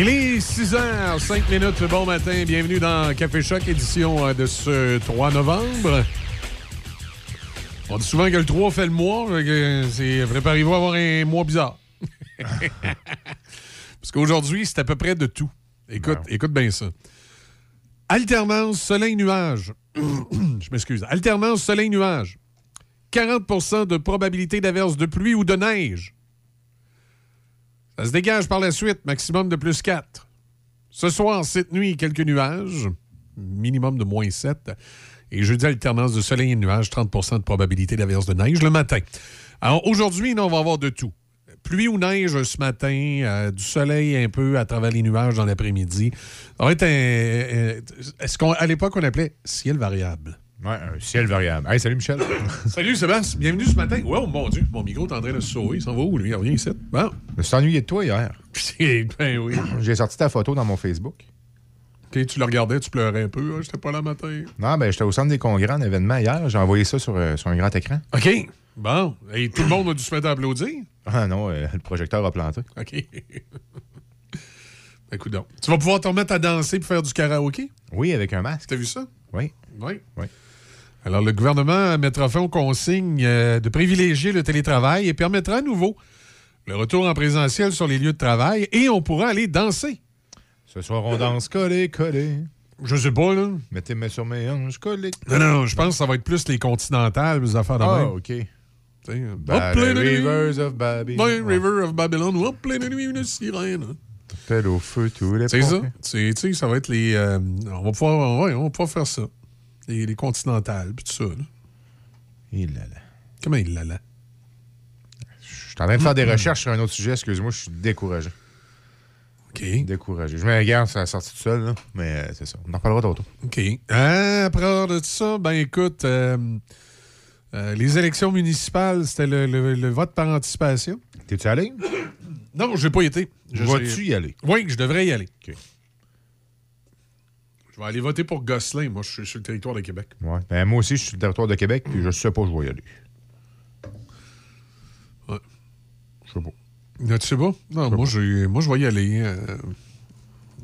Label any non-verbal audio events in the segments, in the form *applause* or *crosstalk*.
Il est 6 h 5 minutes. Bon matin. Bienvenue dans Café Choc, édition euh, de ce 3 novembre. On dit souvent que le 3 fait le mois. C'est préparez-vous à avoir un mois bizarre. *laughs* Parce qu'aujourd'hui, c'est à peu près de tout. Écoute, écoute bien ça. Alternance soleil-nuage. *clears throat* Je m'excuse. Alternance soleil-nuage. 40% de probabilité d'averse de pluie ou de neige. Ça se dégage par la suite, maximum de plus 4. Ce soir, cette nuit, quelques nuages, minimum de moins 7. Et jeudi, alternance de soleil et de nuages, 30% de probabilité d'averse de neige le matin. Alors aujourd'hui, on va avoir de tout. Pluie ou neige ce matin, euh, du soleil un peu à travers les nuages dans l'après-midi. Ça l'époque, on appelait ciel variable? Oui, un ciel variable. Hey, salut Michel. *laughs* salut Sébastien. Bienvenue ce matin. Oh mon Dieu, mon micro est en train de se sauver. Il s'en va où, lui? Il revient ici. Bon. Je me suis ennuyé de toi hier. *laughs* ben oui. *clears throat* J'ai sorti ta photo dans mon Facebook. OK, tu le regardais, tu pleurais un peu. Hein? J'étais pas là matin. Non, ben j'étais au centre des congrès en événement hier. J'ai envoyé ça sur, euh, sur un grand écran. OK. Bon. Et tout le monde a dû se mettre à applaudir? Ah non, euh, le projecteur a planté. OK. *laughs* Écoute donc. Tu vas pouvoir te remettre à danser pour faire du karaoké? Oui, avec un masque. T'as vu ça? Oui. Oui. Oui. Alors, le gouvernement mettra fin aux consignes euh, de privilégier le télétravail et permettra à nouveau le retour en présentiel sur les lieux de travail et on pourra aller danser. Ce soir, on danse collé, collé. Je sais pas, là. Mettez-moi sur mes hanches collé. Non, non, je pense que ça va être plus les continentales, les affaires de Ah, même. OK. Bah, Rivers of Babylon. River of Babylon. Hop, plein de nuit, une sirène. Appelle au feu tous les C'est ça. ça va être les. euh, on, va pouvoir, ouais, on va pouvoir faire ça. Les, les continentales, puis tout ça. Là. Il là, là. Comment il l'a là? Je suis en train de faire des recherches sur un autre sujet. Excuse-moi, je suis découragé. OK. Découragé. Je me regarde, ça a sorti tout seul, là. Mais euh, c'est ça. On en reparlera tantôt. OK. Ah, après de ça, ben écoute, euh, euh, les élections municipales, c'était le, le- le vote par anticipation. T'es-tu allé? Non, je n'ai pas été. Je Vas-tu sais- y aller? Oui, je devrais y aller. OK. Je vais aller voter pour Gosselin. Moi, je suis sur le territoire de Québec. Ouais. Ben, moi aussi, je suis sur le territoire de Québec, puis je sais pas où je vais y aller. Ouais. Je sais pas. Non, tu sais pas? Non, moi, j'ai- moi, je vais y aller. euh,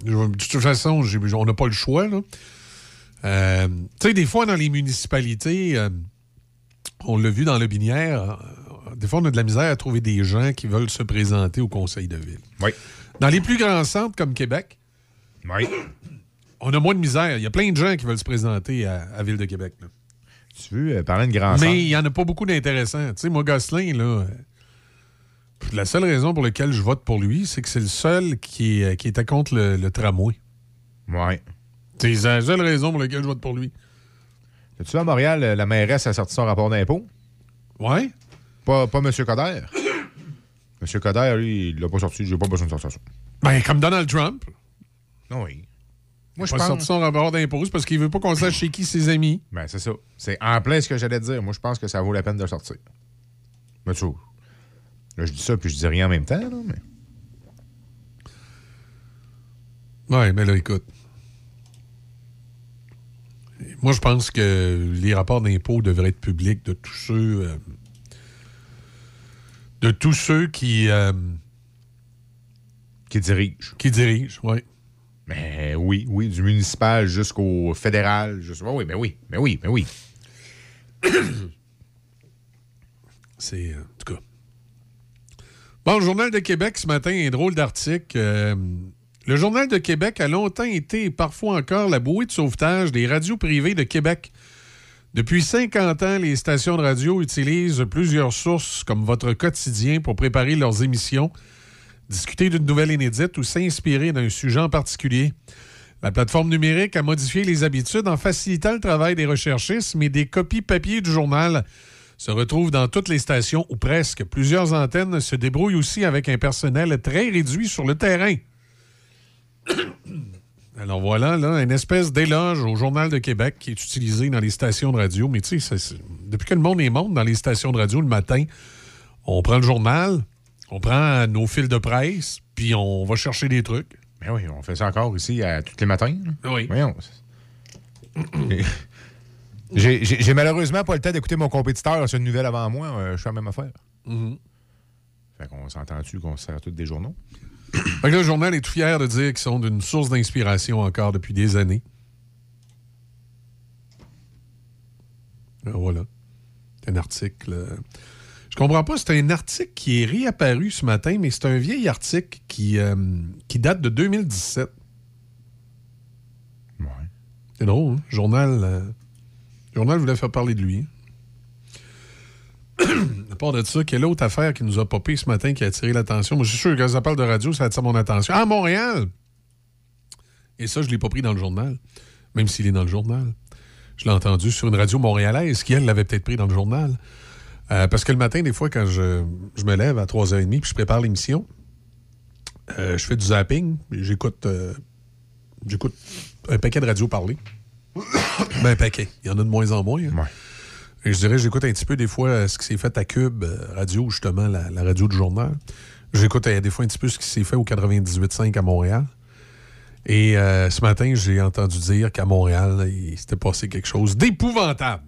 je de toute façon, on n'a pas le choix. Euh, tu sais, des fois, dans les municipalités, euh, on l'a vu dans le Binière, euh, des fois, on a de la misère à trouver des gens qui veulent se présenter au conseil de ville. Oui. Dans les plus grands centres comme Québec, Oui. On a moins de misère. Il y a plein de gens qui veulent se présenter à, à Ville de Québec. là. Tu veux, euh, parler de grand Mais il n'y en a pas beaucoup d'intéressants. Tu sais, moi, Gosselin, là, euh, la seule raison pour laquelle je vote pour lui, c'est que c'est le seul qui, est- qui était contre le, le tramway. Ouais. C'est la seule raison pour laquelle je vote pour lui. Tu vois, à Montréal, euh, la mairesse a sorti son rapport d'impôt? Ouais? Pas, pas M. Coder. *coughs* M. Coder, lui, il l'a pas sorti. J'ai pas besoin de sortir ça. Ben, comme Donald Trump. Oui. Moi, je pas sorti pense. son rapport d'impôt, c'est parce qu'il veut pas qu'on sache chez qui ses amis. Ben, c'est ça. C'est en plein ce que j'allais te dire. Moi, je pense que ça vaut la peine de le sortir. Mais tu vois, Là, je dis ça, puis je dis rien en même temps, là, mais. Ouais, mais là, écoute. Moi, je pense que les rapports d'impôt devraient être publics de tous ceux. euh, de tous ceux qui. euh, Qui dirige. qui dirigent, oui. Mais oui, oui, du municipal jusqu'au fédéral. Jusqu'au... oui, ben oui, ben oui, ben oui. *coughs* C'est. euh, en tout cas. Bon, Journal de Québec, ce matin, un drôle d'article. Euh, le Journal de Québec a longtemps été, parfois encore, la bouée de sauvetage des radios privées de Québec. Depuis 50 ans, les stations de radio utilisent plusieurs sources comme votre quotidien pour préparer leurs émissions, discuter d'une nouvelle inédite ou s'inspirer d'un sujet en particulier. La plateforme numérique a modifié les habitudes en facilitant le travail des recherchistes, mais des copies papier du journal se retrouvent dans toutes les stations ou presque. Plusieurs antennes se débrouillent aussi avec un personnel très réduit sur le terrain. *coughs* Alors voilà, là, une espèce d'éloge au Journal de Québec qui est utilisé dans les stations de radio. Mais tu sais, depuis que le monde est monde dans les stations de radio le matin, on prend le journal, on prend nos fils de presse, puis on va chercher des trucs. Ben oui, on fait ça encore ici à, tous les matins. là. Oui. Voyons. *coughs* J'ai malheureusement pas le temps d'écouter mon compétiteur sur une nouvelle avant moi. Euh, je fais la même affaire. Mhm. Fait qu'on s'entend-tu qu'on se sert tous des journaux? *coughs* le journal est tout fier de dire qu'ils sont d'une source d'inspiration encore depuis des années. Ah, voilà. Un article. Je comprends pas, c'est un article qui est réapparu ce matin, mais c'est un vieil article qui, euh, qui date de 2017. Ouais. C'est drôle, hein? Journal. euh, Journal voulait faire parler de lui. *clears throat* à part de ça, quelle autre affaire qui nous a popé ce matin qui a attiré l'attention? Moi, je suis sûr que quand ça parle de radio, ça attire mon attention. Ah, Montréal! Et ça, je ne l'ai pas pris dans le journal, même s'il est dans le journal. Je l'ai entendu sur une radio montréalaise qui, elle, l'avait peut-être pris dans le journal. Euh, parce que le matin, des fois, quand je, je me lève à 3h30 puis je prépare l'émission, euh, je fais du zapping, j'écoute euh, j'écoute un paquet de radios parler. *coughs* ben, un paquet. Il y en a de moins en moins. hein. Ouais. Et je dirais, j'écoute un petit peu des fois ce qui s'est fait à Cube Radio, justement, la, la radio du journal. J'écoute des fois un petit peu ce qui s'est fait au 98.5 à Montréal. Et ce matin, j'ai entendu dire qu'à Montréal, il s'était passé quelque chose d'épouvantable.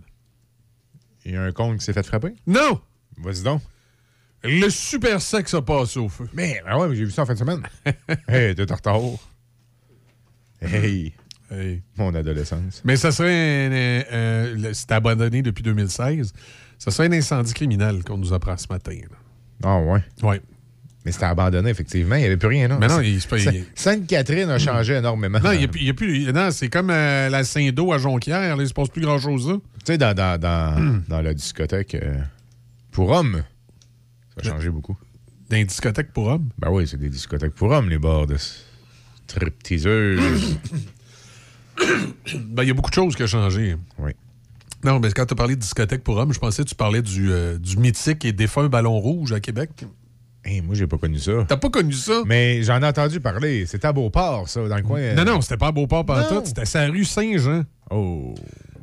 Il y a un con qui s'est fait frapper? Non! Vas-y donc. Le super sexe a passé au feu. Mais, ah ouais, mais j'ai vu ça en fin de semaine. *laughs* hey, t'es en retard. Hey, Hey. mon adolescence. Mais ça serait un. euh, euh, C'était abandonné depuis 2016. Ça serait un incendie criminel qu'on nous apprend ce matin. là. Ah ouais. Ouais. Mais c'était abandonné, effectivement. Il n'y avait plus rien, là. Mais non, il se Sa- il- Sainte-Catherine a changé énormément. Non, il y a plus- a. Non, c'est comme euh, la Saint-Do à Jonquière. Là, il se passe plus grand-chose là. Tu sais, dans, dans, dans, *clears throat* dans la discothèque, euh, pour hommes, ça a changé beaucoup. Dans les discothèques pour hommes? Ben oui, c'est des discothèques pour hommes, les bars de stripteaseuses. *coughs* Ben, il y a beaucoup de choses qui ont changé. oui. Non, mais quand tu as parlé de discothèque pour hommes, je pensais que tu parlais du, euh, du mythique et défunt Ballon Rouge à Québec. Hey, moi, j'ai pas connu ça. T'as pas connu ça? Mais j'en ai entendu parler. C'était à Beauport, ça, dans le coin. euh, Non, non, c'était pas à Beauport pantoute, c'était sa rue Saint-Jean. Oh.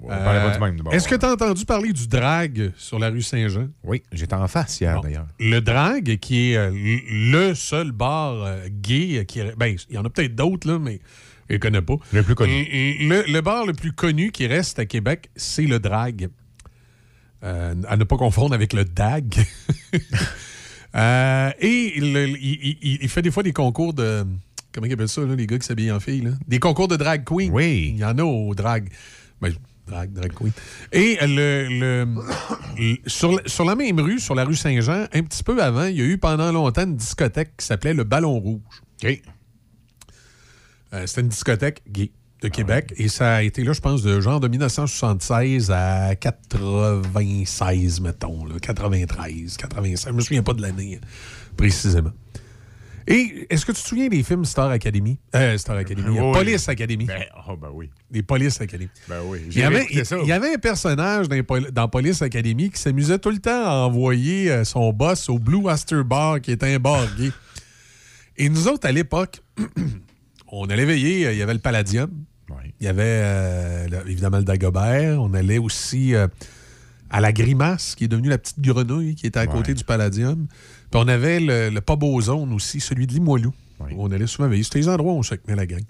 On parlait pas du même. Euh, Est-ce que tu as entendu parler du drag sur la rue Saint-Jean? Oui, j'étais en face hier, Bon. d'ailleurs. Le drag, qui est euh, le seul bar euh, gay, euh, qui ben, il y en a peut-être d'autres, là, mais je ne connais pas. Le plus connu. Le, le bar le plus connu qui reste à Québec, c'est le drag. Euh, à ne pas confondre avec le DAG. *laughs* Euh, et il, il- il fait des fois des concours de. Comment ils appellent ça, là, les gars qui s'habillent en filles? Là? Des concours de drag queen. Oui. Il y en a au drag. Ben, drag, drag queen. Et le, le- le- sur, la- sur la même rue, sur la rue Saint-Jean, un petit peu avant, il y a eu pendant longtemps une discothèque qui s'appelait le Ballon Rouge. OK. Euh, C'était une discothèque gay de Québec et ça a été là, je pense, de genre de 1976 à 96, mettons, là, 93, 85. Je me souviens pas de l'année euh, précisément. Et est-ce que tu te souviens des films Star Academy? Euh, Star Academy, Oui. Police Academy. Ben, oh, ben oui. Des Police Academy. Ben oui. Il y, avait, il, y avait un personnage dans, dans Police Academy qui s'amusait tout le temps à envoyer euh, son boss au Blue Oyster Bar, qui est un bar gay. Et nous autres, à l'époque, *clears throat* on allait veiller, euh, il y avait le Palladium. Il y avait euh, le- évidemment le Dagobert, on allait aussi euh, à la Grimace, qui est devenue la petite grenouille qui était à côté Ouais. du Palladium. Puis on avait le, le Pub Ozone aussi, celui de Limoilou. Où On allait souvent veiller. C'était les endroits où on se tenait la gang.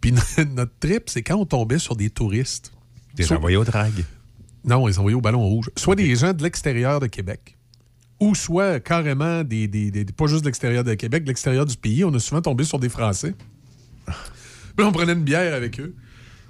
Puis *laughs* notre trip, c'est quand on tombait sur des touristes. Des Soit- envoyés au drag. non, ils ont envoyé au Ballon Rouge. Soit des gens de l'extérieur de Québec, ou soit carrément des, des- des- pas juste de l'extérieur de Québec, de l'extérieur du pays. On a souvent tombé sur des Français. Puis on prenait une bière avec eux.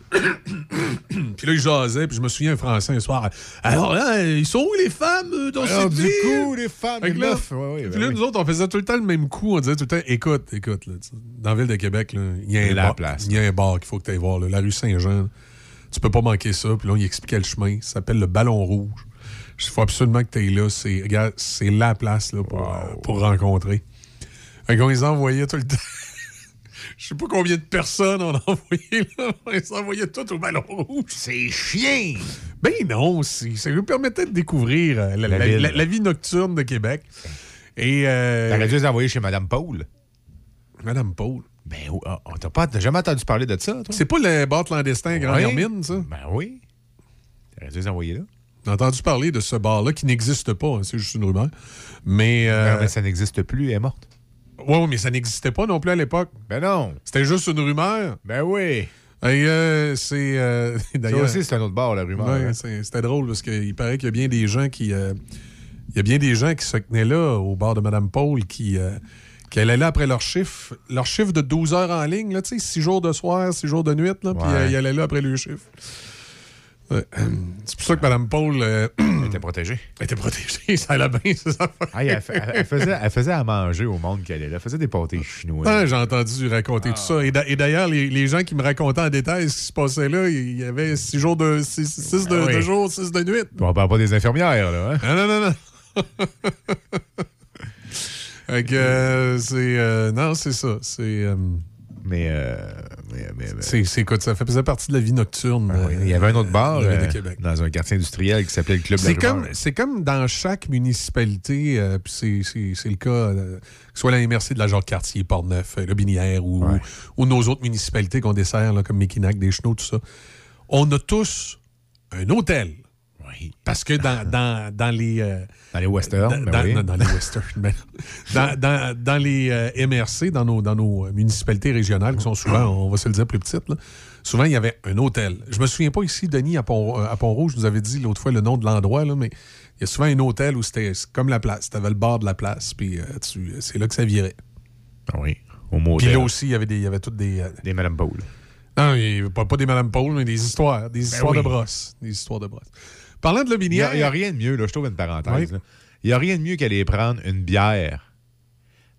*coughs* puis là, ils jasaient, puis je me souviens un Français un soir. Alors là, ils sont où les femmes euh, dans Alors, cette du coup, les femmes, les là, meufs. Ouais, ouais, Puis ben là, oui. nous autres, on faisait tout le temps le même coup. On disait tout le temps, écoute, écoute, là, dans la ville de Québec, il y a un bar. place. Il y a un bar qu'il faut que tu ailles voir, là, la rue Saint-Jean. Tu peux pas manquer ça. Puis là, on y expliquait le chemin. Ça s'appelle le Ballon Rouge. Il faut absolument que tu ailles là. C'est, regarde, c'est la place là, pour, pour rencontrer. Fait qu'on les envoyait tout le *laughs* temps. Je sais pas combien de personnes on a *laughs* envoyé là. On les envoyait toutes au Ballon Rouge. C'est chien! Ben non, ça nous permettait de découvrir euh, la, La la- ville. la- la vie nocturne de Québec. Et euh, T'aurais dû les envoyer chez Madame Paul. Madame Paul. Ben, oh, oh, t'as pas, t'as jamais entendu parler de ça, toi? C'est pas le bar clandestin Grand. Hermine, ça? Ben oui. T'aurais dû les envoyer là. J'ai entendu parler de ce bar-là qui n'existe pas, hein, c'est juste une rumeur. Mais, euh, Non, mais ça n'existe plus, elle est morte. Ouais, ouais, mais ça n'existait pas non plus à l'époque. Ben non. C'était juste une rumeur. Ben oui. Euh, c'est euh, *laughs* d'ailleurs. aussi, c'est un autre bar, la rumeur. ouais, hein. C'était drôle parce qu'il paraît qu'il y a bien des gens qui. euh, il y a bien des gens qui se tenaient là au bar de Madame Paul qui, euh, qu'elle allait après leur chiffre, leur chiffre de 12 heures en ligne, là, 6 jours de soir, 6 jours de nuit, là, puis euh, il allait là après le chiffre. C'est pour ça que Mme Paul euh, Elle était protégée. *clears throat* était protégée, *laughs* ça allait bien, ces affaires. Ah, elle, fa- elle faisait, elle faisait à manger au monde qu'elle est là. Elle faisait des pâtés chinois. Ah, J'ai entendu raconter tout ça. Et d'a- Et d'ailleurs, les, les gens qui me racontaient en détail ce qui se passait là, il y avait 6 jours de 6 de, Ah oui. de jours, 6 de nuit. On parle pas des infirmières, là. Hein? Ah, non, non, non. *laughs* Que, euh, c'est. euh, non, c'est ça. C'est. Euh, Mais, euh, mais, mais- mais- c'est, écoute, ça faisait partie de la vie nocturne. Ah oui, euh, Il y avait un autre bar de euh, Québec. dans un quartier industriel qui s'appelait le Club de la C'est comme, c'est comme dans chaque municipalité, euh, puis c'est, le cas, euh, que ce soit la MRC de la Jacques-Cartier, Portneuf, euh, Le Binière ou, Ouais. ou nos autres municipalités qu'on dessert, là, comme Mekinac, Deschenaux, tout ça. On a tous un hôtel. Parce que dans, dans, dans les. euh, Dans les westerns, dans, ben oui. les westerns. *laughs* ben, dans, dans- dans les euh, MRC, dans nos, dans nos municipalités régionales, qui sont souvent, on va se le dire, plus petites, là, souvent, il y avait un hôtel. Je me souviens pas ici, Denis, à Pont- euh, à Pont-Rouge, je vous avais dit l'autre fois le nom de l'endroit, là, mais il y a souvent un hôtel où c'était comme la place. Tu avais le bord de la place, puis euh, tu- c'est là que ça virait. Ah oui. Au Puis motel. là aussi, il y avait, des, il y avait toutes des. euh, Des Madame Paul. non, pas, pas des Madame Paul, mais des histoires. Des histoires oui. de brosse. Des histoires de brosse. Parlant de Il n'y Lobinière. a, rien de mieux, là, je trouve une parenthèse. Oui. Il n'y a rien de mieux qu'aller prendre une bière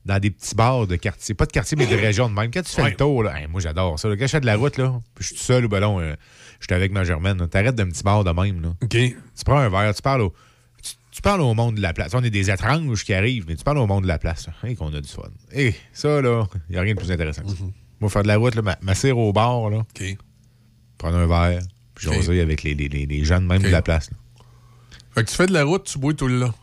dans des petits bars de quartier. Pas de quartier, mais de *coughs* région de même. Quand tu fais le tour, là, hey, moi j'adore ça. là. Quand je fais de la route, là, je suis tout seul ou ben non, euh, je suis avec ma germaine, t'arrêtes d'un petit bar de même. Là. OK. Tu prends un verre, tu parles au. Tu, tu parles au monde de la place. On est des étranges qui arrivent, mais tu parles au monde de la place. Hey, qu'on a du fun. Et ça, là, il n'y a rien de plus intéressant que ça. Moi, faire de la route, là, ma- m'asseoir au bar, là, OK. prendre un verre, puis avec les, les, les, les jeunes même de la place. là. Fait que tu fais de la route, tu bois tout le long?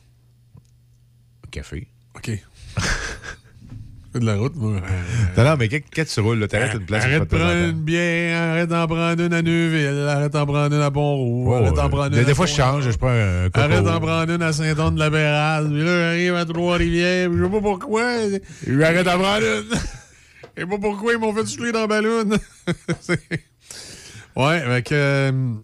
Café. OK. *laughs* fais de la route, moi. euh, Non, non, mais quand, quand tu roules, là, t'arrêtes une place. Arrête de prendre une bière, arrête d'en prendre une à Neuville, arrête d'en prendre une à Pont-Rouge, Oh, arrête d'en euh, prendre des, une des à fois, je change, je prends un coco. Arrête d'en prendre une à Saint-Anne-de-la-Bérade. Puis là, j'arrive à Trois-Rivières. Je sais pas pourquoi. Arrête d'en prendre une. Je sais pas pourquoi ils m'ont fait souffler dans la ballon? *laughs* Ouais, avec. euh,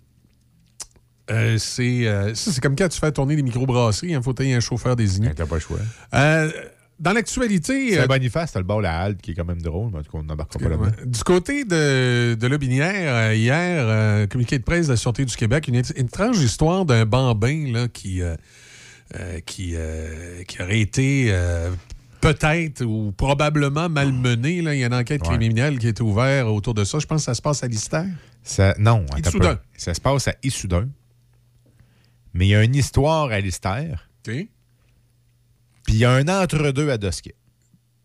euh, c'est euh, ça, c'est comme quand tu fais tourner les microbrasseries. Il faut y ait un chauffeur désigné. Ben, T'as pas le choix. Euh, dans l'actualité. C'est Boniface, t'as le bar La Halte qui est quand même drôle, mais en tout cas, on n'embarquera pas là-dedans. Du côté de, de Lobinière, hier, communiqué de presse de la Sûreté du Québec, une, une étrange histoire d'un bambin là, qui, euh, qui, euh, qui aurait été euh, peut-être ou probablement malmené. Là. Il y a une enquête Ouais. criminelle qui été ouverte autour de ça. Je pense que ça se passe à Lister. Ça, non, Issoudun. Ça se passe à Issoudun. Mais il y a une histoire à Lister, OK? puis il y a un entre-deux à Dosquet.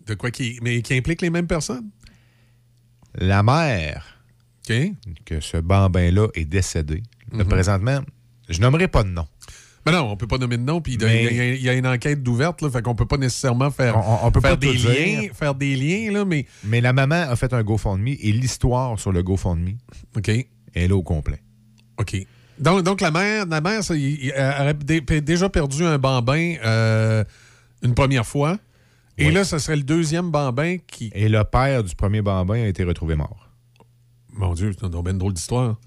De quoi qui, mais qui implique les mêmes personnes? La mère que ce bambin-là est décédé. Mhm. présentement, je nommerai pas de nom. Mais non, on peut pas nommer de nom, puis il y a- Mais- il y, a- il y a une enquête d'ouverte, là, fait qu'on peut pas nécessairement faire, On- on- on peut faire pas des liens, dire. faire des liens, là, mais Mais la maman a fait un GoFundMe et l'histoire sur le GoFundMe OK. est là au complet. OK. Donc, donc la mère, la mère ça, il- il- elle déjà perdu un bambin euh, une première fois. Et Oui. là, ce serait le deuxième bambin qui. Et le père du premier bambin a été retrouvé mort. Mon Dieu, c'est une drôle d'histoire.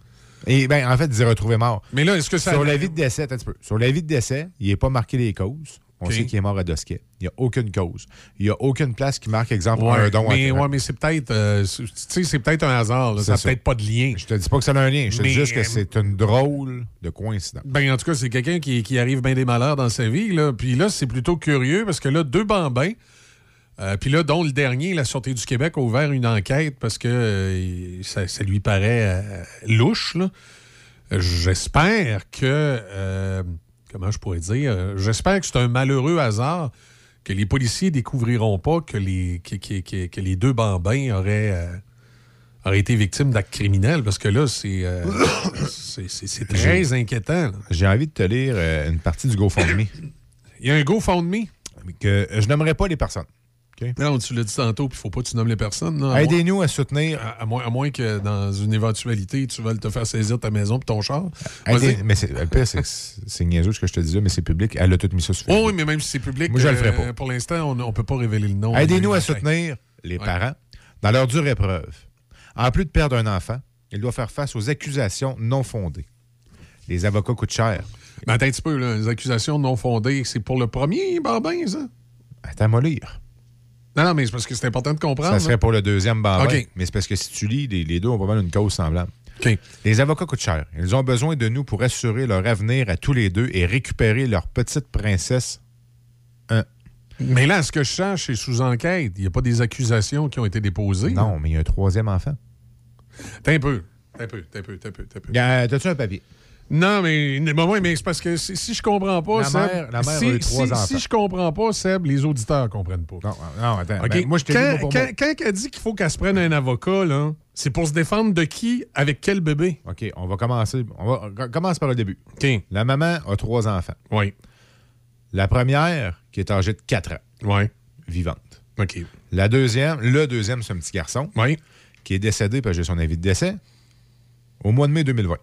Et ben, en fait, il s'est retrouvé mort. Mais là, est-ce que ça. Sur l'avis de décès, attends un petit peu. Sur l'avis de décès, il n'est pas marqué les causes. On sait qu'il est mort à Dosquet. Il n'y a aucune cause. Il n'y a aucune place qui marque, exemple, Ouais, un don à mais, quelqu'un. ouais, mais c'est peut-être. euh, c'est- tu sais, c'est peut-être un hasard. là. Ça n'a peut-être pas de lien. Je te dis pas que ça a un lien. Je te dis juste que c'est une drôle de coïncidence. Ben, en tout cas, c'est quelqu'un qui, qui arrive bien des malheurs dans sa vie. Là. Puis là, c'est plutôt curieux parce que là, deux bambins. Euh, puis là, dont le dernier, la Sûreté du Québec a ouvert une enquête parce que euh, ça, ça lui paraît euh, louche. là. J'espère que. euh, comment je pourrais dire? euh, J'espère que c'est un malheureux hasard que les policiers découvriront pas que les, que, que- que- que les deux bambins auraient. euh, auraient été victimes d'actes criminels parce que là, c'est euh, *coughs* très inquiétant. J'ai envie de te lire euh, une partie du GoFundMe. Il y a un GoFundMe? que je nommerai pas les personnes. Non, tu l'as dit tantôt, puis il faut pas que tu nommes les personnes. à, Aidez-nous à soutenir. à- à moins- à moins que dans une éventualité, tu veuilles te faire saisir ta maison et ton char. Aidez- mais c'est- c'est niaiseux ce que je te disais, mais c'est public. Elle a tout mis ça sur Oh, oui, mais même si c'est public, Moi, je le euh, ferai pas. pour l'instant, on ne peut pas révéler le nom. Aidez-nous à soutenir les Ouais. parents dans leur dure épreuve. En plus de perdre un enfant, il doit faire face aux accusations non fondées. Les avocats coûtent cher. Mais attends un petit peu, là, les accusations non fondées, c'est pour le premier bambin, ça? Attends, moi lire. Non, non, mais c'est parce que c'est important de comprendre. Ça serait là. pour le deuxième. OK. Mais c'est parce que si tu lis, les, les deux ont pas mal une cause semblable. Les avocats coûtent cher. Ils ont besoin de nous pour assurer leur avenir à tous les deux et récupérer leur petite princesse. Mais là, ce que je cherche, c'est sous enquête. Il n'y a pas des accusations qui ont été déposées. Non, mais il y a un troisième enfant. T'as un peu. T'as un peu, t'as un peu, t'as un peu, t'as un peu. T'as-tu un papier? Non, mais, mais, mais c'est parce que si, si je comprends pas, La Seb, mère- la mère si, a eu trois si- enfants. si je comprends pas, Seb, les auditeurs comprennent pas. Non, non, attends. Ben, moi, je te dis quand, pour quand, mot. quand elle dit qu'il faut qu'elle se prenne un avocat, là, c'est pour se défendre de qui, avec quel bébé? OK, on va commencer. On va on commence par le début. La maman a trois enfants. Oui. La première, qui est âgée de 4 ans, Oui. vivante. OK. La deuxième, le deuxième, c'est un petit garçon Oui. qui est décédé, parce que j'ai son avis de décès, au mois de mai 2020,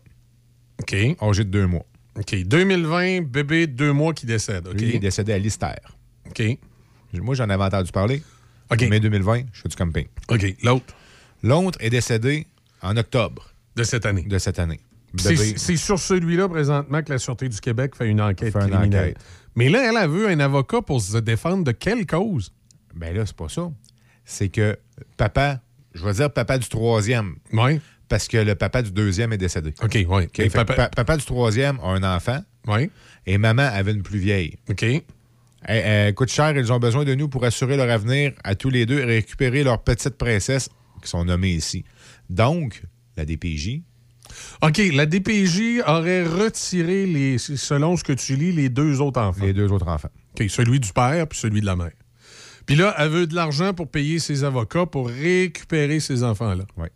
OK. âgé de deux mois. OK. 2020, bébé de deux mois qui décède. OK? Lui, il est décédé à Lister. OK. Moi, j'en avais entendu parler. OK. Mai 2020, je fais du camping. OK. L'autre? L'autre est décédé en octobre de cette année. de cette année. C'est sur celui-là, présentement, que la Sûreté du Québec fait une enquête Fait une criminelle. enquête. Mais là, elle a vu un avocat pour se défendre de quelle cause? Ben là, c'est pas ça. C'est que papa, je vais dire papa du troisième, Oui. Parce que le papa du deuxième est décédé. OK, oui. OK? Fait que papa... pa- papa du troisième a un enfant Oui. et maman avait une plus vieille. OK. Elle, elle coûte cher, ils ont besoin de nous pour assurer leur avenir à tous les deux et récupérer leur petite princesse, qui sont nommées ici. Donc, la DPJ, OK, la DPJ aurait retiré, les, selon ce que tu lis, les deux autres enfants. les deux autres enfants. OK, celui du père puis celui de la mère. Puis là, elle veut de l'argent pour payer ses avocats pour récupérer ces enfants-là. Oui.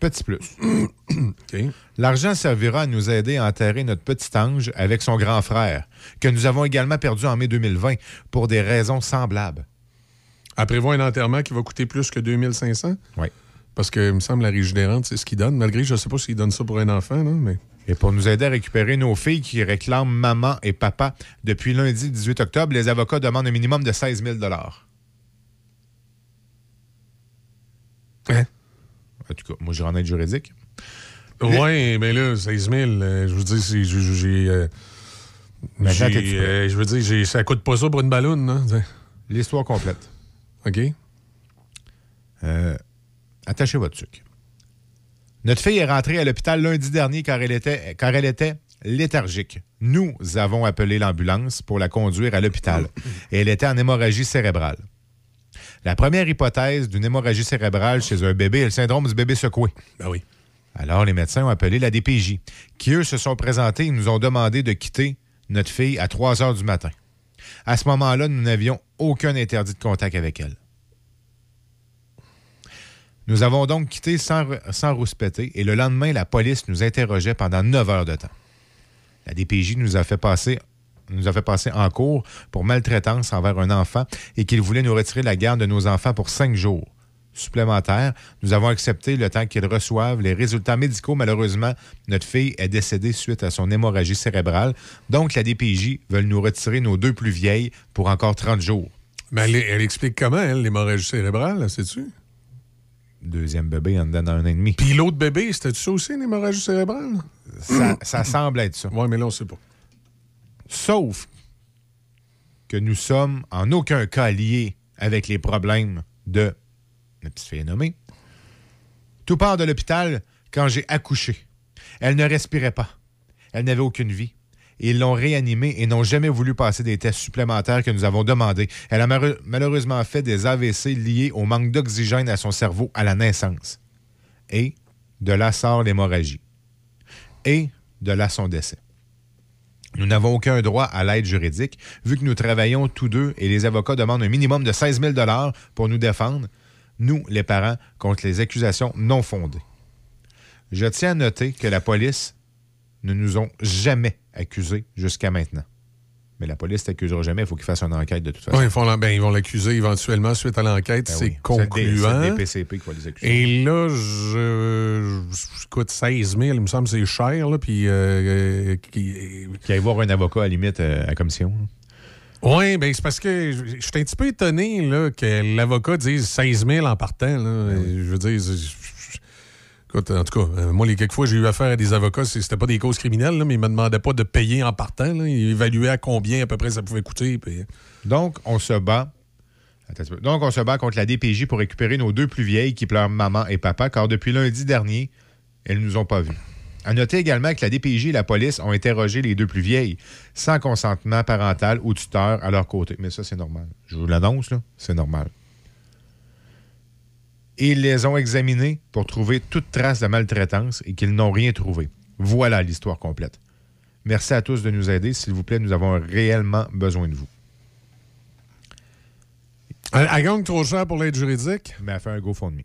Petit plus. *clears throat* L'argent servira à nous aider à enterrer notre petit ange avec son grand frère, que nous avons également perdu en mai 2020 pour des raisons semblables. Elle prévoit un enterrement qui va coûter plus que 2500? Oui. Parce que, il me semble, la Rigidérante, c'est ce qu'il donne. Malgré, je ne sais pas s'il donne ça pour un enfant, là, mais... Et pour nous aider à récupérer nos filles qui réclament maman et papa depuis lundi 18 octobre, les avocats demandent un minimum de 16 000 Hein? En tout cas, moi, j'ai en aide juridique. Oui, mais là, 16 000, euh, je dire, c'est- j'ai... euh, euh, je veux dire, ça coûte pas ça pour une ballonne, hein? L'histoire complète. OK? Euh, attachez votre sucre. Notre fille est rentrée à l'hôpital lundi dernier car elle était, car elle était léthargique. Nous avons appelé l'ambulance pour la conduire à l'hôpital et elle était en hémorragie cérébrale. La première hypothèse d'une hémorragie cérébrale chez un bébé est le syndrome du bébé secoué. Ben oui. Alors, les médecins ont appelé la DPJ, qui, eux, se sont présentés et nous ont demandé de quitter notre fille à 3 heures du matin. À ce moment-là, nous n'avions aucun interdit de contact avec elle. Nous avons donc quitté sans, sans rouspéter et le lendemain, la police nous interrogeait pendant 9 heures de temps. La DPJ nous a fait passer nous a fait passer en cours pour maltraitance envers un enfant et qu'il voulait nous retirer la garde de nos enfants pour cinq jours supplémentaires. Nous avons accepté le temps qu'ils reçoivent les résultats médicaux. Malheureusement, notre fille est décédée suite à son hémorragie cérébrale. Donc, la DPJ veulent nous retirer nos deux plus vieilles pour encore 30 jours. Mais elle, elle explique comment, elle, l'hémorragie cérébrale, sais-tu? Deuxième bébé en dedans d'un an et demi. Puis l'autre bébé, c'était ça aussi, une hémorragie cérébrale? Ça, ça semble être ça. Oui, mais là, on sait pas. Sauf que nous sommes en aucun cas liés avec les problèmes de notre petite fille nommée. Tout part de l'hôpital quand j'ai accouché. Elle ne respirait pas. Elle n'avait aucune vie. Ils l'ont réanimée et n'ont jamais voulu passer des tests supplémentaires que nous avons demandés. Elle a malheure- malheureusement fait des AVC liés au manque d'oxygène à son cerveau à la naissance. Et de là sort l'hémorragie. Et de là son décès. Nous n'avons aucun droit à l'aide juridique, vu que nous travaillons tous deux et les avocats demandent un minimum de 16 000 pour nous défendre, nous, les parents, contre les accusations non fondées. Je tiens à noter que la police ne nous ont jamais accusés jusqu'à maintenant. Mais la police t'accusera jamais, il faut qu'ils fassent une enquête de toute façon. Ouais, ils, font ben, ils vont l'accuser éventuellement suite à l'enquête. Ben c'est oui. concluant. C'est des PCP qui vont les accuser. Et là, je, je coûte 16 000, il me semble que c'est cher. Là, puis, euh, euh, qui- Qui aille voir un avocat à la limite euh, à la commission. Oui, ben c'est parce que je suis un petit peu étonné là, que l'avocat dise 16 000 en partant. Là. Je veux dire, en tout cas, euh, moi, les quelques fois j'ai eu affaire à des avocats, c'était pas des causes criminelles, mais ils me demandaient pas de payer en partant. Ils évaluaient à combien à peu près ça pouvait coûter. puis- Donc, on se bat Donc, on se bat contre la DPJ pour récupérer nos deux plus vieilles qui pleurent maman et papa, car depuis lundi dernier, elles nous ont pas vus. À noter également que la DPJ et la police ont interrogé les deux plus vieilles sans consentement parental ou tuteur à leur côté. Mais ça, c'est normal. Je vous l'annonce, là, c'est normal. Et ils les ont examinées pour trouver toute trace de maltraitance et qu'ils n'ont rien trouvé. Voilà l'histoire complète. Merci à tous de nous aider. S'il vous plaît, nous avons réellement besoin de vous. Elle, gagne trop cher pour l'aide juridique? Mais elle fait un GoFundMe.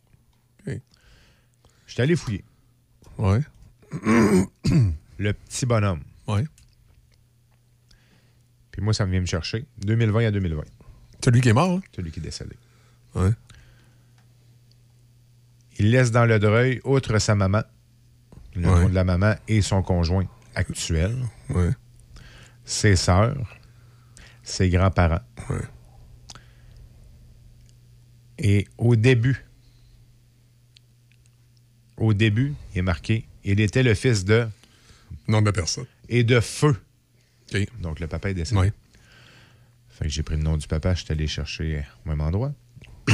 OK. Je suis allé fouiller. Oui. *clears throat* le petit bonhomme. Oui. Puis moi, ça me vient me chercher. 2020 à 2020. Celui qui est mort, hein? Celui qui est décédé. Oui. Il laisse dans le deuil, outre sa maman, le nom de la maman et son conjoint actuel, ses sœurs, ses grands-parents. Et au début, au début, il est marqué il était le fils de. Nom de personne. Et de feu. Donc le papa est décédé. Oui. Fait que j'ai pris le nom du papa, je suis allé chercher au même endroit. *coughs*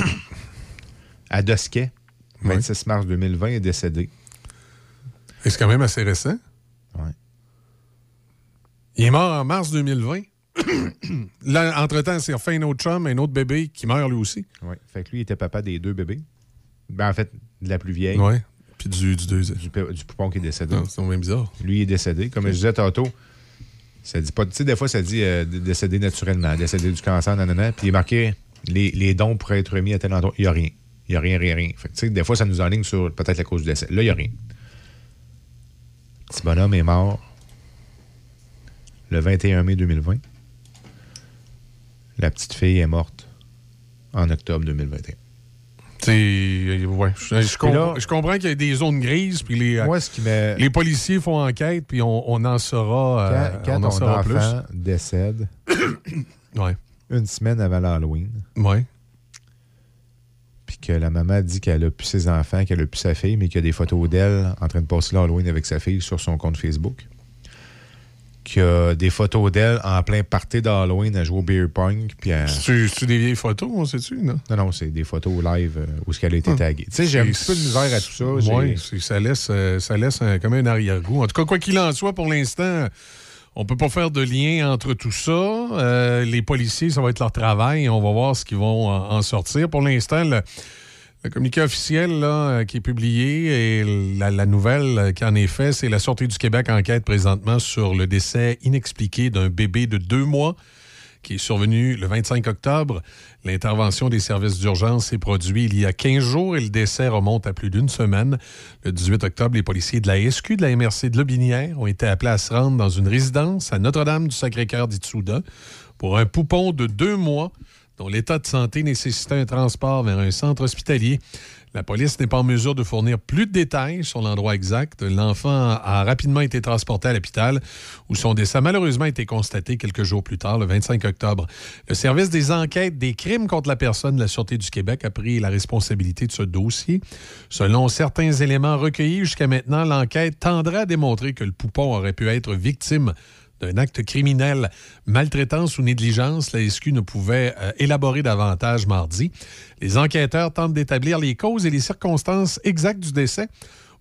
à Dosquet, 26 mars 2020, est décédé. C'est quand même assez récent. Oui. Il est mort en mars 2020. *coughs* Là, entre-temps, c'est refait un autre chum, un autre bébé qui meurt lui aussi. Oui. Fait que lui, il était papa des deux bébés. Ben, en fait, de la plus vieille. Oui. Puis du, du deuxième. Du, du, poupon qui est décédé. C'est même bizarre. Lui, il est décédé. Comme je disais tantôt, ça dit pas. Tu sais, des fois, ça dit euh, décédé naturellement, décédé du cancer, nanana. Puis il est marqué les, les dons pourraient être remis à tel endroit. Il n'y a rien. Il n'y a rien, rien, rien. Fait que, des fois, ça nous enligne sur peut-être la cause du décès. Là, il n'y a rien. Petit bonhomme est mort le 21 mai 2020. La petite fille est morte en octobre 2021. Ouais, je, je, comprends qu'il y a des zones grises, puis les, les policiers font enquête, puis on, on en saura, euh, quand, on en saura plus. décède, *coughs* ouais. une semaine avant l'Halloween, ouais. Puis que la maman dit qu'elle a plus ses enfants, qu'elle a plus sa fille, mais qu'il y a des photos d'elle en train de passer l'Halloween avec sa fille sur son compte Facebook qu'il y a des photos d'elle en plein party d'Halloween à jouer au beer pong. C'est des vieilles photos, on sait-tu, non? Non, non, c'est des photos live euh, où ce a été ah. taguée. Tu sais, j'ai un petit peu de misère à tout ça. Oui, ça laisse, euh, ça laisse un, comme un arrière-goût. En tout cas, quoi qu'il en soit, pour l'instant, on peut pas faire de lien entre tout ça. Euh, les policiers, ça va être leur travail. On va voir ce qu'ils vont en, sortir. Pour l'instant, le communiqué officiel euh, qui est publié et la, nouvelle euh, qui en est faite, c'est la Sûreté du Québec enquête présentement sur le décès inexpliqué d'un bébé de deux mois qui est survenu le 25 octobre. L'intervention des services d'urgence s'est produite il y a 15 jours et le décès remonte à plus d'une semaine. Le 18 octobre, les policiers de la SQ de la MRC de Lobinière ont été appelés à se rendre dans une résidence à Notre-Dame du Sacré-Cœur d'Itsouda pour un poupon de deux mois dont l'état de santé nécessitait un transport vers un centre hospitalier. La police n'est pas en mesure de fournir plus de détails sur l'endroit exact. L'enfant a rapidement été transporté à l'hôpital où son décès a malheureusement été constaté quelques jours plus tard, le 25 octobre. Le service des enquêtes des crimes contre la personne de la Sûreté du Québec a pris la responsabilité de ce dossier. Selon certains éléments recueillis jusqu'à maintenant, l'enquête tendra à démontrer que le poupon aurait pu être victime d'un acte criminel, maltraitance ou négligence, la SQ ne pouvait euh, élaborer davantage mardi. Les enquêteurs tentent d'établir les causes et les circonstances exactes du décès.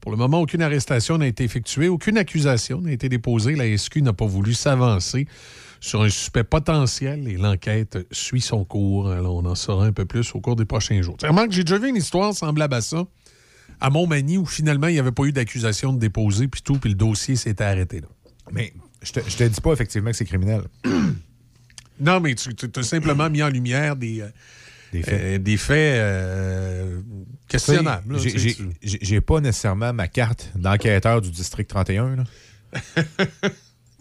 Pour le moment, aucune arrestation n'a été effectuée, aucune accusation n'a été déposée. La SQ n'a pas voulu s'avancer sur un suspect potentiel et l'enquête suit son cours. Alors, on en saura un peu plus au cours des prochains jours. que j'ai déjà vu une histoire semblable à ça à Montmagny où finalement il n'y avait pas eu d'accusation de déposer puis tout, puis le dossier s'était arrêté là. Mais je te, te dis pas effectivement que c'est criminel. *clears throat* non, mais tu, as simplement mis en lumière des, euh, des faits, euh, des faits euh, questionnables. J'ai pas nécessairement ma carte d'enquêteur du district 31. *laughs* tu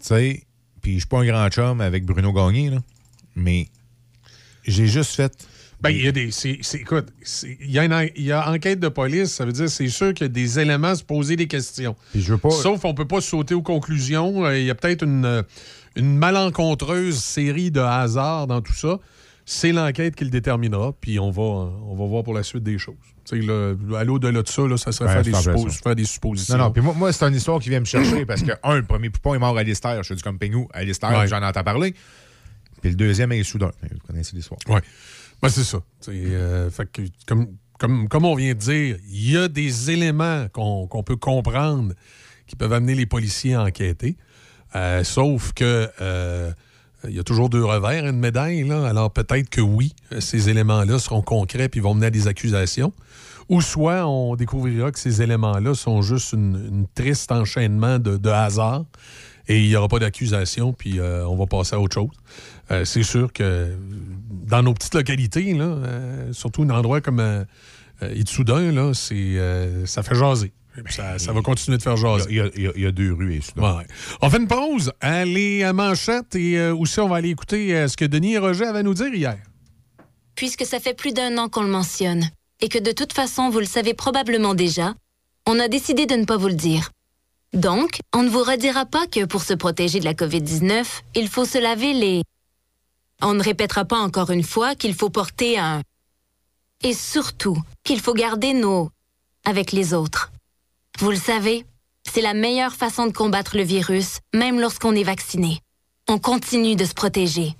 sais, puis je suis pas un grand chum avec Bruno Gagné, là, mais j'ai juste fait ben, il y a des. écoute, il y, a il y, a enquête de police, ça veut dire c'est sûr qu'il y a des éléments à se poser des questions. je veux pas... Sauf on peut pas sauter aux conclusions. Euh, il y a peut-être une, une malencontreuse série de hasards dans tout ça. C'est l'enquête qui le déterminera, puis on va, on va voir pour la suite des choses. Là, à l'au-delà de ça, là, ça serait faire, des faire, des suppositions. Non, non, puis moi, moi c'est une histoire qui vient me chercher parce que, un, le premier poupon est mort à Lister. Je suis du comme Pingou à Lister, j'en entends parler. Puis le deuxième est Soudain. Vous connaissez l'histoire. Oui. Ben, c'est ça. fait que, comme, comme, comme on vient de dire, il y a des éléments qu'on peut comprendre qui peuvent amener les policiers à enquêter. sauf que il y a toujours deux revers à une médaille. Là. Alors peut-être que oui, ces éléments-là seront concrets et vont mener à des accusations. Ou soit on découvrira que ces éléments-là sont juste une, triste enchaînement de, hasard et il n'y aura pas d'accusation, puis euh, on va passer à autre chose. Euh, c'est sûr que dans nos petites localités, là, euh, surtout un endroit comme Itsoudain, là, c'est, ça fait jaser. Ça, va continuer de faire jaser. Il y a, deux rues ici. On fait une pause. Allez à Manchette et euh, aussi on va aller écouter euh, ce que Denis et Roger avaient à nous dire hier. Puisque ça fait plus d'un an qu'on le mentionne et que de toute façon vous le savez probablement déjà, on a décidé de ne pas vous le dire. Donc, on ne vous redira pas que pour se protéger de la COVID-19, il faut se laver les... On ne répétera pas encore une fois qu'il faut porter un... Et surtout, qu'il faut garder nos... avec les autres. Vous le savez, c'est la meilleure façon de combattre le virus, même lorsqu'on est vacciné. On continue de se protéger.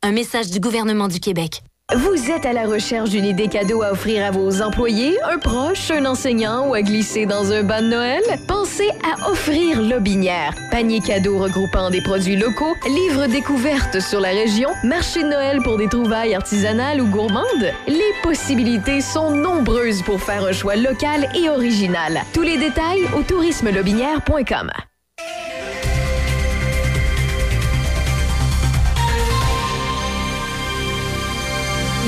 Un message du gouvernement du Québec. Vous êtes à la recherche d'une idée cadeau à offrir à vos employés, un proche, un enseignant ou à glisser dans un bas de Noël? Pensez à offrir Lobinière. Panier cadeau regroupant des produits locaux, livres découvertes sur la région, marché de Noël pour des trouvailles artisanales ou gourmandes. Les possibilités sont nombreuses pour faire un choix local et original. Tous les détails au tourismelobinière.com.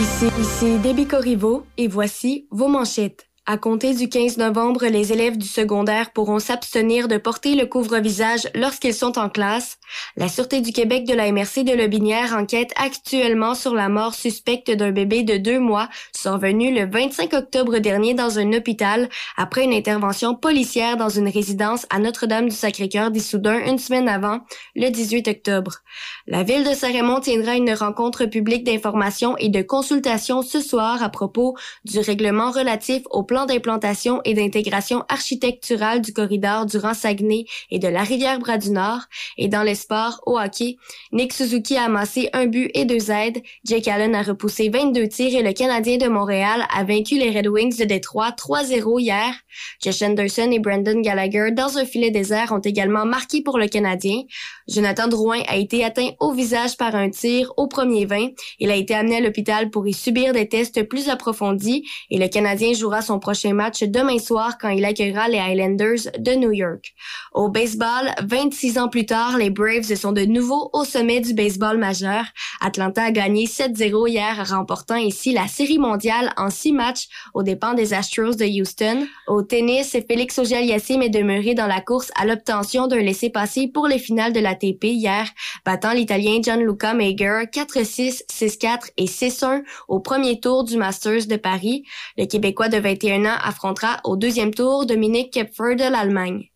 Ici, ici Déby Corriveau et voici vos manchettes. À compter du 15 novembre, les élèves du secondaire pourront s'abstenir de porter le couvre-visage lorsqu'ils sont en classe. La Sûreté du Québec de la MRC de Lobinière enquête actuellement sur la mort suspecte d'un bébé de deux mois survenu le 25 octobre dernier dans un hôpital après une intervention policière dans une résidence à Notre-Dame du Sacré-Cœur d'Issoudun une semaine avant, le 18 octobre. La ville de Saint-Raymond tiendra une rencontre publique d'information et de consultation ce soir à propos du règlement relatif au plan d'implantation et d'intégration architecturale du corridor du Rang-Saguenay et de la rivière Bras-du-Nord. Et dans les sports, au hockey, Nick Suzuki a amassé un but et deux aides, Jake Allen a repoussé 22 tirs et le Canadien de Montréal a vaincu les Red Wings de Détroit 3-0 hier. Josh Anderson et Brandon Gallagher, dans un filet désert, ont également marqué pour le Canadien. Jonathan Drouin a été atteint au visage par un tir au premier 20. Il a été amené à l'hôpital pour y subir des tests plus approfondis et le Canadien jouera son prochain match demain soir quand il accueillera les Highlanders de New York. Au baseball, 26 ans plus tard, les Braves sont de nouveau au sommet du baseball majeur. Atlanta a gagné 7-0 hier, remportant ici la série mondiale en six matchs aux dépens des Astros de Houston. Au tennis, Félix Auger-Aliassime est demeuré dans la course à l'obtention d'un laissez-passer pour les finales de l'ATP hier, battant l'Italien Gianluca Mager 4-6, 6-4 et 6-1 au premier tour du Masters de Paris. Le Québécois de 21 an affrontera au deuxième tour Dominique Kepfer de l'Allemagne.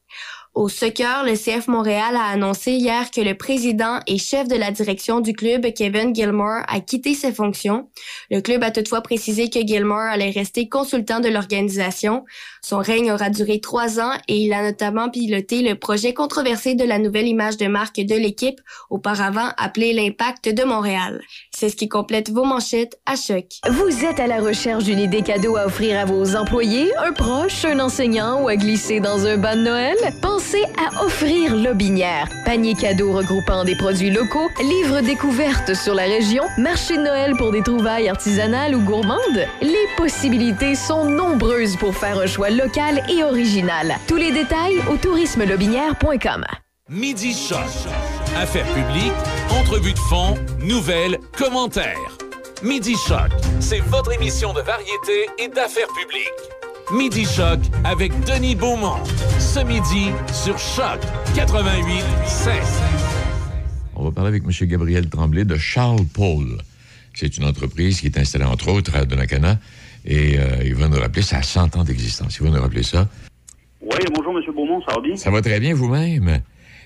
Au soccer, le CF Montréal a annoncé hier que le président et chef de la direction du club, Kevin Gilmore, a quitté ses fonctions. Le club a toutefois précisé que Gilmore allait rester consultant de l'organisation. Son règne aura duré trois ans et il a notamment piloté le projet controversé de la nouvelle image de marque de l'équipe, auparavant appelé l'Impact de Montréal. C'est ce qui complète vos manchettes à choc. Vous êtes à la recherche d'une idée cadeau à offrir à vos employés, un proche, un enseignant ou à glisser dans un bas de Noël? Pensez à offrir Lobinière. Panier cadeau regroupant des produits locaux, livres découvertes sur la région, marché de Noël pour des trouvailles artisanales ou gourmandes. Les possibilités sont nombreuses pour faire un choix local et original. Tous les détails au tourismelobinière.com. Midi Choc. Affaires publiques, entrevues de fond, nouvelles, commentaires. Midi Choc, c'est votre émission de variété et d'affaires publiques. Midi Choc avec Denis Beaumont. Ce midi sur Choc 88 On va parler avec M. Gabriel Tremblay de Charles Paul. C'est une entreprise qui est installée entre autres à Donnacana et euh, il va nous rappeler, ça a 100 ans d'existence. Il va nous rappeler ça. Oui, bonjour, M. Beaumont, ça va bien? Ça va très bien vous-même?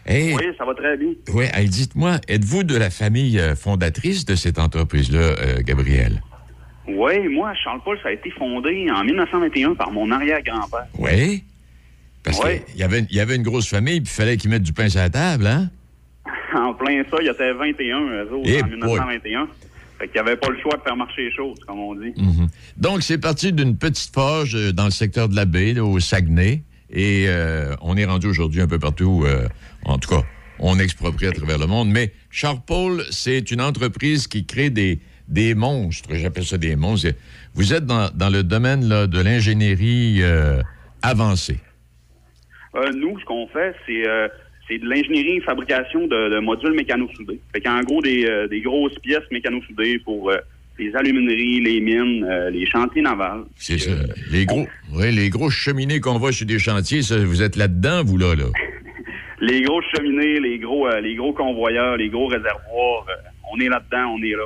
Oui, ça va très bien. Oui, dites-moi, êtes-vous de la famille euh, fondatrice de cette entreprise-là, euh, Gabriel? Oui, moi, Charles-Paul, ça a été fondé en 1921 par mon arrière-grand-père. Oui? Parce qu'il y avait, y avait une grosse famille, puis il fallait qu'ils mettent du pain sur la table, hein? *laughs* en plein ça, il y avait 21, eux autres, en 1921. Fait qu'il n'y avait pas le choix de faire marcher les choses, comme on dit. Mhm. Donc, c'est parti d'une petite forge euh, dans le secteur de la baie, là, au Saguenay. Et euh, on est rendu aujourd'hui un peu partout. euh, en tout cas, on exproprie à travers le monde. Mais Charles-Paul, c'est une entreprise qui crée des, des monstres. J'appelle ça des monstres. Vous êtes dans, dans le domaine là, de l'ingénierie euh, avancée. Euh, nous, ce qu'on fait, c'est euh, de l'ingénierie et fabrication de, de modules mécano-soudés. Fait qu'en gros, des, des grosses pièces mécano-soudées pour les alumineries, les mines, euh, les chantiers navals. C'est ça. Les gros, ouais, les grosses cheminées qu'on voit sur des chantiers, ça, vous êtes là-dedans, vous, là, là? Les grosses cheminées, les gros, euh, les gros convoyeurs, les gros réservoirs, euh, on est là-dedans, on est là.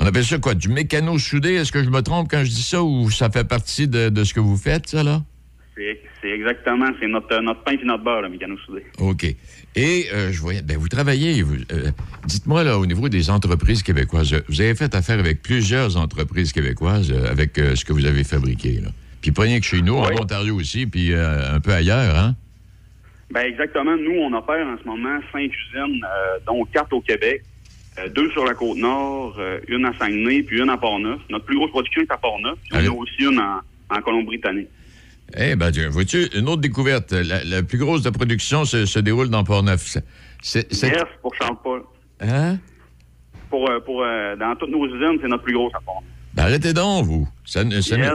On appelle ça quoi? Du mécano-soudé? Est-ce que je me trompe quand je dis ça ou ça fait partie de, de ce que vous faites, ça, là? C'est exactement, c'est notre, notre pain et notre beurre, le mécano-soudé. OK. Et euh, je voyais, ben, vous travaillez, vous, euh, dites-moi, là, au niveau des entreprises québécoises, euh, vous avez fait affaire avec plusieurs entreprises québécoises euh, avec euh, ce que vous avez fabriqué, là. Puis pas rien que chez nous, en. Ontario aussi, puis euh, un peu ailleurs, hein? Ben exactement. Nous, on opère en ce moment cinq usines, euh, dont quatre au Québec, euh, deux sur la côte nord, euh, une à Saguenay, puis une à Port-Neuf. Notre plus grosse production est à Port-Neuf. puis On a aussi une en, en Colombie-Britannique. Eh ben, tiens, vois-tu, une autre découverte. La, la plus grosse de production se, se déroule dans Port-Neuf. C'est- C'est, Yes, pour Charles-Paul. Hein? Pour, pour, euh, dans toutes nos usines, c'est notre plus grosse à Port-Neuf. Ben, arrêtez donc, vous. Ça, ne- ça ne- Yes.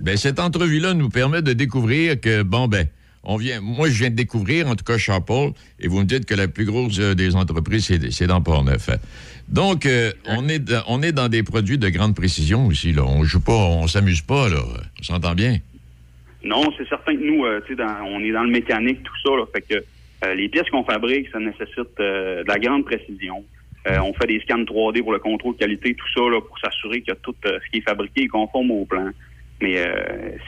ben, cette entrevue-là nous permet de découvrir que, bon, ben, on vient, moi, je viens de découvrir, en tout cas, Charles-Paul, et vous me dites que la plus grosse euh, des entreprises, c'est, c'est dans Port-Neuf. Donc, euh, on, est dans, on est dans des produits de grande précision aussi, là. On joue pas, on s'amuse pas, là. On s'entend bien? Non, c'est certain que nous, euh, dans- on est dans le mécanique, tout ça. Là, fait que euh, les pièces qu'on fabrique, ça nécessite de la grande précision. On fait des scans 3D pour le contrôle qualité, tout ça, là, pour s'assurer que tout ce qui est fabriqué est conforme au plan. Mais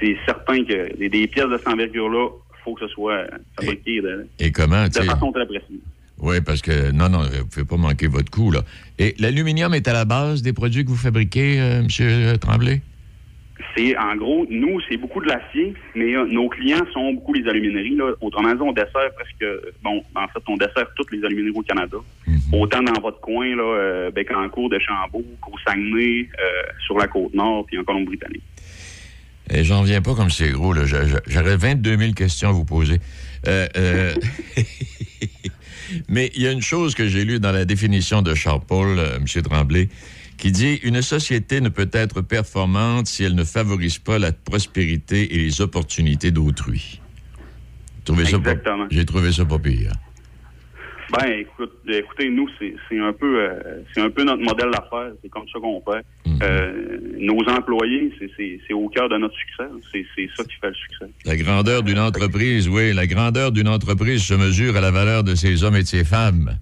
c'est certain que des, des pièces de cette envergure-là, faut que ce soit euh, fabriqué de, Et comment, de sais? façon très précise. Oui, parce que, non, non, vous ne pouvez pas manquer votre coup, là. Et l'aluminium est à la base des produits que vous fabriquez, euh, M. Tremblay? C'est en gros, nous, c'est beaucoup de l'acier, mais euh, nos clients sont beaucoup les alumineries. Là. Autrement dit, on dessert presque bon, en fait, on dessert toutes les alumineries au Canada. Autant dans votre coin, là, euh, Bécancour, de Chambourg, qu'au Saguenay, euh, sur la côte nord, puis en Colombie-Britannique. Et j'en viens pas comme c'est gros, là. J'a- j'a- J'aurais 22 000 questions à vous poser. Euh, euh, *laughs* Mais il y a une chose que j'ai lue dans la définition de Charles-Paul, euh, M. Tremblay, qui dit Une société ne peut être performante si elle ne favorise pas la prospérité et les opportunités d'autrui. J'ai trouvé ça pas pire. Ben, écoute, écoutez, nous, c'est un peu euh, c'est un peu notre modèle d'affaires. C'est comme ça qu'on fait. Euh, nos employés, c'est- au cœur de notre succès. C'est ça qui fait le succès. La grandeur d'une entreprise, oui, la grandeur d'une entreprise se mesure à la valeur de ses hommes et de ses femmes.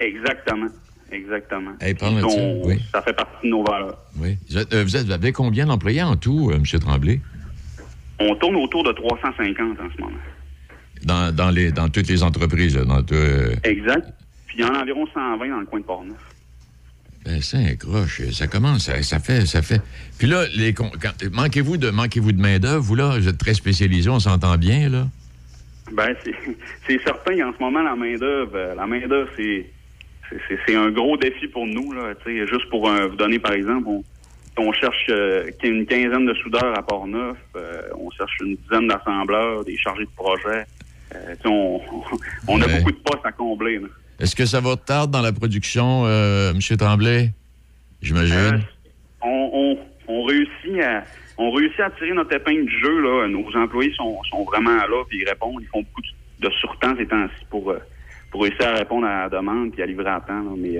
Exactement. Exactement. Hey, on- oui. ça fait partie de nos valeurs. Oui. Vous, êtes- euh, vous êtes- vous avez combien d'employés en tout, M. Tremblay? On tourne autour de 350 en ce moment. Dans, dans, les, dans toutes les entreprises, dans tout, euh, Exact. Puis il y en a environ 120 dans le coin de Portneuf. ben, ça accroche, ça commence, ça, ça fait, ça fait. Puis là, les, con- quand- manquez-vous de, manquez-vous de main d'œuvre, vous là, vous êtes très spécialisé, on s'entend bien là? Ben, c'est *laughs* certain, en ce moment, la main-d'œuvre, euh, la main-d'œuvre, c'est c'est- un gros défi pour nous. Là, juste pour vous donner, par exemple, on, on cherche euh, une quinzaine de soudeurs à Port-Neuf, euh, on cherche une dizaine d'assembleurs, des chargés de projet. Euh, on, on a Ouais. beaucoup de postes à combler. Est-ce que ça va tarder dans la production, euh, M. Tremblay? J'imagine. Euh, on, on, on réussit à on réussit à tirer notre épingle du jeu. Là. Nos employés sont, sont vraiment là, puis ils répondent. Ils font beaucoup de surtemps ces temps-ci pour, pour réussir à répondre à la demande puis à livrer à temps. là. Mais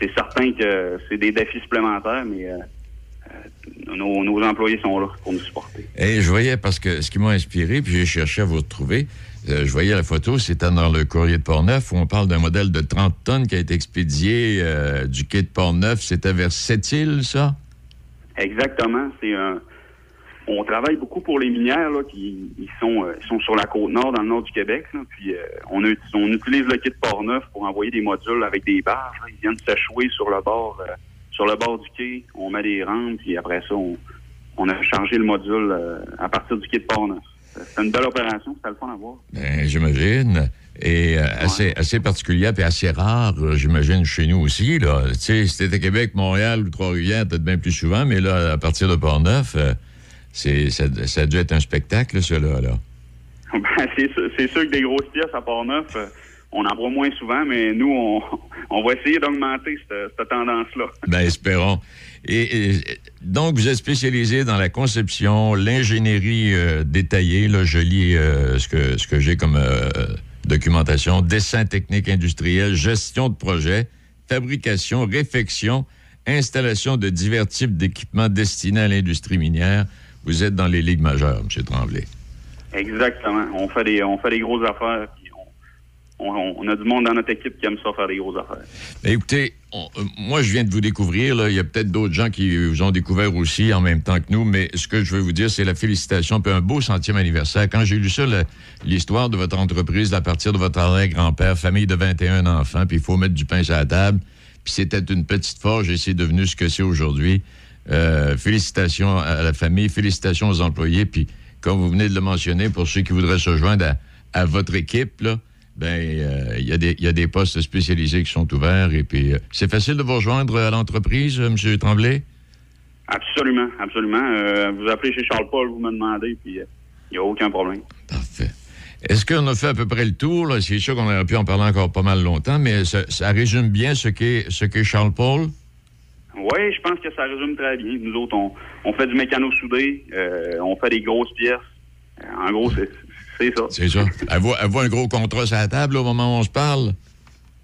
c'est certain que c'est des défis supplémentaires, mais nos, nos employés sont là pour nous supporter. Et je voyais, parce que ce qui m'a inspiré, puis j'ai cherché à vous retrouver, euh, je voyais la photo, c'était dans le courrier de Portneuf, où on parle d'un modèle de 30 tonnes qui a été expédié euh, du quai de Portneuf. C'était vers Sept-Îles, ça? Exactement. C'est un. On travaille beaucoup pour les minières là, qui sont, euh, sont sur la côte nord, dans le nord du Québec. puis euh, on, on utilise le kit Port-Neuf pour envoyer des modules avec des barges. Ils viennent s'échouer sur le bord, euh, sur le bord du quai. On met des rampes, puis après ça, on, on a chargé le module euh, à partir du quai de Port-Neuf. C'est une belle opération, c'était le fun à voir. Ben, j'imagine. Et euh, assez, assez particulière et assez rare, euh, j'imagine, chez nous aussi. Tu sais, si t'étais Québec, Montréal ou Trois-Rivières, peut-être bien plus souvent, mais là, à partir de Port-Neuf, euh, c'est, ça, ça a dû être un spectacle, cela, là. *laughs* Ben, c'est sûr, c'est sûr que des grosses pièces à Port-Neuf, euh, on en voit moins souvent, mais nous, on, *laughs* on va essayer d'augmenter cette, cette tendance-là. Ben, espérons. Et, donc, vous êtes spécialisé dans la conception, l'ingénierie euh, détaillée. Là, je lis euh, ce que, ce que j'ai comme euh, documentation. Dessin technique industriel, gestion de projet, fabrication, réfection, installation de divers types d'équipements destinés à l'industrie minière. Vous êtes dans les ligues majeures, M. Tremblay. Exactement. On fait des, on fait des grosses affaires. On, a du monde dans notre équipe qui aime ça faire des grosses affaires. Ben, écoutez, euh, moi, je viens de vous découvrir. Il y a peut-être d'autres gens qui vous ont découvert aussi en même temps que nous, mais ce que je veux vous dire, c'est la félicitation, puis un beau centième anniversaire. Quand j'ai lu ça, l'histoire de votre entreprise, à partir de votre arrière-grand-père, famille de 21 enfants, puis il faut mettre du pain sur la table, puis c'était une petite forge et c'est devenu ce que c'est aujourd'hui. Euh, félicitations à la famille, félicitations aux employés, puis comme vous venez de le mentionner, pour ceux qui voudraient se joindre à, à votre équipe, là, ben, euh, il y, a des- il y a des postes spécialisés qui sont ouverts. Et puis, euh, c'est facile de vous rejoindre à l'entreprise, euh, M. Tremblay? Absolument, absolument. Euh, vous appelez chez Charles Paul, vous me demandez, puis il n'y a aucun problème. Parfait. Est-ce qu'on a fait à peu près le tour? C'est sûr qu'on aurait pu en parler encore pas mal longtemps, mais ça, ça résume bien ce qu'est ce qu'est Charles Paul? Oui, je pense que ça résume très bien. Nous autres, on, on fait du mécano soudé, on fait des grosses pièces. En gros, c'est c'est ça. C'est ça. Avez-vous avez-vous un gros contrat sur la table là, au moment où on se parle?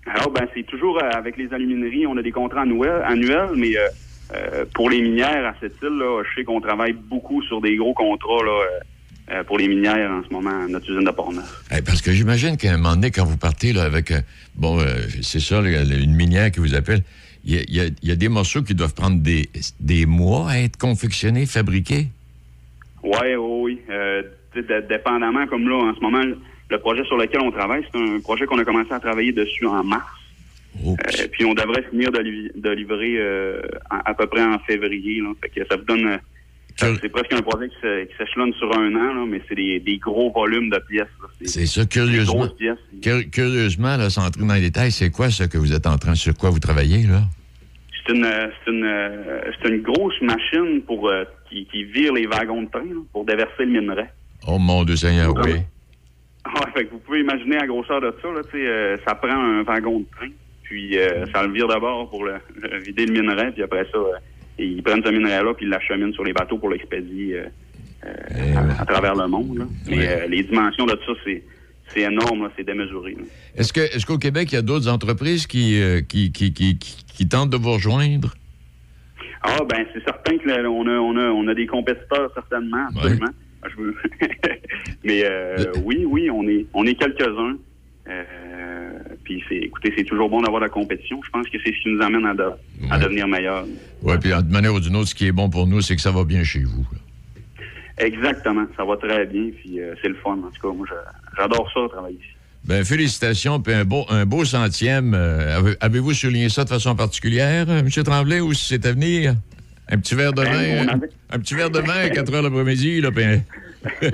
Alors, ben, c'est toujours euh, avec les alumineries, on a des contrats annuels, annuels mais euh, euh, pour les minières à cette île, là, je sais qu'on travaille beaucoup sur des gros contrats là, pour les minières en ce moment notre usine de Portneuf. Eh, parce que j'imagine qu'à un moment donné, quand vous partez là, avec, euh, bon, euh, c'est ça, une minière qui vous appelle, il y a, y y des morceaux qui doivent prendre des, des mois à être confectionnés, fabriqués? Oui, oui, oui. Dépendamment, comme là, en ce moment, le projet sur lequel on travaille, c'est un projet qu'on a commencé à travailler dessus en mars. Euh, puis on devrait finir de, li- de livrer euh, à, à peu près en février. Là. Fait que ça vous donne... euh, C'est presque un projet qui s'échelonne sur un an, là, mais c'est des, des gros volumes de pièces. C'est ça, curieusement. pièces. Cur- curieusement, là, sans entrer dans les détails, c'est quoi ce que vous êtes en train, sur quoi vous travaillez, là? C'est une, c'est une, c'est une grosse machine pour euh, qui, qui vire les wagons de train là, pour déverser le minerai. Oh mon Dieu Seigneur, oui. Ouais, fait que vous pouvez imaginer la grosseur de ça. Là, euh, ça prend un wagon de train, puis euh, ça le vire d'abord pour le, *laughs* le vider le minerai, puis après ça, euh, ils prennent ce minerai-là, puis ils l'acheminent sur les bateaux pour l'expédier euh, à, à travers le monde. là. Mais Ouais. les dimensions de ça, c'est c'est énorme, c'est démesuré. Est-ce que est-ce qu'au Québec, il y a d'autres entreprises qui, euh, qui, qui, qui, tentent de vous rejoindre? Ah ben c'est certain que là, on a on a on a des compétiteurs certainement, absolument. *laughs* Mais euh, oui, oui, on est on est quelques-uns. Euh, puis c'est écoutez, c'est toujours bon d'avoir la compétition. Je pense que c'est ce qui nous amène à, de- devenir meilleur. Oui, puis d'une manière ou d'une autre, ce qui est bon pour nous, c'est que ça va bien chez vous. là. Exactement, ça va très bien, puis euh, c'est le fun. En tout cas, moi j'adore ça travailler ici. Ben, félicitations, puis un beau, un beau centième. Euh, avez- Avez-vous souligné ça de façon particulière, M. Tremblay, ou c'est à venir? Un petit verre de vin, avait- un petit verre de vin à 4 heures l'après-midi, là. *laughs*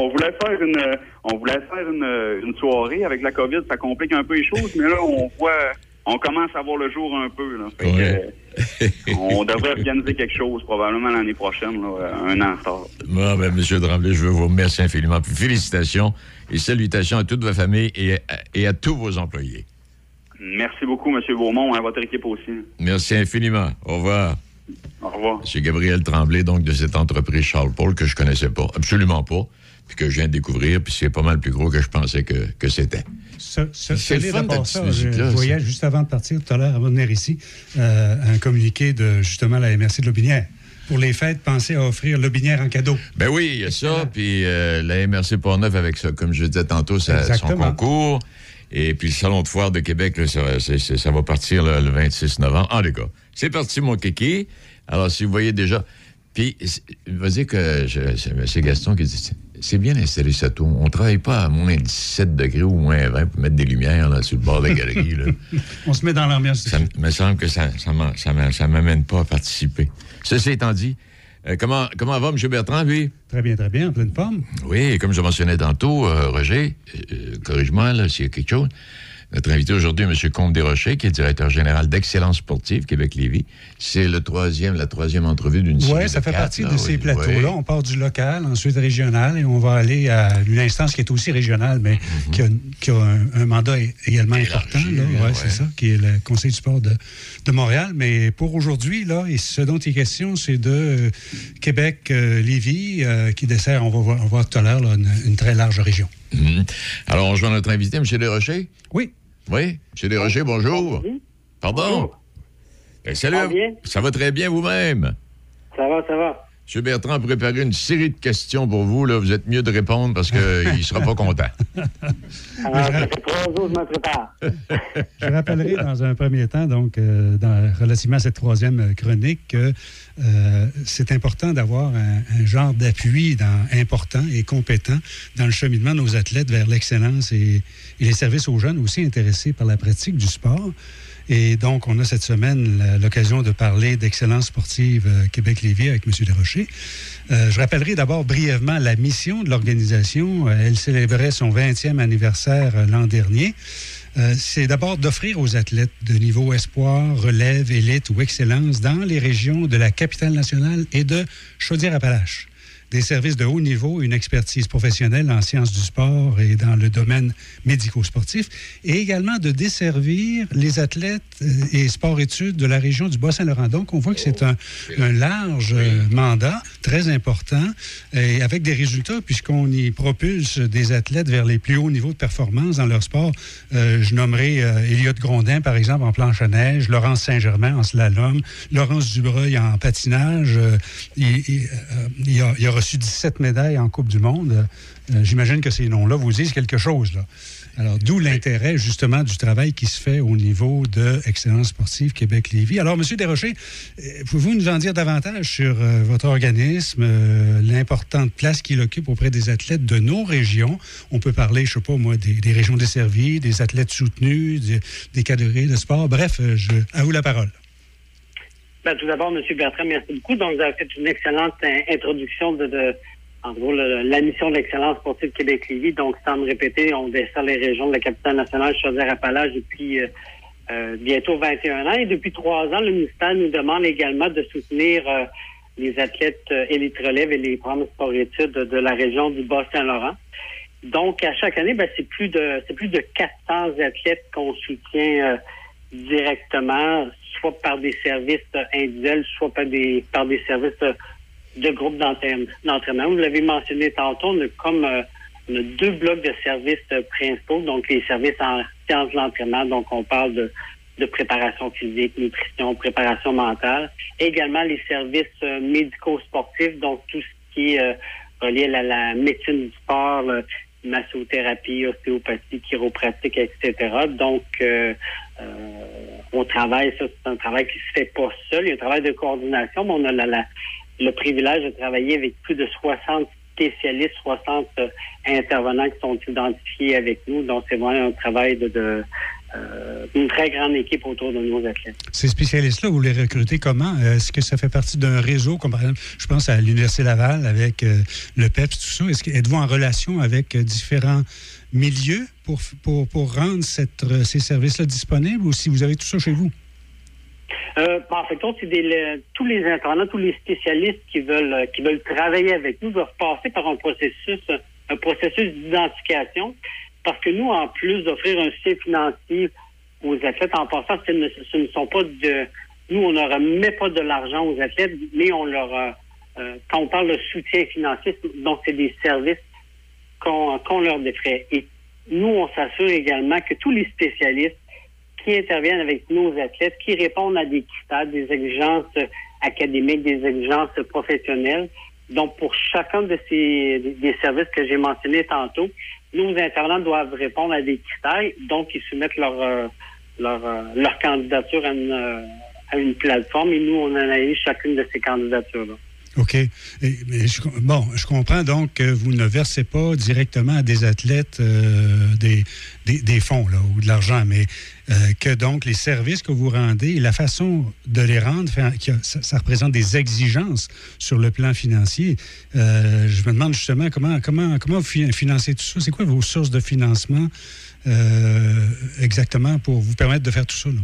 On voulait faire une on voulait faire une, une soirée avec la COVID, ça complique un peu les choses, mais là on voit on commence à voir le jour un peu. Là. Fait que, Ouais. euh, on devrait organiser quelque chose probablement l'année prochaine, là, euh, un an en retard. Bon, ben, M. Tremblay, je veux vous remercier infiniment. Puis félicitations et salutations à toute votre famille et à, et à tous vos employés. Merci beaucoup, M. Beaumont, à votre équipe aussi. Merci infiniment. Au revoir. Au revoir. M. Gabriel Tremblay, donc, de cette entreprise Charles Paul que je connaissais pas, absolument pas, puis que je viens de découvrir, puis c'est pas mal plus gros que je pensais que, que c'était. Ce, ce, C'est le fun part ça, je, voyais juste avant de partir tout à l'heure, avant de venir ici, euh, un communiqué de justement la MRC de Lobinière. Pour les fêtes, pensez à offrir Lobinière en cadeau. Ben oui, il y a ça, puis euh, la MRC Portneuf avec ça, comme je disais tantôt, ça, son concours. Et puis le Salon de foire de Québec, là, ça, va partir là, le 26 novembre. En tout cas, c'est parti, mon kéké. Alors, si vous voyez déjà... Puis, vas-y que c'est Gaston qui dit, c'est bien installé ça tout. On travaille pas à moins 17 degrés ou moins 20 pour mettre des lumières là, sur le bord de la galerie. là. *laughs* On se met dans l'ambiance. Ça me semble que ça m'a- ça m'amène pas à participer. Ceci étant dit, Euh, comment, comment va, M. Bertrand, lui? Très bien, très bien, en pleine forme. Oui, comme je mentionnais tantôt, euh, Roger, euh, corrige-moi s'il y a quelque chose. Notre invité aujourd'hui, M. Comte Desrochers, qui est directeur général d'Excellence sportive Québec-Lévis. C'est le troisième, la troisième entrevue d'une série Oui, ça de fait quatre, partie là, de oui, ces plateaux-là. oui. On part du local, ensuite régional, et on va aller à une instance qui est aussi régionale, mais qui a, qui a un, un mandat également important. Là, ouais, ouais. C'est ça, qui est le Conseil du sport de, de Montréal. Mais pour aujourd'hui, là, et ce dont il est question, c'est de euh, Québec-Lévis, euh, qui dessert, on va voir, on va voir tout à l'heure, une, une très large région. Mhm. Alors, on joint notre invité, M. Desrochers? Oui. Oui, M. Desrochers, bonjour. Pardon? Eh, salut. Ça va bien? Ça va très bien vous-même? Ça va, ça va. M. Bertrand a préparé une série de questions pour vous. Là. Vous êtes mieux de répondre parce qu'il *laughs* ne sera pas content. Alors, ça fait trois jours que je me prépare. *laughs* Je rappellerai dans un premier temps, donc, euh, dans- relativement à cette troisième euh, chronique, que euh, c'est important d'avoir un, un genre d'appui important et compétent dans le cheminement de nos athlètes vers l'excellence et, et les services aux jeunes aussi intéressés par la pratique du sport. Et donc, on a cette semaine l'occasion de parler d'excellence sportive euh, Québec-Lévis avec M. Desrochers. Euh, je rappellerai d'abord brièvement la mission de l'organisation. Euh, elle célébrait son 20e anniversaire l'an dernier. C'est d'abord d'offrir aux athlètes de niveau espoir, relève, élite ou excellence dans les régions de la capitale nationale et de Chaudière-Appalaches des services de haut niveau, une expertise professionnelle en sciences du sport et dans le domaine médico-sportif, et également de desservir les athlètes euh, et sport-études de la région du Bas-Saint-Laurent. Donc, on voit que c'est un, large euh, mandat, très important, et avec des résultats, puisqu'on y propulse des athlètes vers les plus hauts niveaux de performance dans leur sport. Euh, je nommerai euh, Elliott Grondin, par exemple, en planche à neige, Laurence Saint-Germain en slalom, Laurence Dubreuil en patinage. Il, il a, il a reçu 17 médailles en Coupe du Monde. Euh, J'imagine que ces noms-là vous disent quelque chose. Là. Alors, d'où l'intérêt, justement, du travail qui se fait au niveau de Excellence sportive Québec-Lévis. Alors, M. Desrochers, euh, pouvez-vous nous en dire davantage sur euh, votre organisme, euh, l'importante place qu'il occupe auprès des athlètes de nos régions? On peut parler, je ne sais pas moi, des, des régions desservies, des athlètes soutenus, des, des cadres de sport. Bref, je, à vous la parole. Ben, tout d'abord, M. Bertrand, merci beaucoup. Donc, vous avez fait une excellente euh, introduction de, de en gros, la mission de sportive Québec-Lévis. Donc, sans me répéter, on dessert les régions de la capitale nationale Chaudière-Appalaches depuis euh, euh, bientôt 21 ans. Et depuis trois ans, le ministère nous demande également de soutenir euh, les athlètes euh, élite relève et les programmes sport-études de, la région du Bas-Saint-Laurent. Donc, à chaque année, ben, c'est plus de c'est plus de 400 athlètes qu'on soutient euh, directement, soit par des services euh, individuels, soit par des par des services euh, de groupes d'entraîne- d'entraînement. Vous l'avez mentionné tantôt, on a comme euh, deux blocs de services principaux, donc les services en sciences de l'entraînement, donc on parle de, de préparation physique, nutrition, préparation mentale, et également les services médico-sportifs, donc tout ce qui est relié à la médecine du sport, massothérapie, ostéopathie, chiropratique, etc. Donc, euh, euh, on travaille, ça c'est un travail qui se fait pas seul, il y a un travail de coordination, mais on a le privilège de travailler avec plus de 60 spécialistes, 60 euh, intervenants qui sont identifiés avec nous. Donc, c'est vraiment un travail de, euh, très grande équipe autour de nos athlètes. Ces spécialistes-là, vous les recrutez comment? Est-ce que ça fait partie d'un réseau, comme par exemple, je pense à l'Université Laval avec euh, le PEPS, tout ça? Est-ce que êtes-vous en relation avec différents milieux pour, pour, pour rendre euh, ces services-là disponibles ou si vous avez tout ça chez vous? Euh, en fait, c'est tous les intervenants, tous les spécialistes qui veulent euh, qui veulent travailler avec nous doivent passer par un processus un processus d'identification parce que nous, en plus d'offrir un soutien financier aux athlètes, en passant, ce ne, sont pas de nous, on ne remet pas de l'argent aux athlètes, mais on leur quand on parle de soutien financier, donc c'est des services qu'on leur défrait. Et nous, on s'assure également que tous les spécialistes qui interviennent avec nos athlètes, qui répondent à des critères, des exigences académiques, des exigences professionnelles. Donc, pour chacun de ces des- services que j'ai mentionnés tantôt, nos intervenants doivent répondre à des critères, donc ils soumettent leur euh, leur, euh, leur candidature à une, euh, à une plateforme et nous, on analyse chacune de ces candidatures-là. OK. bon, je comprends donc que vous ne versez pas directement à des athlètes euh, des, des, fonds ou de l'argent, mais euh, que donc les services que vous rendez, la façon de les rendre, ça, représente des exigences sur le plan financier. Euh, je me demande justement comment, comment, comment vous financez tout ça? C'est quoi vos sources de financement exactement pour vous permettre de faire tout ça? Là?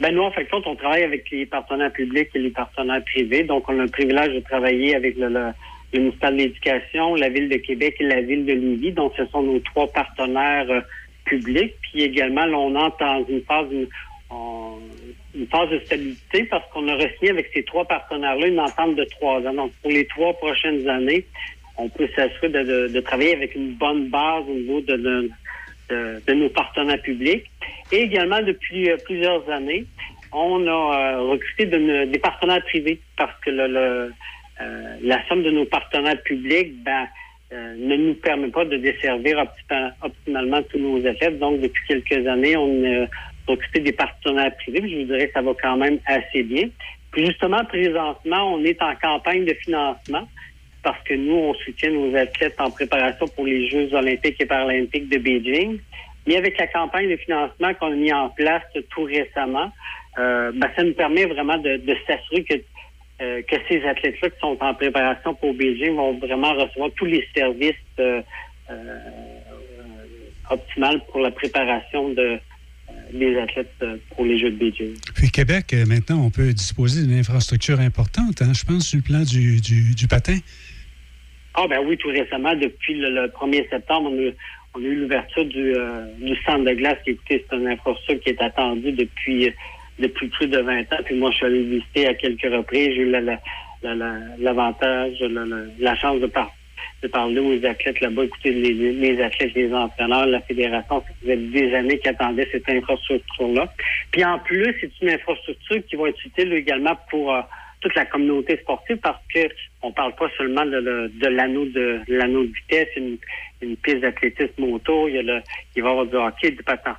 Ben nous, en fait, on travaille avec les partenaires publics et les partenaires privés. Donc, on a le privilège de travailler avec le, ministère de l'Éducation, la Ville de Québec et la Ville de Lévis. Donc, ce sont nos trois partenaires euh, publics. Puis également, là, on entre dans une phase, une, phase de stabilité parce qu'on a signé avec ces trois partenaires-là une entente de trois ans. Donc, pour les trois prochaines années, on peut s'assurer de, de, travailler avec une bonne base au niveau de, de de, nos partenaires publics. Et également, depuis euh, plusieurs années, on a euh, recruté des partenaires privés parce que le, euh, la somme de nos partenaires publics ben, ne nous permet pas de desservir optimalement tous nos athlètes. Donc, depuis quelques années, on a recruté des partenaires privés. Je vous dirais que ça va quand même assez bien. Puis justement, présentement, on est en campagne de financement parce que nous, on soutient nos athlètes en préparation pour les Jeux olympiques et paralympiques de Beijing. Mais avec la campagne de financement qu'on a mis en place tout récemment, euh, ben, ça nous permet vraiment de, s'assurer que, euh, que ces athlètes-là qui sont en préparation pour Beijing vont vraiment recevoir tous les services euh, optimales pour la préparation de, des athlètes pour les Jeux de Beijing. Puis Québec, maintenant, on peut disposer d'une infrastructure importante, hein, je pense, sur le plan du, du patin. Ah ben oui, tout récemment, depuis le, 1er septembre, on a, eu l'ouverture du, euh, du centre de glace. Écoutez, c'est une infrastructure qui est attendue depuis depuis plus de 20 ans. Puis moi, je suis allé visiter à quelques reprises. J'ai eu l'avantage, la, la, chance de, parler aux athlètes là-bas. Écoutez, les, athlètes, les entraîneurs, la fédération, ça faisait des années qu'ils attendaient cette infrastructure-là. Puis en plus, c'est une infrastructure qui va être utile également pour... Euh, toute la communauté sportive parce que on parle pas seulement de, l'anneau de l'anneau de vitesse, une, piste d'athlétisme moto, il y il va y avoir du hockey, du patin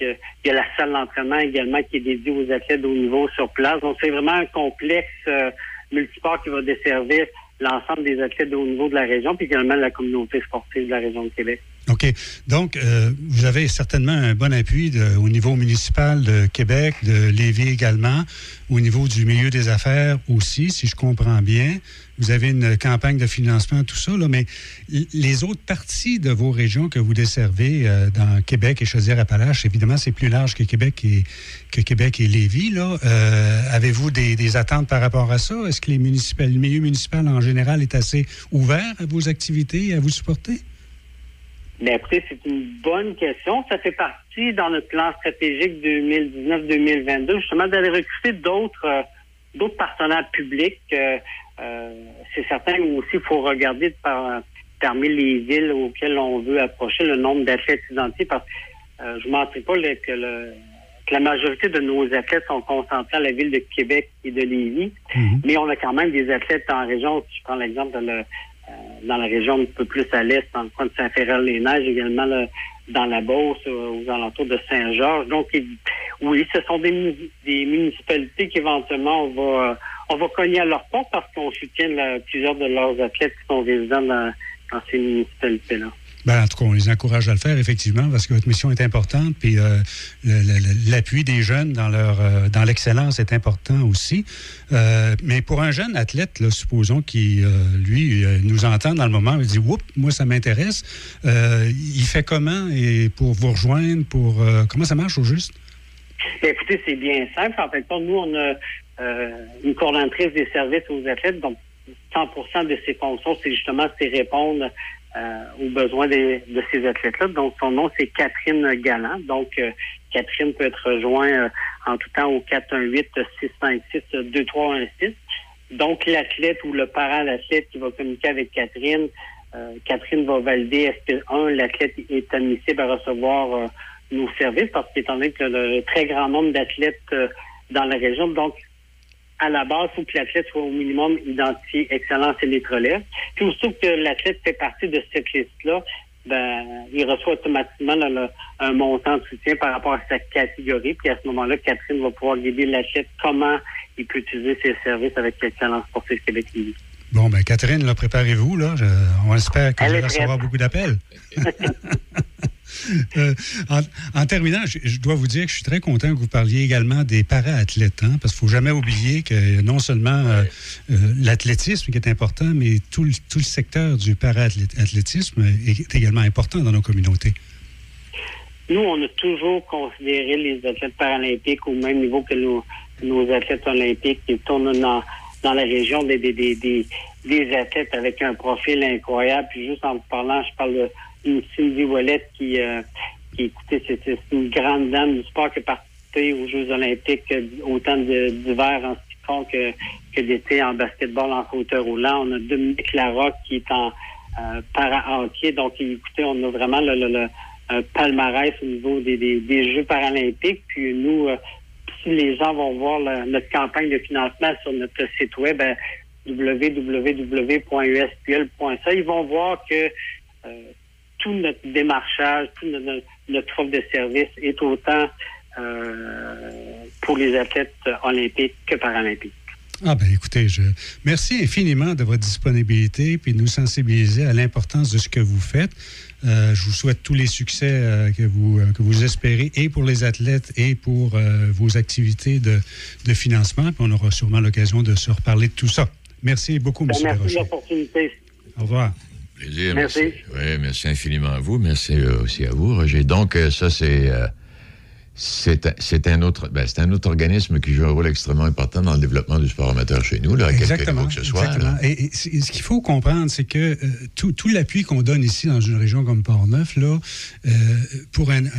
il y a la salle d'entraînement également qui est dédiée aux athlètes haut niveau sur place. Donc c'est vraiment un complexe euh, qui va desservir l'ensemble des athlètes haut niveau de la région, puis également la communauté sportive de la région de Québec. OK. Donc, euh, vous avez certainement un bon appui au niveau municipal de Québec, de Lévis également, au niveau du milieu des affaires aussi, si je comprends bien. Vous avez une campagne de financement, tout ça, là, mais les autres parties de vos régions que vous desservez euh, dans Québec et Chaudière-Appalaches, évidemment, c'est plus large que Québec et, que Québec et Lévis. Là. Euh, avez-vous des, attentes par rapport à ça? Est-ce que le milieu municipal en général est assez ouvert à vos activités et à vous supporter? Bien, écoutez, c'est une bonne question. Ça fait partie dans notre plan stratégique 2019-2022, justement, d'aller recruter d'autres euh, d'autres partenaires publics. Euh, euh, c'est certain aussi, il faut regarder par, parmi les villes auxquelles on veut approcher le nombre d'athlètes identifiés, parce que je ne mentirais pas que, le, que, la majorité de nos athlètes sont concentrés à la ville de Québec et de Lévis, mm-hmm. mais on a quand même des athlètes en région. Je prends l'exemple de le, euh, dans la région un peu plus à l'est, dans le coin de Saint-Féral-les-Neiges, également dans la Beauce, euh, aux alentours de Saint-Georges. Donc, oui, ce sont des, municipalités qu'éventuellement on va on va cogner à leur porte parce qu'on soutient plusieurs de leurs athlètes qui sont résidents dans ces municipalités-là. Ben, en tout cas, on les encourage à le faire, effectivement, parce que votre mission est importante. Puis euh, l'appui des jeunes dans leur euh, dans l'excellence est important aussi. Euh, mais pour un jeune athlète, supposons qui, lui, nous entend dans le moment, il dit Oups, moi, ça m'intéresse. il fait comment et pour vous rejoindre, pour comment ça marche au juste? Ben, écoutez, c'est bien simple. En fait, nous, on a une coordonnatrice des services aux athlètes, donc 100% de ses fonctions, c'est justement c'est répondre aux besoins de ces athlètes-là. Donc, son nom, c'est Catherine Galland. Donc, euh, Catherine peut être rejointe euh, en tout temps au 418-656-2316. Donc, l'athlète ou le parent d'athlète qui va communiquer avec Catherine, Catherine va valider est-ce que, un, l'athlète est admissible à recevoir nos services, parce qu'étant donné que le très grand nombre d'athlètes dans la région, donc à la base, il faut que l'athlète soit au minimum identifié excellence et lettres Puis surtout que l'athlète fait partie de cette liste-là, ben, il reçoit automatiquement un montant de soutien par rapport à sa catégorie. Puis à ce moment-là, Catherine va pouvoir guider l'athlète comment il peut utiliser ses services avec l'excellence sportive Québec -Lévis. Bon, ben Catherine, préparez-vous. Là. on espère que vous recevoir beaucoup d'appels. *laughs* *laughs* Euh, en, terminant, je, dois vous dire que je suis très content que vous parliez également des para-athlètes, hein, parce qu'il ne faut jamais oublier que non seulement euh, euh, l'athlétisme qui est important, mais tout le, tout le secteur du para-athlétisme est également important dans nos communautés. Nous, on a toujours considéré les athlètes paralympiques au même niveau que nos, nos athlètes olympiques qui tournent dans, dans la région des, des, des, des, athlètes avec un profil incroyable. Puis juste en vous parlant, je parle de une Wallet qui, euh, qui écoutez, c'est une grande dame du sport qui a participé aux Jeux olympiques euh, autant d'hiver en ski que, que d'été en basketball en fauteuil roulant. On a Dominique Larocque qui est en euh, para-hockey. Donc, écoutez, on a vraiment le, le, un palmarès au niveau des, des, des Jeux paralympiques. Puis nous, euh, si les gens vont voir notre campagne de financement sur notre site web, ben, www.uspl.ca, ils vont voir que tout notre démarchage, tout notre, offre de service est autant euh, pour les athlètes olympiques que paralympiques. Ah ben écoutez, je merci infiniment de votre disponibilité puis de nous sensibiliser à l'importance de ce que vous faites. Euh, je vous souhaite tous les succès euh, que, vous, que vous espérez et pour les athlètes et pour vos activités de, de financement. Puis on aura sûrement l'occasion de se reparler de tout ça. Merci beaucoup, M. Ben, merci de l'opportunité. Au revoir. Merci. Oui, merci infiniment à vous. Merci euh, aussi à vous, Roger. Donc, euh, ça, c'est. Euh, c'est un, autre, ben, un autre organisme qui joue un rôle extrêmement important dans le développement du sport amateur chez nous, là, à exactement, que ce soit. Exactement. Et, ce qu'il faut comprendre, c'est que tout, tout l'appui qu'on donne ici dans une région comme Port-Neuf, là, pour un, un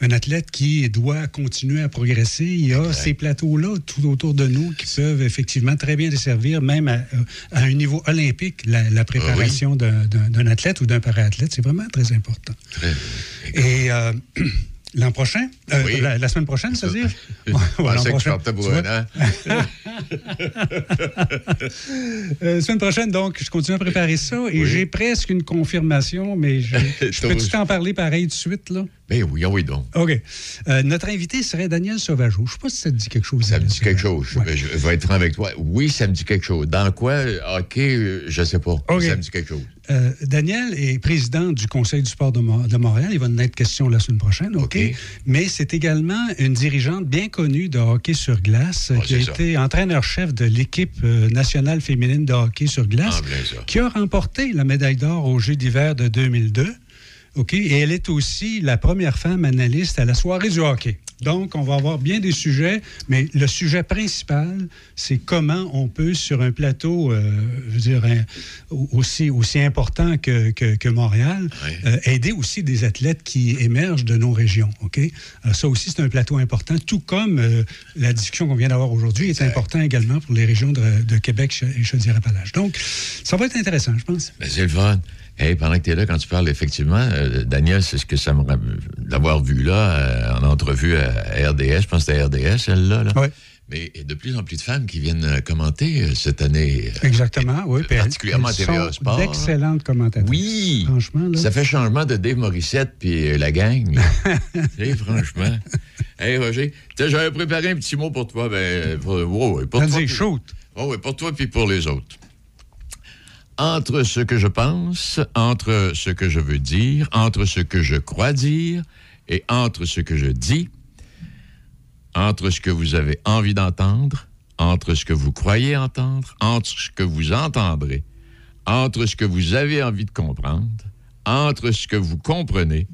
athlète qui doit continuer à progresser. Il y a ces plateaux-là tout autour de nous qui peuvent effectivement très bien desservir, même à, un niveau olympique, la, préparation d'un athlète ou d'un para-athlète. C'est vraiment très important. Très Et euh, *clears throat* L'an prochain? Euh, la, semaine prochaine, c'est-à-dire? *laughs* l'an prochain. Que pour un an. *laughs* euh, semaine prochaine, donc, je continue à préparer ça et j'ai presque une confirmation, mais je, *laughs* je peux-tu t'en parler pareil tout de suite, là? Ben oui, ah oui, donc. OK. Euh, notre invité serait Daniel Sauvageau. Je ne sais pas si ça te dit quelque chose. Ça me dit quelque chose. Je, vais être franc avec toi. Oui, ça me dit quelque chose. Dans quoi? OK, je ne sais pas. Ça me dit quelque chose. Euh, Daniel est président du Conseil du sport de, Montréal. Il va en être question la semaine prochaine, OK? Mais c'est également une dirigeante bien connue de hockey sur glace qui a été entraîneur-chef de l'équipe euh, nationale féminine de hockey sur glace, ah, qui a remporté la médaille d'or aux Jeux d'hiver de 2002. OK? Et elle est aussi la première femme analyste à la soirée du hockey. Donc, on va avoir bien des sujets, mais le sujet principal, c'est comment on peut, sur un plateau, euh, je veux dire, aussi, aussi important que, que, Montréal, euh, aider aussi des athlètes qui émergent de nos régions. OK? Alors, ça aussi, c'est un plateau important, tout comme euh, la discussion qu'on vient d'avoir aujourd'hui est important également pour les régions de, Québec et Chaudière-Appalaches. Donc, ça va être intéressant, je pense. C'est le fun. Hey, pendant que tu es là, quand tu parles, effectivement, euh, Daniel, c'est ce que ça me d'avoir vu là, euh, en entrevue à RDS, je pense que c'était RDS, celle-là. Là. Oui. Mais il y a de plus en plus de femmes qui viennent euh, commenter cette année. Exactement, oui. Particulièrement à TVA Sport. D'excellentes commentatrices. Oui. Franchement. Là. Ça fait changement de Dave Morissette puis la gang. *laughs* hey, franchement. Hey, Roger, j'avais préparé un petit mot pour toi. Ben, pour, oh, pour toi. shoot. Oh, oui, pour toi puis pour les autres entre ce que je pense, entre ce que je veux dire, entre ce que je crois dire et entre ce que je dis, entre ce que vous avez envie d'entendre, entre ce que vous croyez entendre, entre ce que vous entendrez, entre ce que vous avez envie de comprendre, entre ce que vous comprenez,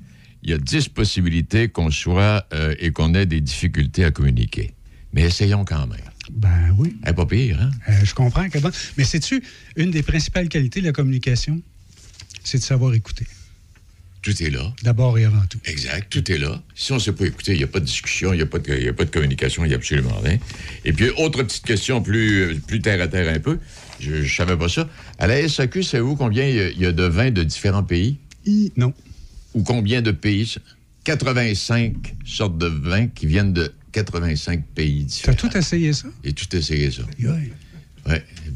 il y a dix possibilités qu'on soit euh, et qu'on ait des difficultés à communiquer. Mais essayons quand même. Ben oui. Elle pas pire, hein? Euh, je comprends. Que Mais sais-tu, une des principales qualités de la communication, c'est de savoir écouter. Tout est là. D'abord et avant tout. Exact, tout est là. Si on ne sait pas écouter, il n'y a pas de discussion, il n'y a, pas de, a pas de communication, il n'y a absolument rien. Et puis, autre petite question plus, plus terre à terre un peu, je ne savais pas ça. À la SAQ, savez-vous combien il y, a de vins de différents pays? non. Ou combien de pays? 85 sortes de vins qui viennent de 85 pays différents. Tu as tout essayé ça? J'ai tout essayé ça. Oui.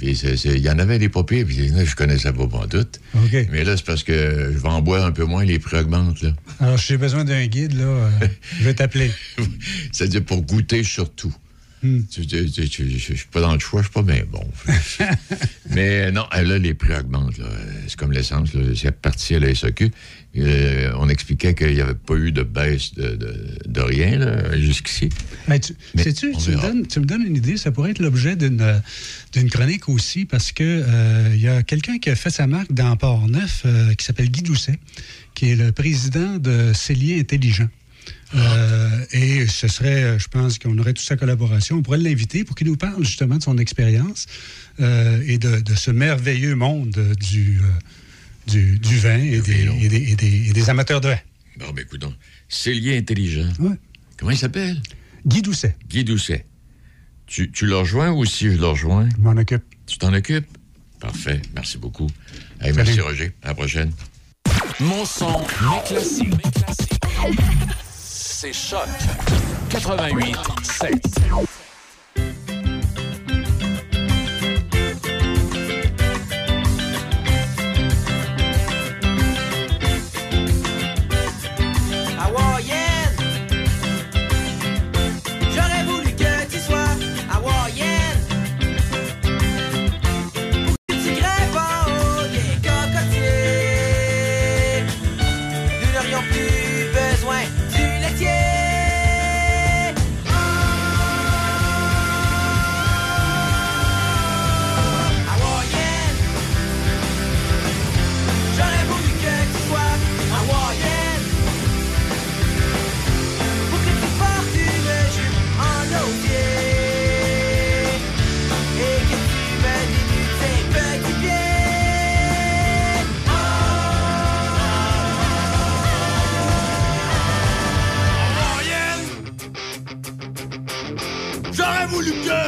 Il y en avait des papiers, puis je connaissais pas en doute. OK. Mais là, c'est parce que je vais en boire un peu moins, les prix augmentent. Là. Alors, si j'ai besoin d'un guide, là, euh, je vais t'appeler. *laughs* C'est-à-dire pour goûter surtout. Hmm. Je ne suis pas dans le choix, je suis pas bien bon. *laughs* Mais non, là, les prix augmentent. C'est comme l'essence. C'est parti à la SAQ. Euh, on expliquait qu'il n'y avait pas eu de baisse de, de- de rien jusqu'ici. Tu, sais-tu, me donnes, tu me donnes une idée, ça pourrait être l'objet d'une, euh, d'une chronique aussi, parce que euh, il y a quelqu'un qui a fait sa marque dans Port-Neuf, euh, qui s'appelle Guy Doucet, qui est le président de Cellier Intelligent. Euh, et ce serait, euh, je pense qu'on aurait toute sa collaboration. On pourrait l'inviter pour qu'il nous parle justement de son expérience euh, et de, de ce merveilleux monde du, euh, du, du vin et des, et, des, et des- et des amateurs de vin. Bon, ben écoute, c'est lié intelligent. Ouais. Comment il s'appelle? Guy Doucet, Guy Doucet. Tu, tu le rejoins ou si je le rejoins? je m'en occupe. Tu t'en occupes? Parfait. Merci beaucoup. Hey, merci, Roger. À la prochaine. Mon son, mes classiques. C'est Choc 88 7.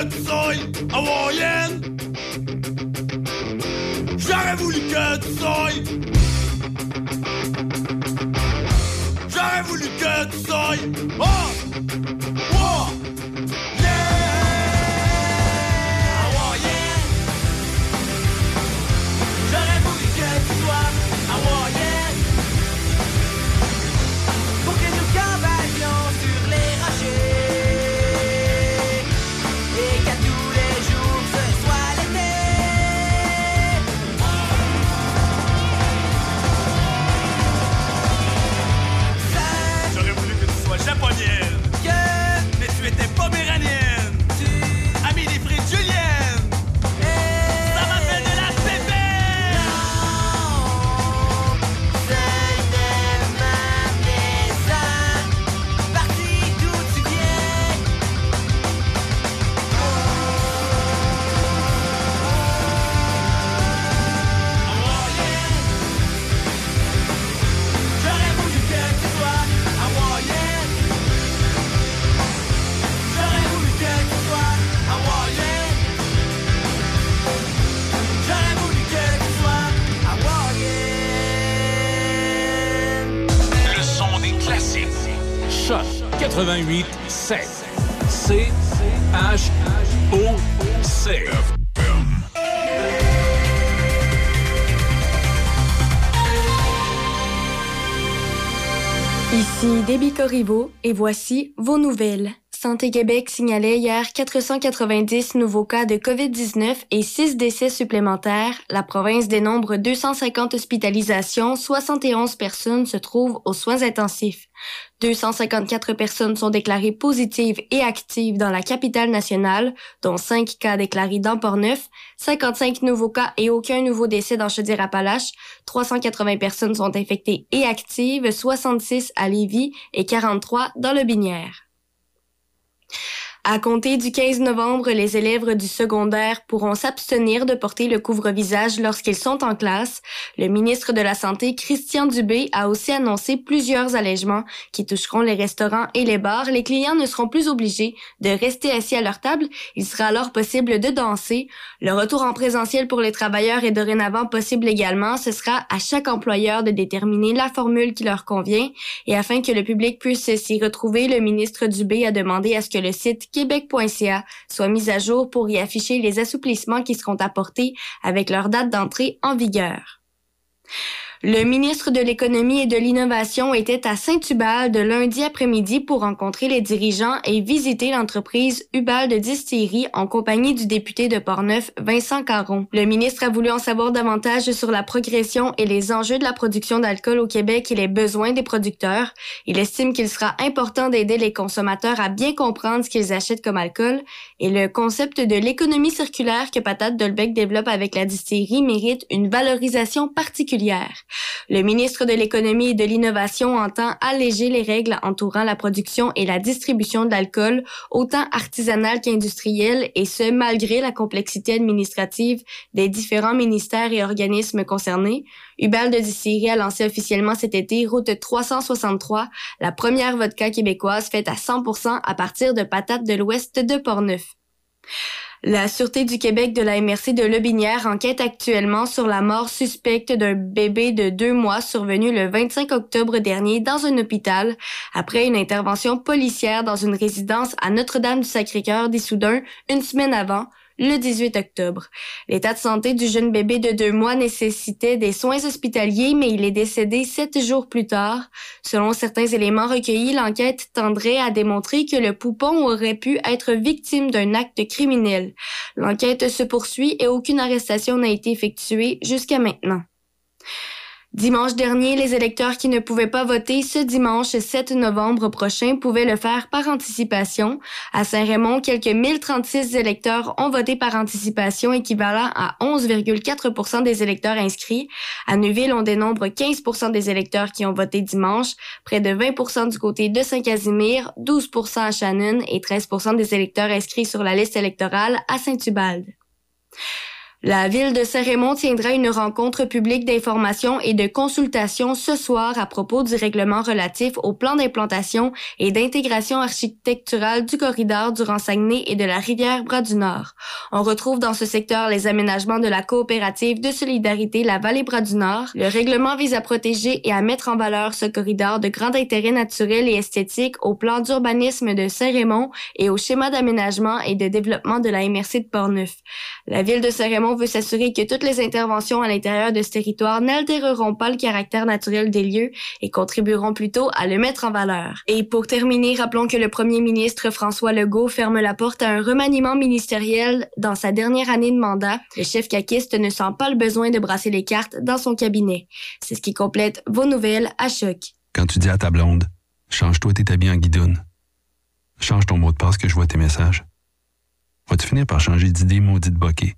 Tu sois hawaïenne J'aurais voulu que tu sois J'aurais voulu que tu sois Oh! Oh 88 7. C H O C. Ici Déby Corriveau et voici vos nouvelles. Santé Québec signalait hier 490 nouveaux cas de COVID-19 et 6 décès supplémentaires. La province dénombre 250 hospitalisations, 71 personnes se trouvent aux soins intensifs. 254 personnes sont déclarées positives et actives dans la capitale nationale, dont 5 cas déclarés dans Portneuf, 55 nouveaux cas et aucun nouveau décès dans Chaudière-Appalaches, 380 personnes sont infectées et actives, 66 à Lévis et 43 dans le Binière. À compter du 15 novembre, les élèves du secondaire pourront s'abstenir de porter le couvre-visage lorsqu'ils sont en classe. Le ministre de la Santé, Christian Dubé, a aussi annoncé plusieurs allègements qui toucheront les restaurants et les bars. Les clients ne seront plus obligés de rester assis à leur table. Il sera alors possible de danser. Le retour en présentiel pour les travailleurs est dorénavant possible également. Ce sera à chaque employeur de déterminer la formule qui leur convient. Et afin que le public puisse s'y retrouver, le ministre Dubé a demandé à ce que le site québec.ca soit mise à jour pour y afficher les assouplissements qui seront apportés avec leur date d'entrée en vigueur. Le ministre de l'Économie et de l'Innovation était à Saint-Ubal de lundi après-midi pour rencontrer les dirigeants et visiter l'entreprise Ubal de Distillerie en compagnie du député de Portneuf, Vincent Caron. Le ministre a voulu en savoir davantage sur la progression et les enjeux de la production d'alcool au Québec et les besoins des producteurs. Il estime qu'il sera important d'aider les consommateurs à bien comprendre ce qu'ils achètent comme alcool et le concept de l'économie circulaire que Patate Dolbec développe avec la distillerie mérite une valorisation particulière. Le ministre de l'Économie et de l'Innovation entend alléger les règles entourant la production et la distribution de l'alcool, autant artisanale qu'industrielle, et ce, malgré la complexité administrative des différents ministères et organismes concernés. Ubal de Distillerie a lancé officiellement cet été Route 363, la première vodka québécoise faite à 100% à partir de patates de l'ouest de Portneuf. La Sûreté du Québec de la MRC de Lobinière enquête actuellement sur la mort suspecte d'un bébé de deux mois survenu le 25 octobre dernier dans un hôpital. Après une intervention policière dans une résidence à Notre-Dame-du-Sacré-Cœur d'Issoudun une semaine avant, le 18 octobre. L'état de santé du jeune bébé de deux mois nécessitait des soins hospitaliers, mais il est décédé sept jours plus tard. Selon certains éléments recueillis, l'enquête tendrait à démontrer que le poupon aurait pu être victime d'un acte criminel. L'enquête se poursuit et aucune arrestation n'a été effectuée jusqu'à maintenant. Dimanche dernier, les électeurs qui ne pouvaient pas voter ce dimanche 7 novembre prochain pouvaient le faire par anticipation. À Saint-Raymond, quelques 1036 électeurs ont voté par anticipation, équivalent à 11,4% des électeurs inscrits. À Neuville, on dénombre 15 des électeurs qui ont voté dimanche, près de 20 du côté de Saint-Casimir, 12% à Shannon et 13% des électeurs inscrits sur la liste électorale à Saint-Ubalde. La ville de Saint-Raymond tiendra une rencontre publique d'information et de consultation ce soir à propos du règlement relatif au plan d'implantation et d'intégration architecturale du corridor du Saguenay et de la rivière Bras-du-Nord. On retrouve dans ce secteur les aménagements de la coopérative de solidarité La Vallée Bras-du-Nord. Le règlement vise à protéger et à mettre en valeur ce corridor de grand intérêt naturel et esthétique au plan d'urbanisme de Saint-Raymond et au schéma d'aménagement et de développement de la MRC de Portneuf. La ville de Saint-Raymond veut s'assurer que toutes les interventions à l'intérieur de ce territoire n'altéreront pas le caractère naturel des lieux et contribueront plutôt à le mettre en valeur. Et pour terminer, rappelons que le premier ministre François Legault ferme la porte à un remaniement ministériel dans sa dernière année de mandat. Le chef caquiste ne sent pas le besoin de brasser les cartes dans son cabinet. C'est ce qui complète vos nouvelles à choc. Quand tu dis à ta blonde, change-toi tes habits en guidoune. Change ton mot de passe que je vois tes messages. Vas-tu finir par changer d'idée maudite bokeh?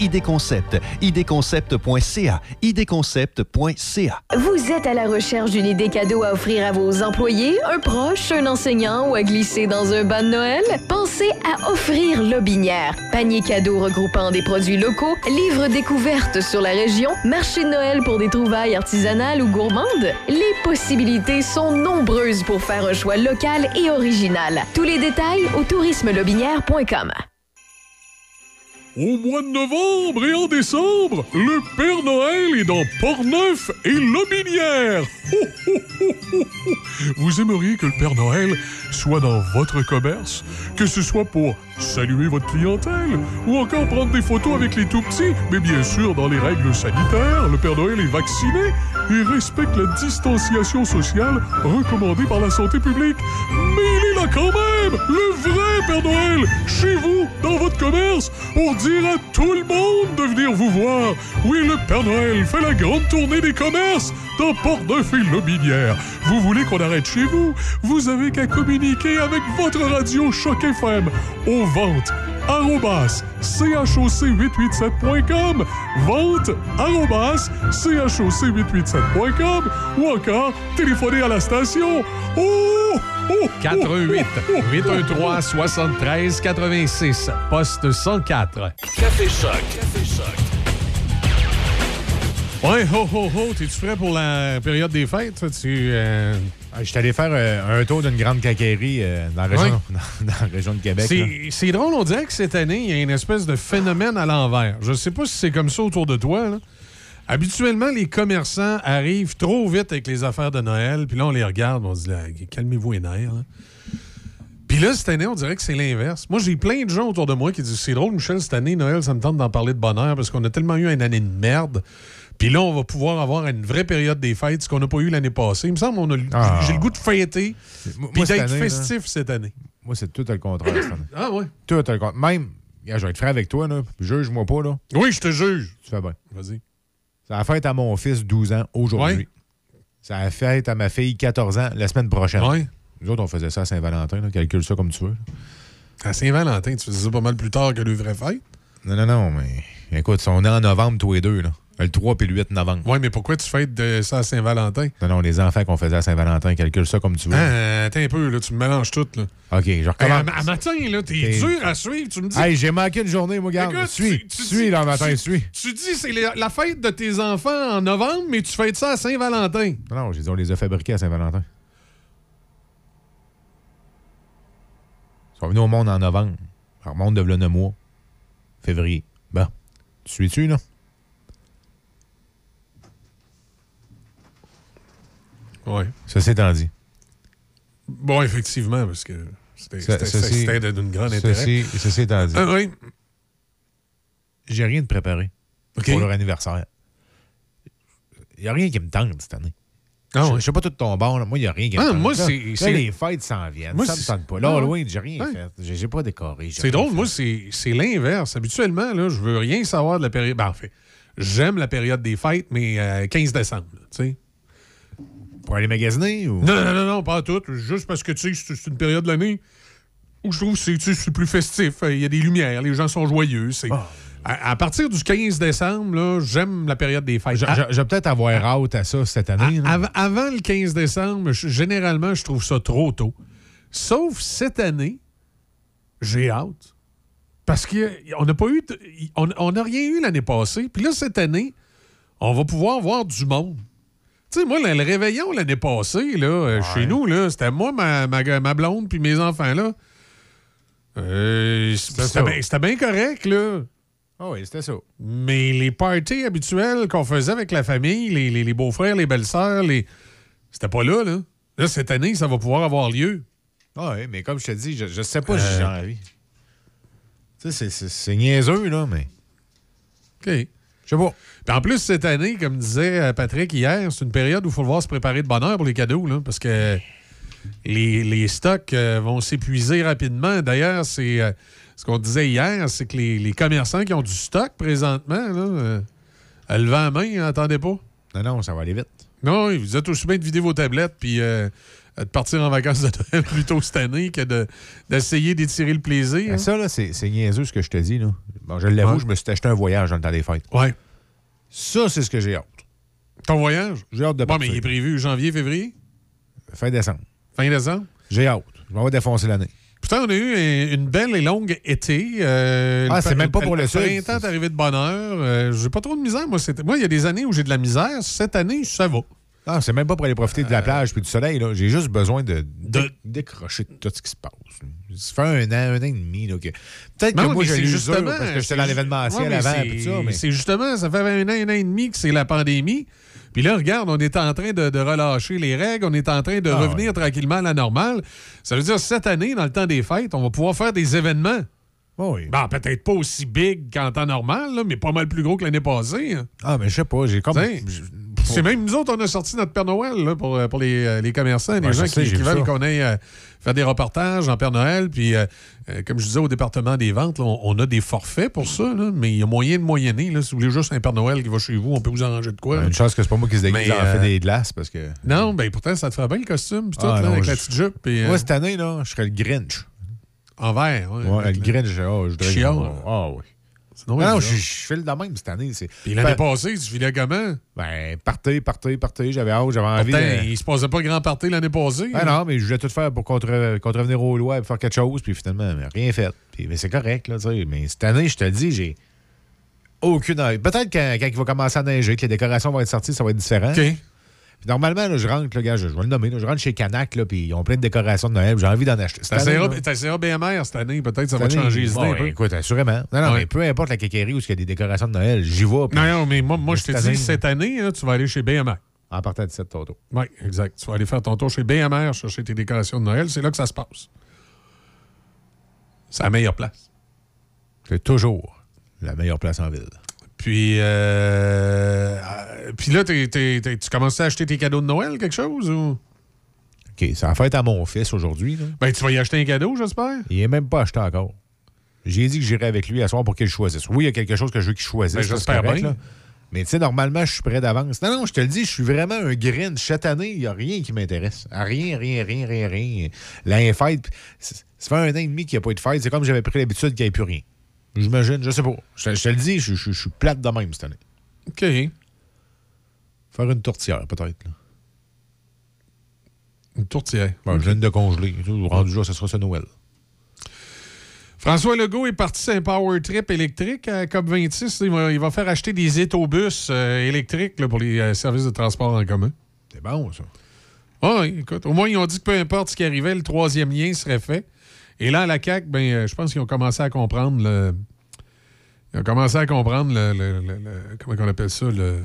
ID Concept. idconcept.ca. idconcept.ca. Vous êtes à la recherche d'une idée cadeau à offrir à vos employés, un proche, un enseignant ou à glisser dans un bas de Noël? Pensez à offrir Lobinière. Panier cadeau regroupant des produits locaux, livres découvertes sur la région, marché de Noël pour des trouvailles artisanales ou gourmandes. Les possibilités sont nombreuses pour faire un choix local et original. Tous les détails au tourismelobinière.com. Au mois de novembre et en décembre, le Père Noël est dans Portneuf et Lobinière. Vous aimeriez que le Père Noël soit dans votre commerce, que ce soit pour saluer votre clientèle ou encore prendre des photos avec les tout petits, mais bien sûr dans les règles sanitaires, le Père Noël est vacciné et respecte la distanciation sociale recommandée par la santé publique. Mais il est là quand même, le vrai Père Noël, chez vous, dans votre commerce, dire à tout le monde de venir vous voir. Oui, le Père Noël fait la grande tournée des commerces dans Port-Neuf-et-Lobinière. Vous voulez qu'on arrête chez vous? Vous avez qu'à communiquer avec votre radio Choc FM aux ventes arrobas choc887.com vente. Arrobas choc887.com ou encore téléphoner à la station. Oh, oh, 88 813 73 86 poste 104 Café Choc. Café Choc. Ouais, ho, ho, ho, t'es-tu prêt pour la période des fêtes? Tu, euh, Ah, Je suis allé faire euh, un tour d'une grande caquerie euh, dans, la région, *laughs* dans, dans la région de Québec. c'est drôle, on dirait que cette année, il y a une espèce de phénomène à l'envers. Je sais pas si c'est comme ça autour de toi. là. Habituellement, les commerçants arrivent trop vite avec les affaires de Noël, puis là, on les regarde, on se dit, là, calmez-vous les nerfs. là. Puis là, cette année, on dirait que c'est l'inverse. Moi, j'ai plein de gens autour de moi qui disent, c'est drôle, Michel, cette année, Noël, ça me tente d'en parler de bonheur parce qu'on a tellement eu une année de merde. Puis là, on va pouvoir avoir une vraie période des fêtes, ce qu'on n'a pas eu l'année passée. Il me semble qu'on a Ah. j'ai le goût de fêter, puis d'être là, festif cette année. Moi, c'est tout le contraire cette année. *coughs* Ah ouais? Tout le contraire. Même, je vais être franc avec toi, là. Juge-moi pas, là. Oui, je te juge. Tu fais bien. Vas-y. C'est la fête à mon fils, 12 ans, aujourd'hui. Ouais. C'est la fête à ma fille, 14 ans, la semaine prochaine. Ouais. Nous autres, on faisait ça à Saint-Valentin, là. Calcule ça comme tu veux. À Saint-Valentin, tu faisais ça pas mal plus tard que le vrai fête? Non, non, non, mais écoute, on est en novembre, tous les deux, là. Le 3 puis le 8 novembre. Oui, mais pourquoi tu fêtes de ça à Saint-Valentin? Non, non, les enfants qu'on faisait à Saint-Valentin, calcule ça comme tu veux. Ah, attends un peu, là, tu me mélanges tout. Là. OK, je Hey, à, recommence. à matin, là, t'es T'es- dur à suivre. Tu me dis. Hey, j'ai manqué une journée, garde. Écoute, suis, tu- tu suis, dis- là, matin, tu- suis. Tu dis c'est la, fête de tes enfants en novembre, mais tu fêtes ça à Saint-Valentin. Non, non, j'ai dit, on les a fabriqués à Saint-Valentin. Ils sont venus au monde en novembre. Ça remonte de 9 mois. Février. Bon. Tu suis-tu, là? Oui. Ça étant dit. Bon, effectivement, parce que c'était ceci- d'une grande intérêt. Ceci, ceci étant dit. Ah, oui. J'ai rien de préparé pour leur anniversaire. Il n'y a rien qui me tente cette année. Ah, je, ouais. je sais pas tout ton bord, là. moi, il n'y a rien qui me Ah, tente. moi, Là- c'est- les fêtes s'en viennent. Moi, ça me c'est- tente pas. Ah, Là, ouais. loin, j'ai rien Ouais. fait. J'ai pas décoré. C'est drôle, fait. moi, c'est l'inverse. Habituellement, là, je veux rien savoir de la période. Ben, en fait, j'aime la période des fêtes, mais euh, 15 décembre, là, tu sais. Pour aller magasiner ou? Non, non, non, non, pas tout. Juste parce que, tu sais, c'est- une période de l'année où je trouve que c'est tu sais, plus festif. Il y a des lumières, les gens sont joyeux. c'est- Ah. À, à partir du 15 décembre, là, j'aime la période des fêtes. Je, vais peut-être avoir hâte à ça cette année. Av- avant le 15 décembre, je- généralement, je trouve ça trop tôt. Sauf cette année, j'ai hâte. Parce qu'on n'a pas eu. on n'a rien eu l'année passée. Puis là, cette année, on va pouvoir voir du monde. Tu sais, moi, le, le réveillon l'année passée, là, euh, chez nous, là, c'était moi, ma, ma, ma blonde, puis mes enfants, là. Euh, c'était bien- c'était bien correct, là. Ah oui, c'était ça. Mais les parties habituelles qu'on faisait avec la famille, les, les- les beaux-frères, les belles-sœurs, les... c'était pas là, là. Là, cette année, ça va pouvoir avoir lieu. Ah oui, mais comme je te dis, je, je sais pas si Euh. j'ai envie. Tu sais, c'est- c'est- c'est niaiseux, là, mais. OK. Je sais pas. Puis en plus, cette année, comme disait euh, Patrick hier, c'est une période où il faut voir se préparer de bonne heure pour les cadeaux, là, parce que les, les stocks euh, vont s'épuiser rapidement. D'ailleurs, c'est euh, ce qu'on disait hier, c'est que les, les commerçants qui ont du stock présentement, là, euh, à lever la main, hein, attendez pas. Non, non, ça va aller vite. Non, vous êtes aussi bien de vider vos tablettes puis de partir en vacances de Noël *laughs* plus tôt cette année que de- d'essayer d'étirer le plaisir. Hein. ça, là, c'est c'est niaiseux ce que je te dis, là. Bon, je l'avoue, Ouais. je me suis acheté un voyage dans le temps des fêtes. Ouais. Ça, c'est ce que j'ai hâte. Ton voyage? J'ai hâte de Bon, mais partir. il est prévu janvier, février? Fin décembre. Fin décembre? J'ai hâte. Je m'en vais défoncer l'année. Putain, on a eu un- une belle et longue été. euh, Ah, le c'est même pas pour le sud. printemps est arrivé de bonne heure. Euh, j'ai pas trop de misère. Moi, moi, il y a des années où j'ai de la misère. Cette année, ça va. Ah, c'est même pas pour aller profiter de la plage puis du soleil. J'ai juste besoin de, Euh. De- dé- décrocher de tout ce qui se passe. Ça fait un an, un an et demi. Peut-être que moi, j'ai justement- parce que j'étais c'est dans l'événementiel Ouais, avant c'est- puis tout ça, mais... C'est justement, ça fait un an, un an et demi que c'est la pandémie. Puis là, regarde, on est en train de, de relâcher les règles, on est en train de Ah, revenir tranquillement à la normale. Ça veut dire cette année, dans le temps des fêtes, on va pouvoir faire des événements. Oui. Bon, peut-être pas aussi big qu'en temps normal, là, mais pas mal plus gros que l'année passée. hein. Ah, mais je sais pas, j'ai comme... C'est même nous autres, on a sorti notre Père Noël là, pour, euh, pour les, euh, les commerçants, les Ouais, gens sais, qui, veulent qu'on aille euh, faire des reportages en Père Noël. Puis, euh, euh, comme je disais, au département des ventes, là, on, on a des forfaits pour ça, là, mais il y a moyen de moyenner. Si vous voulez juste un Père Noël qui va chez vous, on peut vous arranger de quoi. là. Une chance que c'est pas moi qui se déguise en fait des glaces parce que. Non, ben pourtant, ça te ferait bien le costume, tout, Ah, là, non, avec je- la petite jupe. Moi, cette année, là, je serais le Grinch. En vert, ouais. Ouais, le Grinch, oh, je dirais. Ah, là. Oui. Non, je, fais le de même cette année. Puis l'année Ben, passée, tu filais comment? Ben, partez, partez, partez. J'avais hâte, j'avais envie. Il se passait pas grand party l'année passée. Ben non, mais je voulais tout faire pour contre- contrevenir aux lois et faire quelque chose, puis finalement, rien fait. Puis, mais c'est correct, là, tu sais. Mais cette année, je te le dis, j'ai aucune envie. Peut-être quand, quand il va commencer à neiger, que les décorations vont être sorties, ça va être différent. OK. Puis normalement, là, je rentre, là, gars, je, je vais le nommer, là, je rentre chez Canac, là, puis ils ont plein de décorations de Noël, j'ai envie d'en acheter. Cette là, t'essaieras BMR cette année, peut-être ça cette va te changer les idées bon, un peu. Écoute, assurément. Non, non, Ouais. mais peu importe la kékérie où il y a des décorations de Noël, j'y vais. puis Non, non, mais moi, moi Mais je te cette dis, cette année, là, tu vas aller chez BMR. En partant de 7 tantôt. Oui, exact. Tu vas aller faire ton tour chez BMR, chercher tes décorations de Noël. C'est là que ça se passe. C'est la meilleure place. C'est toujours la meilleure place en ville. Puis, euh, euh, puis là, tu commences à acheter tes cadeaux de Noël, quelque chose? Ou? OK, ça va faire à mon fils aujourd'hui. Ben, tu vas y acheter un cadeau, j'espère? Il n'est même pas acheté encore. J'ai dit que j'irais avec lui à soir pour qu'il choisisse. Oui, il y a quelque chose que je veux qu'il choisisse. Ben, j'espère bien. là. Mais tu sais, normalement, je suis prêt d'avance. Non, non, je te le dis, je suis vraiment un Grinch. Cette année, il n'y a rien qui m'intéresse. Ah, Rien, rien, rien, rien, rien. La fête, ça fait un an et demi qu'il n'y a pas eu de fête. C'est comme j'avais pris l'habitude qu'il n'y ait plus rien. J'imagine, je sais pas. Je, te- je te le dis, je, je- je suis plate de même cette année. OK. Faire une tourtière, peut-être. là. Une tourtière. Bon, Je viens de congeler. Rendu là, ce sera ce Noël. François Legault est parti sur un power trip électrique à COP26. Il va, il va faire acheter des étobus euh, électriques là, pour les euh, services de transport en commun. C'est bon, ça. Ah oui, écoute, au moins, ils ont dit que peu importe ce qui arrivait, le troisième lien serait fait. Et là, à la CAQ, ben, euh, je pense qu'ils ont commencé à comprendre le. Ils ont commencé à comprendre le. le- le- le- comment on appelle ça? Le,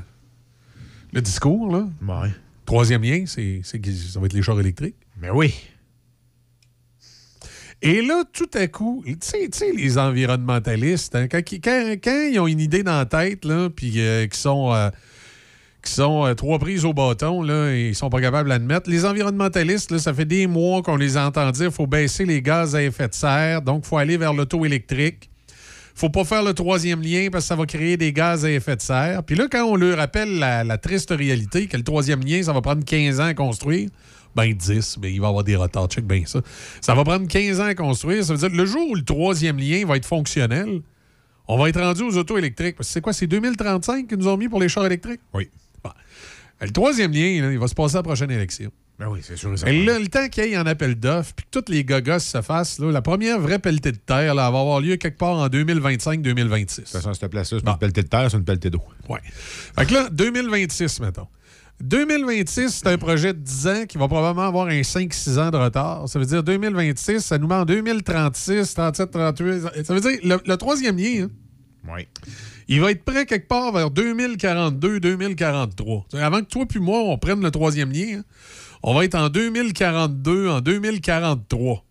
le discours, là. Ouais. Troisième lien, c'est c'est que ça va être les chars électriques. Mais oui. Et là, tout à coup, tu sais, les environnementalistes, hein, quand, ils- quand- quand ils ont une idée dans la tête, là, puis euh, qui sont, euh, qui sont euh, trois prises au bâton, là, et ils sont pas capables d'admettre, les environnementalistes, là, ça fait des mois qu'on les entend dire faut baisser les gaz à effet de serre, donc faut aller vers l'auto électrique. faut pas faire le troisième lien parce que ça va créer des gaz à effet de serre. Puis là, quand on leur rappelle la, triste réalité que le troisième lien, ça va prendre 15 ans à construire, ben 10, ben, il va y avoir des retards. Check bien ça. Ça va prendre 15 ans à construire. Ça veut dire que le jour où le troisième lien va être fonctionnel, on va être rendu aux autos électriques. C'est quoi? C'est 2035 qu'ils nous ont mis pour les chars électriques? Oui. Le troisième lien, là, il va se passer à la prochaine élection. Ben oui, c'est sûr. et là, le temps qu'il y ait un appel d'offres, puis que tous les gogos se fassent, là, la première vraie pelletée de terre là, elle va avoir lieu quelque part en 2025-2026. De toute façon, cette place-là, c'est pas une pelletée de terre, c'est une pelletée d'eau. Ouais. Fait que là, 2026, mettons. 2026, c'est un projet de 10 ans qui va probablement avoir un 5-6 ans de retard. Ça veut dire 2026, ça nous met en 2036, 37, 38. Ça veut dire le, le troisième lien, hein, Oui. Il va être prêt quelque part vers 2042, 2043. C'est-à-dire, Avant que toi puis moi, on prenne le troisième lien, hein, on va être en 2042, en 2043.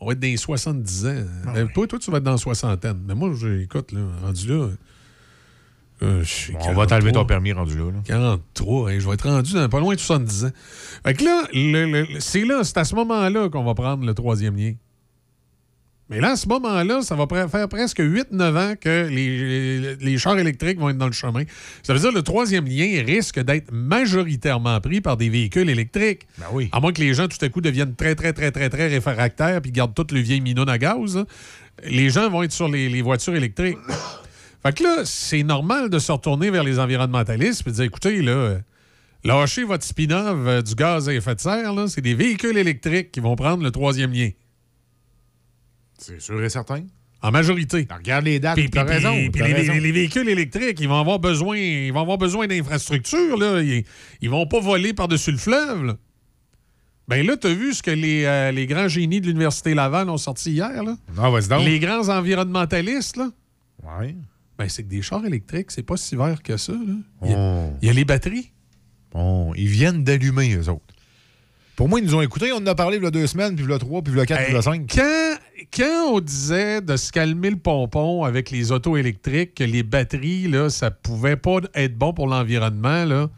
On va être dans les 70 ans. Euh, Toi, toi, tu vas être dans la soixantaine. Mais moi, j'ai- écoute, là, rendu là. euh, Bon, on va t'enlever 43. ton permis rendu là. là. 43, hein, je vais être rendu dans pas loin de 70 ans. Fait que là, c'est là, c'est à ce moment-là qu'on va prendre le troisième lien. Mais là, à ce moment-là, ça va faire presque 8-9 ans que les, les- les chars électriques vont être dans le chemin. Ça veut dire que le troisième lien risque d'être majoritairement pris par des véhicules électriques. Ben oui. À moins que les gens, tout à coup, deviennent très, très, très, très, très réfractaires puis gardent toutes les vieilles minounes à gaz. là. Les gens vont être sur les, les voitures électriques. *coughs* Fait que là, c'est normal de se retourner vers les environnementalistes et de dire écoutez, là, euh, lâchez votre spin-off euh, du gaz à effet de serre, c'est des véhicules électriques qui vont prendre le troisième lien. C'est sûr et certain. En majorité. regarde les dates, Puis, raison. puis les, raison. les- les véhicules électriques, ils vont avoir besoin, ils vont avoir besoin d'infrastructures. Là. Ils, ils vont pas voler par-dessus le fleuve. Là. Ben là, t'as vu ce que les, euh, les grands génies de l'Université Laval ont sorti hier? Là? Ah, vas-y donc. Les grands environnementalistes, là. Ouais. Ben, c'est que des chars électriques, c'est pas si vert que ça. Là. Il, y a, Oh. il y a les batteries. Bon, ils viennent d'allumer, eux autres. Pour moi, ils nous ont écoutés. On en a parlé il y a deux semaines, puis il y a trois, puis il y a quatre, puis il y a cinq. Quand, quand on disait de se calmer le pompon avec les autos électriques, que les batteries, là, ça pouvait pas être bon pour l'environnement, là,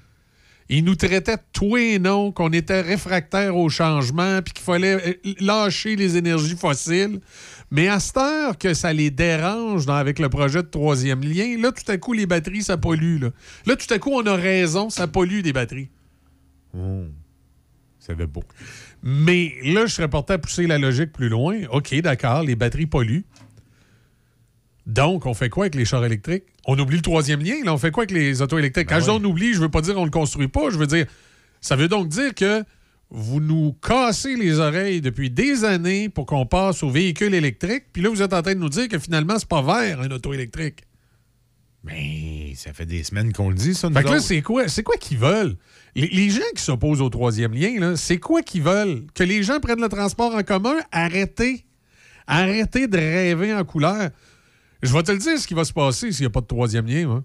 ils nous traitaient de tout et non, qu'on était réfractaires au changement, puis qu'il fallait euh, lâcher les énergies fossiles. Mais à cette heure que ça les dérange avec le projet de troisième lien, là, tout à coup, les batteries, ça pollue. Là, tout à coup, on a raison, ça pollue des batteries. Ça va beau. Mais là, je serais porté à pousser la logique plus loin. OK, d'accord, les batteries polluent. Donc, on fait quoi avec les chars électriques? On oublie le troisième lien, là. On fait quoi avec les autos électriques? Quand je dis on oublie, je veux pas dire on le construit pas. Je veux dire, ça veut donc dire que vous nous cassez les oreilles depuis des années pour qu'on passe aux véhicules électriques. Puis là, vous êtes en train de nous dire que finalement, c'est pas vert, un auto électrique. Mais ça fait des semaines qu'on le dit, ça, nous Fait que là, c'est quoi? C'est quoi qu'ils veulent? Les, les gens qui s'opposent au troisième lien, c'est quoi qu'ils veulent? Que les gens prennent le transport en commun? Arrêtez. Arrêtez de rêver en couleur. Je vais te le dire ce qui va se passer s'il n'y a pas de troisième lien. moi.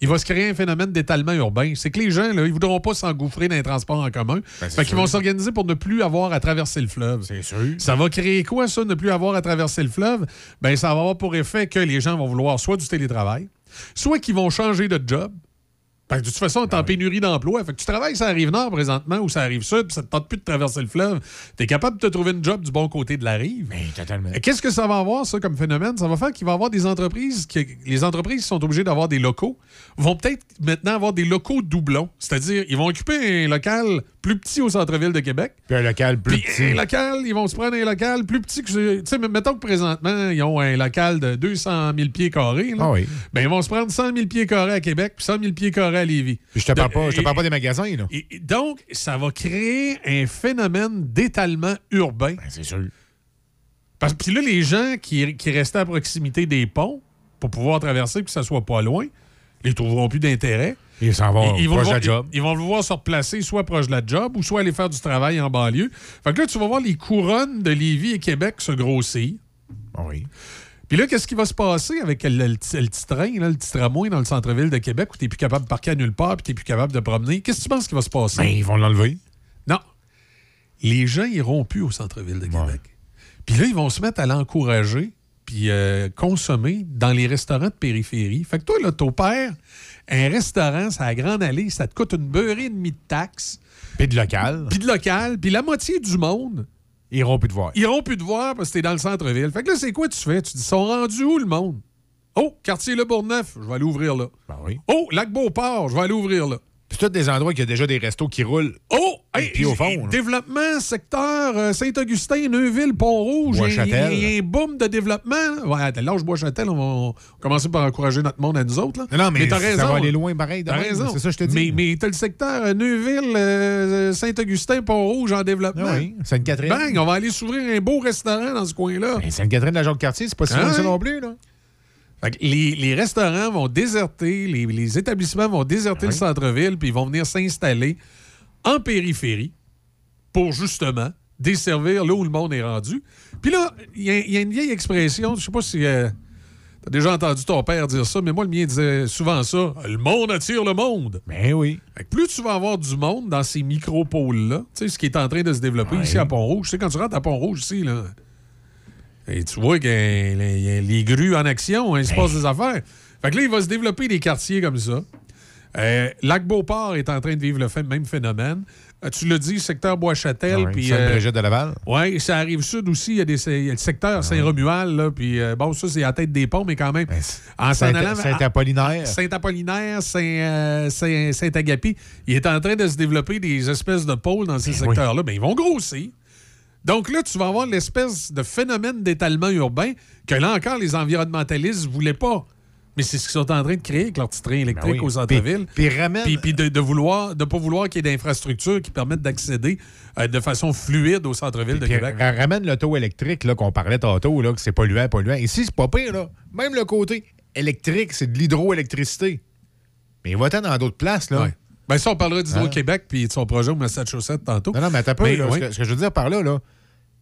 Il va se créer un phénomène d'étalement urbain. C'est que les gens, là, ils ne voudront pas s'engouffrer dans les transports en commun. Ben, fait qu'ils vont s'organiser pour ne plus avoir à traverser le fleuve. C'est sûr. Ça va créer quoi, ça, ne plus avoir à traverser le fleuve? Ben, ça va avoir pour effet que les gens vont vouloir soit du télétravail, soit qu'ils vont changer de job. Parce que de toute façon, on est en pénurie d'emploi. Fait que tu travailles sur la rive nord présentement ou sur la rive sud, puis ça ne te tente plus de traverser le fleuve. Tu es capable de te trouver une job du bon côté de la rive. Mais totalement. Et Qu'est-ce que ça va avoir, ça, comme phénomène? Ça va faire qu'il va y avoir des entreprises, qui, les entreprises qui sont obligées d'avoir des locaux, vont peut-être maintenant avoir des locaux doublons. C'est-à-dire, ils vont occuper un local plus petit au centre-ville de Québec. Puis un local plus Puis petit. un local, ils vont se prendre un local plus petit que... Tu sais, mettons que présentement, ils ont un local de 200 000 pieds carrés. là. Ah oui. Ben, ils vont se prendre 100 000 pieds carrés à Québec puis 100 000 pieds carrés à Lévis. Je te parle pas, je te parle pas des magasins, là. et- donc, ça va créer un phénomène d'étalement urbain. Ben, c'est sûr. Parce que là, les gens qui, qui restaient à proximité des ponts pour pouvoir traverser que ça soit pas loin, les trouveront plus d'intérêt. Ils s'en vont Ils, ils vont de la job. Ils, ils vont voir se replacer soit proche de la job ou soit aller faire du travail en banlieue. Fait que là, tu vas voir les couronnes de Lévis et Québec se grossir. Ah Oui. Puis là, qu'est-ce qui va se passer avec le, le le petit train, là, le petit tramway dans le centre-ville de Québec où tu n'es plus capable de parquer à nulle part puis tu n'es plus capable de promener? Qu'est-ce que tu penses qui va se passer? Ben, ils vont l'enlever. Non. Les gens iront plus au centre-ville de Québec. Puis là, ils vont se mettre à l'encourager puis euh, consommer dans les restaurants de périphérie. Fait que toi, là, t'opères un restaurant, ça a grande allée, ça te coûte une beurrée et demie de taxes. Puis de local. Puis de local. Puis la moitié du monde Ils iront plus te voir. ils iront plus te voir parce que t'es dans le centre-ville. Fait que là, c'est quoi tu fais? Tu dis, ils sont rendus où le monde? Oh, quartier Le Bourgneuf, je vais aller ouvrir là. Ben oui. Oh, Lac Beauport, je vais aller ouvrir là. C'est tous des endroits qui a déjà des restos qui roulent. Oh! Hey, puis au fond, là. développement, secteur euh, Saint-Augustin, Neuville, Pont-Rouge. Il y a- Bois-Châtel. Il y, a un boom de développement. Ouais, t'as l'âge Bois-Châtel, on va, on va commencer par encourager notre monde à nous autres. Là. Non, non, mais t'as ça raison. va aller loin pareil. de T'as raison. C'est ça je te dis. Mais, mais t'as le secteur euh, Neuville, euh, Saint-Augustin, Pont-Rouge en développement. Ah oui, Sainte-Catherine. Bang, on va aller s'ouvrir un beau restaurant dans ce coin-là. Ben, Sainte-Catherine de la Jacques-Cartier, c'est pas si Ah loin ça oui. non plus, là. Fait que les, les restaurants vont déserter, les, les établissements vont déserter le centre-ville, puis ils vont venir s'installer en périphérie pour justement desservir là où le monde est rendu. Puis là, il y, a- il y a une vieille expression, je sais pas si euh, t'as déjà entendu ton père dire ça, mais moi, le mien disait souvent ça le monde attire le monde. Ben oui. Fait que plus tu vas avoir du monde dans ces micro-pôles-là, tu sais, ce qui est en train de se développer ici à Pont-Rouge, tu sais, quand tu rentres à Pont-Rouge ici, là, et tu vois que euh, les, les grues en action, hein, il se passe des affaires. Fait que là, il va se développer des quartiers comme ça. Euh, Lac-Beauport est en train de vivre le même phénomène. Euh, tu l'as dit, secteur Bois-Châtel. Ah puis Sainte-Brigitte de Laval. Oui, ça arrive sud aussi. Il y a, des, il y a le secteur Saint-Romuald. là, Puis euh, bon, ça, c'est à la tête des ponts, mais quand même. en Saint- allant- Saint-Apollinaire. Saint-Apollinaire, Saint, euh, Saint- Saint-Agapi, il est en train de se développer des espèces de pôles dans ces secteurs-là. Ben, ils vont grossir. Donc là, tu vas avoir l'espèce de phénomène d'étalement urbain que là encore, les environnementalistes ne voulaient pas. Mais c'est ce qu'ils sont en train de créer avec leur petit train électrique Ben oui. au centre-ville. Puis- puis ramène- Puis, puis de, de vouloir, de pas vouloir qu'il y ait d'infrastructures qui permettent d'accéder euh, de façon fluide au centre-ville de Québec. ra- ramène l'auto électrique là, qu'on parlait tantôt, là, que c'est polluant, polluant. Ici, c'est pas pire. Là. Même le côté électrique, c'est de l'hydroélectricité. Mais va-t'en dans d'autres places. Là. Ouais. Ben ça, on parlera d'Hydro-Québec Ah. puis de son projet au Massachusetts tantôt. Non, non, mais là, oui. ce, que, ce que je veux dire par là, là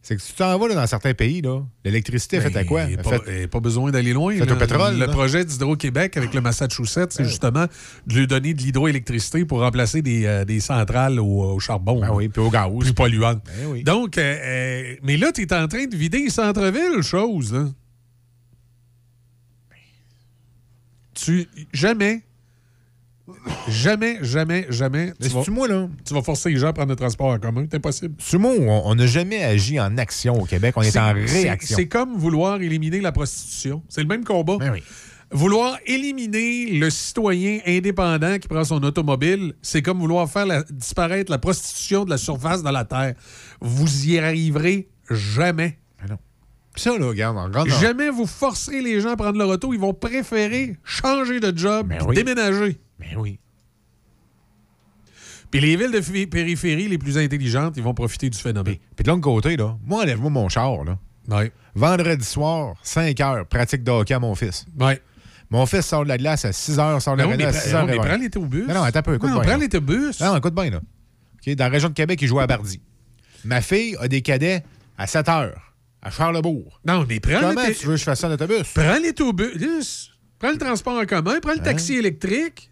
c'est que si tu t'en vas là, dans certains pays, l'électricité est faite à quoi? Ben, Elle pas, fait- pas besoin d'aller loin. Au pétrole, Le projet d'Hydro-Québec avec le Massachusetts, c'est justement de lui donner de l'hydroélectricité pour remplacer des, euh, des centrales au, au charbon. Ben oui, puis au gaz. Plus polluantes. Ben oui. Donc, euh, euh, mais là, tu es en train de vider les centres-villes, chose. Là. Tu, jamais Jamais, jamais, jamais. Mais tu vas- moi, là? Tu vas forcer les gens à prendre le transport en commun. C'est impossible. Sumo, on on n'a jamais agi en action au Québec? On est, en c'est- réaction. C'est comme vouloir éliminer la prostitution. C'est le même combat. Ben oui. Vouloir éliminer le citoyen indépendant qui prend son automobile, c'est comme vouloir faire la- disparaître la prostitution de la surface de la Terre. Vous y arriverez jamais. Puis ça, là, regarde, en. Jamais vous forcerez les gens à prendre leur auto. Ils vont préférer changer de job, oui. déménager. Ben oui. Puis les villes de périphérie les plus intelligentes, ils vont profiter du phénomène. Puis de l'autre côté, là, moi, enlève-moi mon char, là. Ouais. Vendredi soir, 5 heures, pratique de hockey à mon fils. Ouais. Mon fils sort de la glace à 6 heures, sort de la Ben glace mais à pre- 6 heures. oui, mais prends l'autobus. Non, non, attends un peu, écoute Non, bien. prends l'autobus. Non, écoute bien, là. Dans la région de Québec, il joue à Bardy. Ma fille a des cadets à 7 heures, à Charlebourg. Non, mais prends Comment tu veux que je fasse ça en autobus? Prends l'autobus. Prends le transport en commun. Prends le taxi électrique.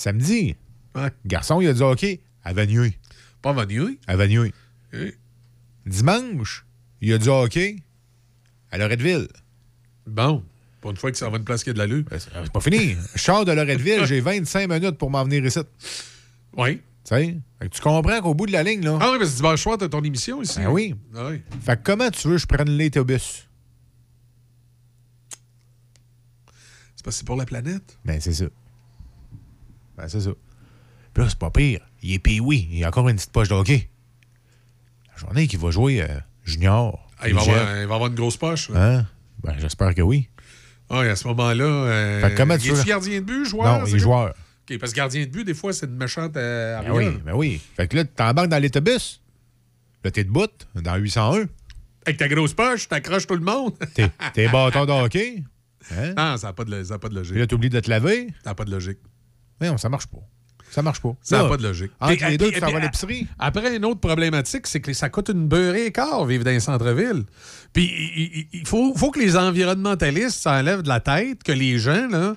Samedi, Ouais. garçon, il a du hockey à Vanier. Pas Vanier. À Vanier. Oui. Dimanche, il a du hockey à Loretteville. Bon. Pour une fois que ça va une place qui a de l'allure. C'est pas fini. Je sors de Loretteville, j'ai 25 minutes pour m'en venir ici. Oui. Fait que tu comprends qu'au bout de la ligne, là. Ah oui, parce que dimanche soir, t'as ton émission ici. Ben oui. Ah oui. Fait que comment tu veux que je prenne l'autobus? C'est parce que c'est pour la planète. Ben, c'est ça. Ben, c'est ça. Puis là, c'est pas pire. Il est oui. Il a encore une petite poche de hockey. La journée qu'il va jouer euh, junior. Ah, il, va avoir, il va avoir une grosse poche. Hein? Ben, j'espère que oui. Ah, à ce moment-là. Euh, comment tu il gardien de but, joueur? Non, il est joueur. OK, parce que gardien de but, des fois, c'est une méchante euh, Ben oui, ben oui. Fait que là, t'embarques dans l'autobus. Là, t'es debout, dans 801. Avec ta grosse poche, t'accroches tout le monde. *laughs* T'es bâton de hockey. Hein? Ah, ça n'a pas, pas de logique. Puis là, t'oublies de te laver. Ça n'a pas de logique. Non, ça marche pas. Ça marche pas. Ça n'a pas de logique. Entre Puis- les deux, puis- tu t'en vas à puis- l'épicerie. Après, une autre problématique, c'est que ça coûte une beurrée et quart vivre dans les centres-villes. Puis il- il il faut, faut que les environnementalistes s'enlèvent de la tête que les gens, là.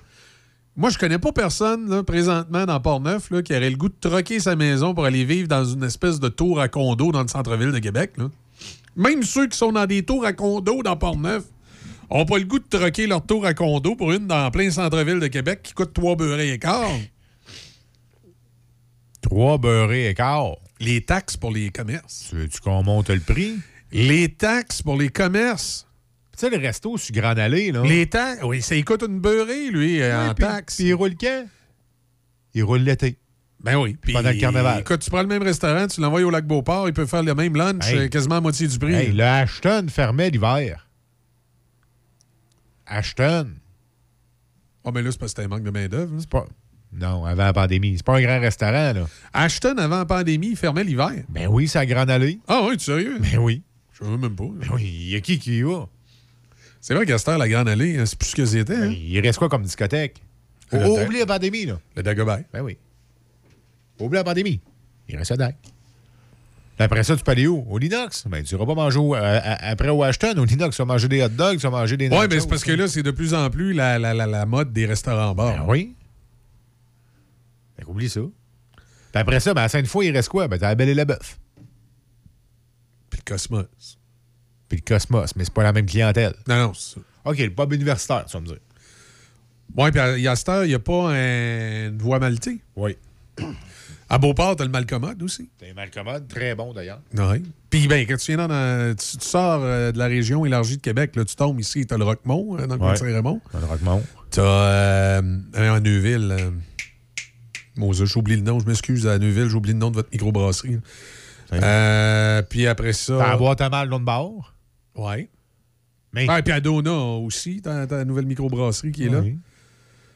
Moi, je connais pas personne, là, présentement, dans Port-Neuf, là, qui aurait le goût de troquer sa maison pour aller vivre dans une espèce de tour à condo dans le centre-ville de Québec, là. Même ceux qui sont dans des tours à condo dans Port-Neuf n'ont pas le goût de troquer leur tour à condo pour une dans plein centre-ville de Québec qui coûte trois beurrées et quart. Trois beurrés et quart. Les taxes pour les commerces. Tu veux-tu qu'on monte le prix? Les taxes pour les commerces. Tu sais, le resto sur Grande Allée, là. Les taxes. Oui, ça il coûte une beurrée, lui, euh, Ouais, en puis- taxes. Puis il roule quand? Il roule l'été. Ben oui. Puis, Pendant le carnaval. Écoute, tu prends le même restaurant, tu l'envoies au lac Beauport, il peut faire le même lunch, Hey. euh, quasiment à moitié du prix. Hey, le Ashton fermait l'hiver. Ashton. Ah, mais là, c'est parce que c'était un manque de main-d'œuvre. là. C'est pas. Non, avant la pandémie. C'est pas un grand restaurant, là. Ashton, avant la pandémie, il fermait l'hiver. Ben oui, c'est à Grande Allée. Ah oui, tu es sérieux? Ben oui. Je sais même pas. Ben oui, il y a qui qui y va? C'est vrai qu'à cette heure, la Grande Allée, hein, c'est plus ce que c'était. hein? Il reste quoi comme discothèque? Oh, oublie la pandémie, là. Le Dagobert. Ben oui. Oublie la pandémie. Il reste à. Puis Après ça, tu peux aller où? Au Linox? Ben, tu iras pas manger au- euh, après au Ashton. Au Linox, tu vas manger des hot dogs, tu vas manger des Oui, mais c'est parce que là, c'est de plus en plus la, la, la, la mode des restaurants bars. Ben oui. Fait qu'oublie ça. Puis après ça, ben, à Sainte-Foy, il reste quoi? Ben, t'as la Belle et la Bœuf. Puis le Cosmos. Puis le Cosmos, mais c'est pas la même clientèle. Non, non, c'est ça. OK, le pub universitaire, tu vas me dire. Oui, puis à, à cette heure, il n'y a pas un- une voie maltée. Oui. À Beauport, t'as le Malcommode aussi. T'es mal commode, très bon d'ailleurs. Oui. Puis, ben, quand tu viens dans, tu, tu sors euh, de la région élargie de Québec, là, tu tombes ici, t'as le Roquemont, hein, dans le coin de. Saint-Raymond. Le Roquemont. T'as euh, à Neuville. Moses, j'oublie le nom, je m'excuse à Neuville, j'oublie le nom de votre microbrasserie. Euh, puis après ça. T'as à boire ta mal l'autre bord? Ouais. Mais. Ah, puis à Dona aussi, t'as ta nouvelle microbrasserie qui est là. Oui.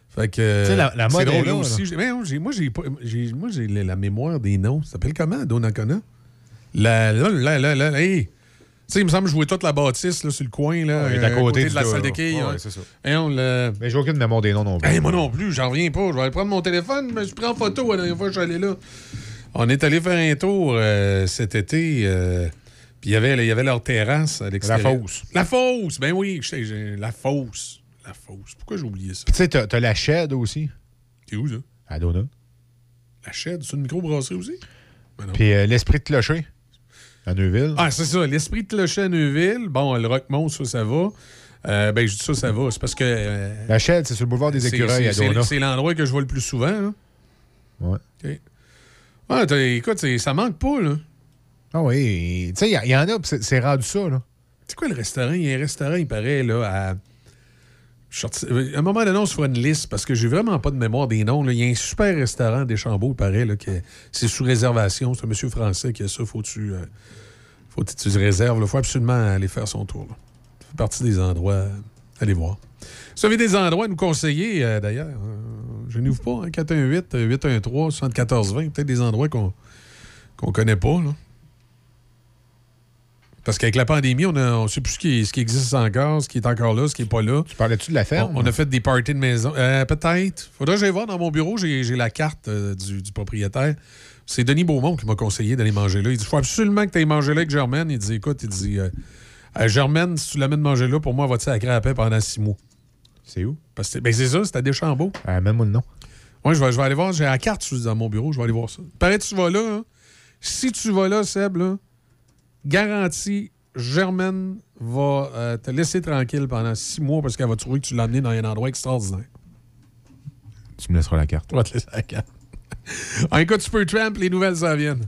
Fait que. Tu sais, la- la mode drôle, est là, aussi. là. Mais non, moi, j'ai pas- j'ai moi, j'ai la la mémoire des noms. Ça s'appelle comment, Donnacona? La. La. La. La. la- hey! Tu sais, il me semble que je jouais toute la bâtisse là, sur le coin, là, Ouais, il est euh, à côté de la salle de quilles. Ouais, hein. ouais, c'est ça. Et on le. Mais j'ai aucune mémoire des noms non plus. Hey, moi non plus, j'en reviens pas. Je vais aller prendre mon téléphone, mais je prends en photo la dernière fois que je suis allé là. On est allé faire un tour euh, cet été. euh, puis il y avait- il y avait leur terrasse à l'extérieur. fosse. La fosse, ben oui, je sais, j'ai- la fosse. La fosse. Pourquoi j'ai oublié ça? Puis tu sais, t'as t'as la Shed aussi. C'est où, ça? À Dona. La Shed, c'est une microbrasserie aussi? Ben. Puis l'Esprit de Clocher. À Neuville? Ah, c'est ça. L'esprit de clocher à Neuville. Bon, le Roquemont, ça, ça va. Euh, ben, je dis ça, ça va. C'est parce que. euh, La Shed, c'est sur le boulevard des Écureuils c'est- à Dona. C'est l'endroit que je vois le plus souvent. hein. Ouais. Écoute, ça manque pas, là. Ah oui. Tu sais, il y, y en a, c'est rendu ça, là. C'est quoi le restaurant? Il y a un restaurant, il paraît, là, à. Sorti- À un moment donné, on se fera une liste parce que j'ai vraiment pas de mémoire des noms. là. Il y a un super restaurant des Chambeaux, il paraît, là, que c'est sous réservation. C'est un monsieur français qui a ça. Faut-tu euh, faut que tu réserves. Il faut absolument aller faire son tour. là. Ça fait partie des endroits. euh, Allez voir. Si vous avez des endroits à nous conseiller, euh, d'ailleurs, euh, je n'ouvre pas. Hein, 418-813-7420. Peut-être des endroits qu'on qu'on connaît pas. Parce qu'avec la pandémie, on ne sait plus ce qui, ce qui existe encore, ce qui est encore là, ce qui n'est pas là. Tu parlais-tu de la ferme? On, on a fait des parties de maison. Euh, Peut-être. Faudrait que j'aille voir dans mon bureau. J'ai la carte euh, du, du propriétaire. C'est Denis Beaumont qui m'a conseillé d'aller manger là. Il dit faut absolument que tu ailles manger là avec Germaine. Il dit écoute, il dit euh, euh, Germaine, si tu l'amènes manger là, pour moi, va-tu à la paix pendant six mois? C'est où? Parce que ben, c'est ça, c'est à Deschambault. Euh, même moi le nom. Oui, je vais, je vais aller voir. J'ai la carte dans mon bureau. Je vais aller voir ça. Que tu vas là. hein? Si tu vas là, Seb, là, garantie, Germaine va euh, te laisser tranquille pendant six mois parce qu'elle va trouver que tu l'as amené dans un endroit extraordinaire. Tu me laisseras la carte. On va te laisser la carte. *laughs* En écoute Supertramp, les nouvelles s'en viennent.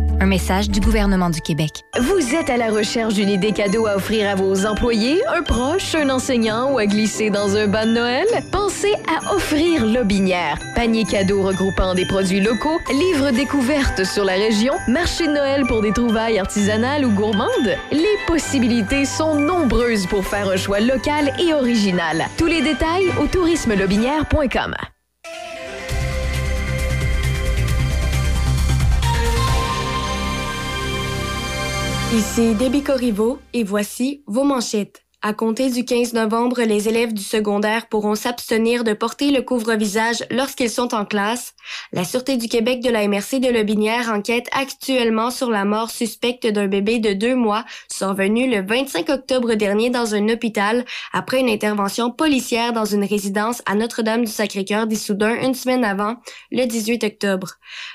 Un message du gouvernement du Québec. Vous êtes à la recherche d'une idée cadeau à offrir à vos employés, un proche, un enseignant ou à glisser dans un bas de Noël? Pensez à offrir Lobinière. Panier cadeau regroupant des produits locaux, livres découvertes sur la région, marché de Noël pour des trouvailles artisanales ou gourmandes. Les possibilités sont nombreuses pour faire un choix local et original. Tous les détails au tourismelobinière.com. Ici Debbie Corriveau et voici vos manchettes. À compter du 15 novembre, les élèves du secondaire pourront s'abstenir de porter le couvre-visage lorsqu'ils sont en classe. La Sûreté du Québec de la MRC de Lobinière enquête actuellement sur la mort suspecte d'un bébé de deux mois survenu le 25 octobre dernier dans un hôpital après une intervention policière dans une résidence à Notre-Dame-du-Sacré-Cœur d'Issoudun une semaine avant, le 18 octobre.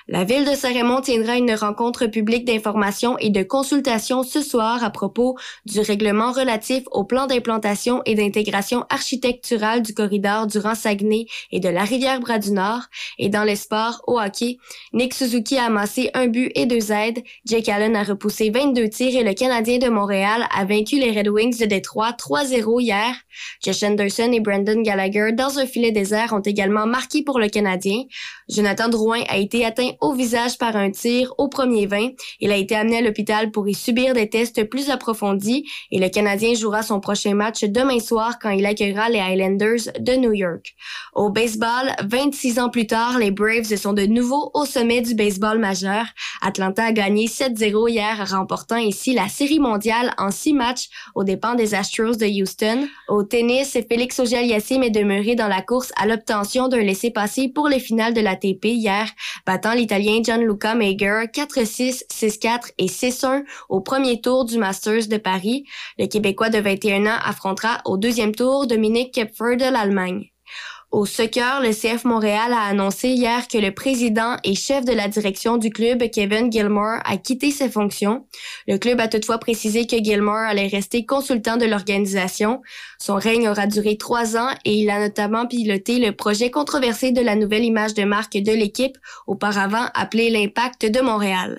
La ville de Saint-Raymond tiendra une rencontre publique d'information et de consultation ce soir à propos du règlement relatif au plan d'implantation et d'intégration architecturale du corridor du Rang-Saguenay et de la rivière Bras-du-Nord. Et dans le sport, au hockey, Nick Suzuki a amassé un but et deux aides, Jake Allen a repoussé 22 tirs et le Canadien de Montréal a vaincu les Red Wings de Détroit 3-0 hier. Josh Anderson et Brandon Gallagher, dans un filet désert, ont également marqué pour le Canadien. Jonathan Drouin a été atteint au visage par un tir au premier 20. Il a été amené à l'hôpital pour y subir des tests plus approfondis et le Canadien jouera son prochain match demain soir quand il accueillera les Highlanders de New York. Au baseball, 26 ans plus tard, les Braves sont de nouveau au sommet du baseball majeur. Atlanta a gagné 7-0 hier, remportant ici la série mondiale en six matchs aux dépens des Astros de Houston. Au tennis, Félix Auger-Aliassime est demeuré dans la course à l'obtention d'un laissez-passer pour les finales de l'ATP hier, battant l'Italien Gianluca Mager 4-6, 6-4 et 6-1 au premier tour du Masters de Paris. Le Québécois de 21 ans affrontera au deuxième tour Dominique Kepfer de l'Allemagne. Au soccer, le CF Montréal a annoncé hier que le président et chef de la direction du club, Kevin Gilmore, a quitté ses fonctions. Le club a toutefois précisé que Gilmore allait rester consultant de l'organisation. Son règne aura duré trois ans et il a notamment piloté le projet controversé de la nouvelle image de marque de l'équipe, auparavant appelé l'Impact de Montréal.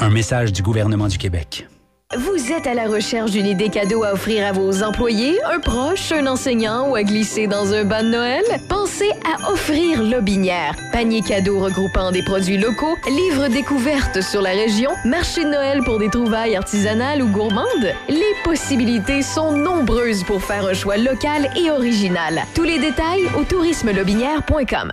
Un message du gouvernement du Québec. Vous êtes à la recherche d'une idée cadeau à offrir à vos employés, un proche, un enseignant ou à glisser dans un bas de Noël? Pensez à offrir Lobinière. Panier cadeau regroupant des produits locaux, livres découvertes sur la région, marché de Noël pour des trouvailles artisanales ou gourmandes. Les possibilités sont nombreuses pour faire un choix local et original. Tous les détails au tourismelobinière.com.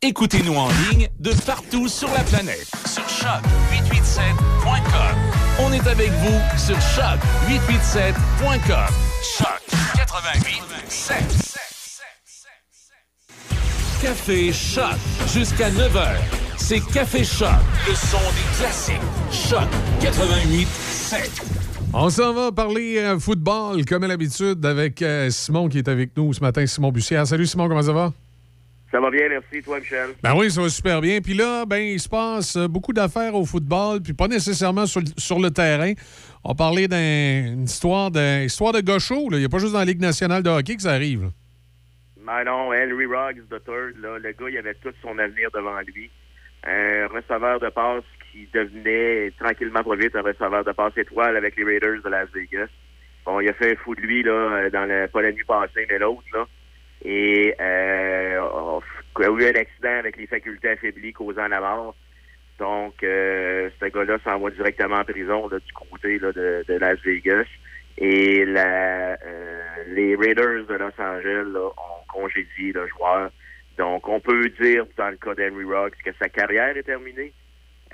Écoutez-nous en ligne de partout sur la planète sur choc887.com. On est avec vous sur choc887.com. Choc 88.7. Café Choc jusqu'à 9h. C'est Café Choc, le son des classiques. Choc 88.7. On s'en va parler euh, football, comme à l'habitude, avec euh, Simon qui est avec nous ce matin, Simon Bussière. Salut Simon, comment ça va? Ça va bien, merci. Toi, Michel? Ben oui, ça va super bien. Puis là, ben, il se passe euh, beaucoup d'affaires au football, puis pas nécessairement sur, le- sur le terrain. On parlait d'une histoire de, histoire de gaucho. là. Il n'y a pas juste dans la Ligue nationale de hockey que ça arrive. là. Ben non, Henry Ruggs III, là, le gars, il avait tout son avenir devant lui. Un receveur de passe qui devenait tranquillement pas vite un receveur de passe étoile avec les Raiders de Las Vegas. Bon, il a fait un fou de lui, là, euh, dans le, pas la nuit passée, mais l'autre, là. Et euh, a eu un accident avec les facultés affaiblies causant la mort. Donc, euh, ce gars-là s'en va directement en prison là, du côté là, de, de Las Vegas. Et la, euh, les Raiders de Los Angeles là, ont congédié le joueur. Donc, on peut dire, dans le cas d'Henry Ruggs, que sa carrière est terminée,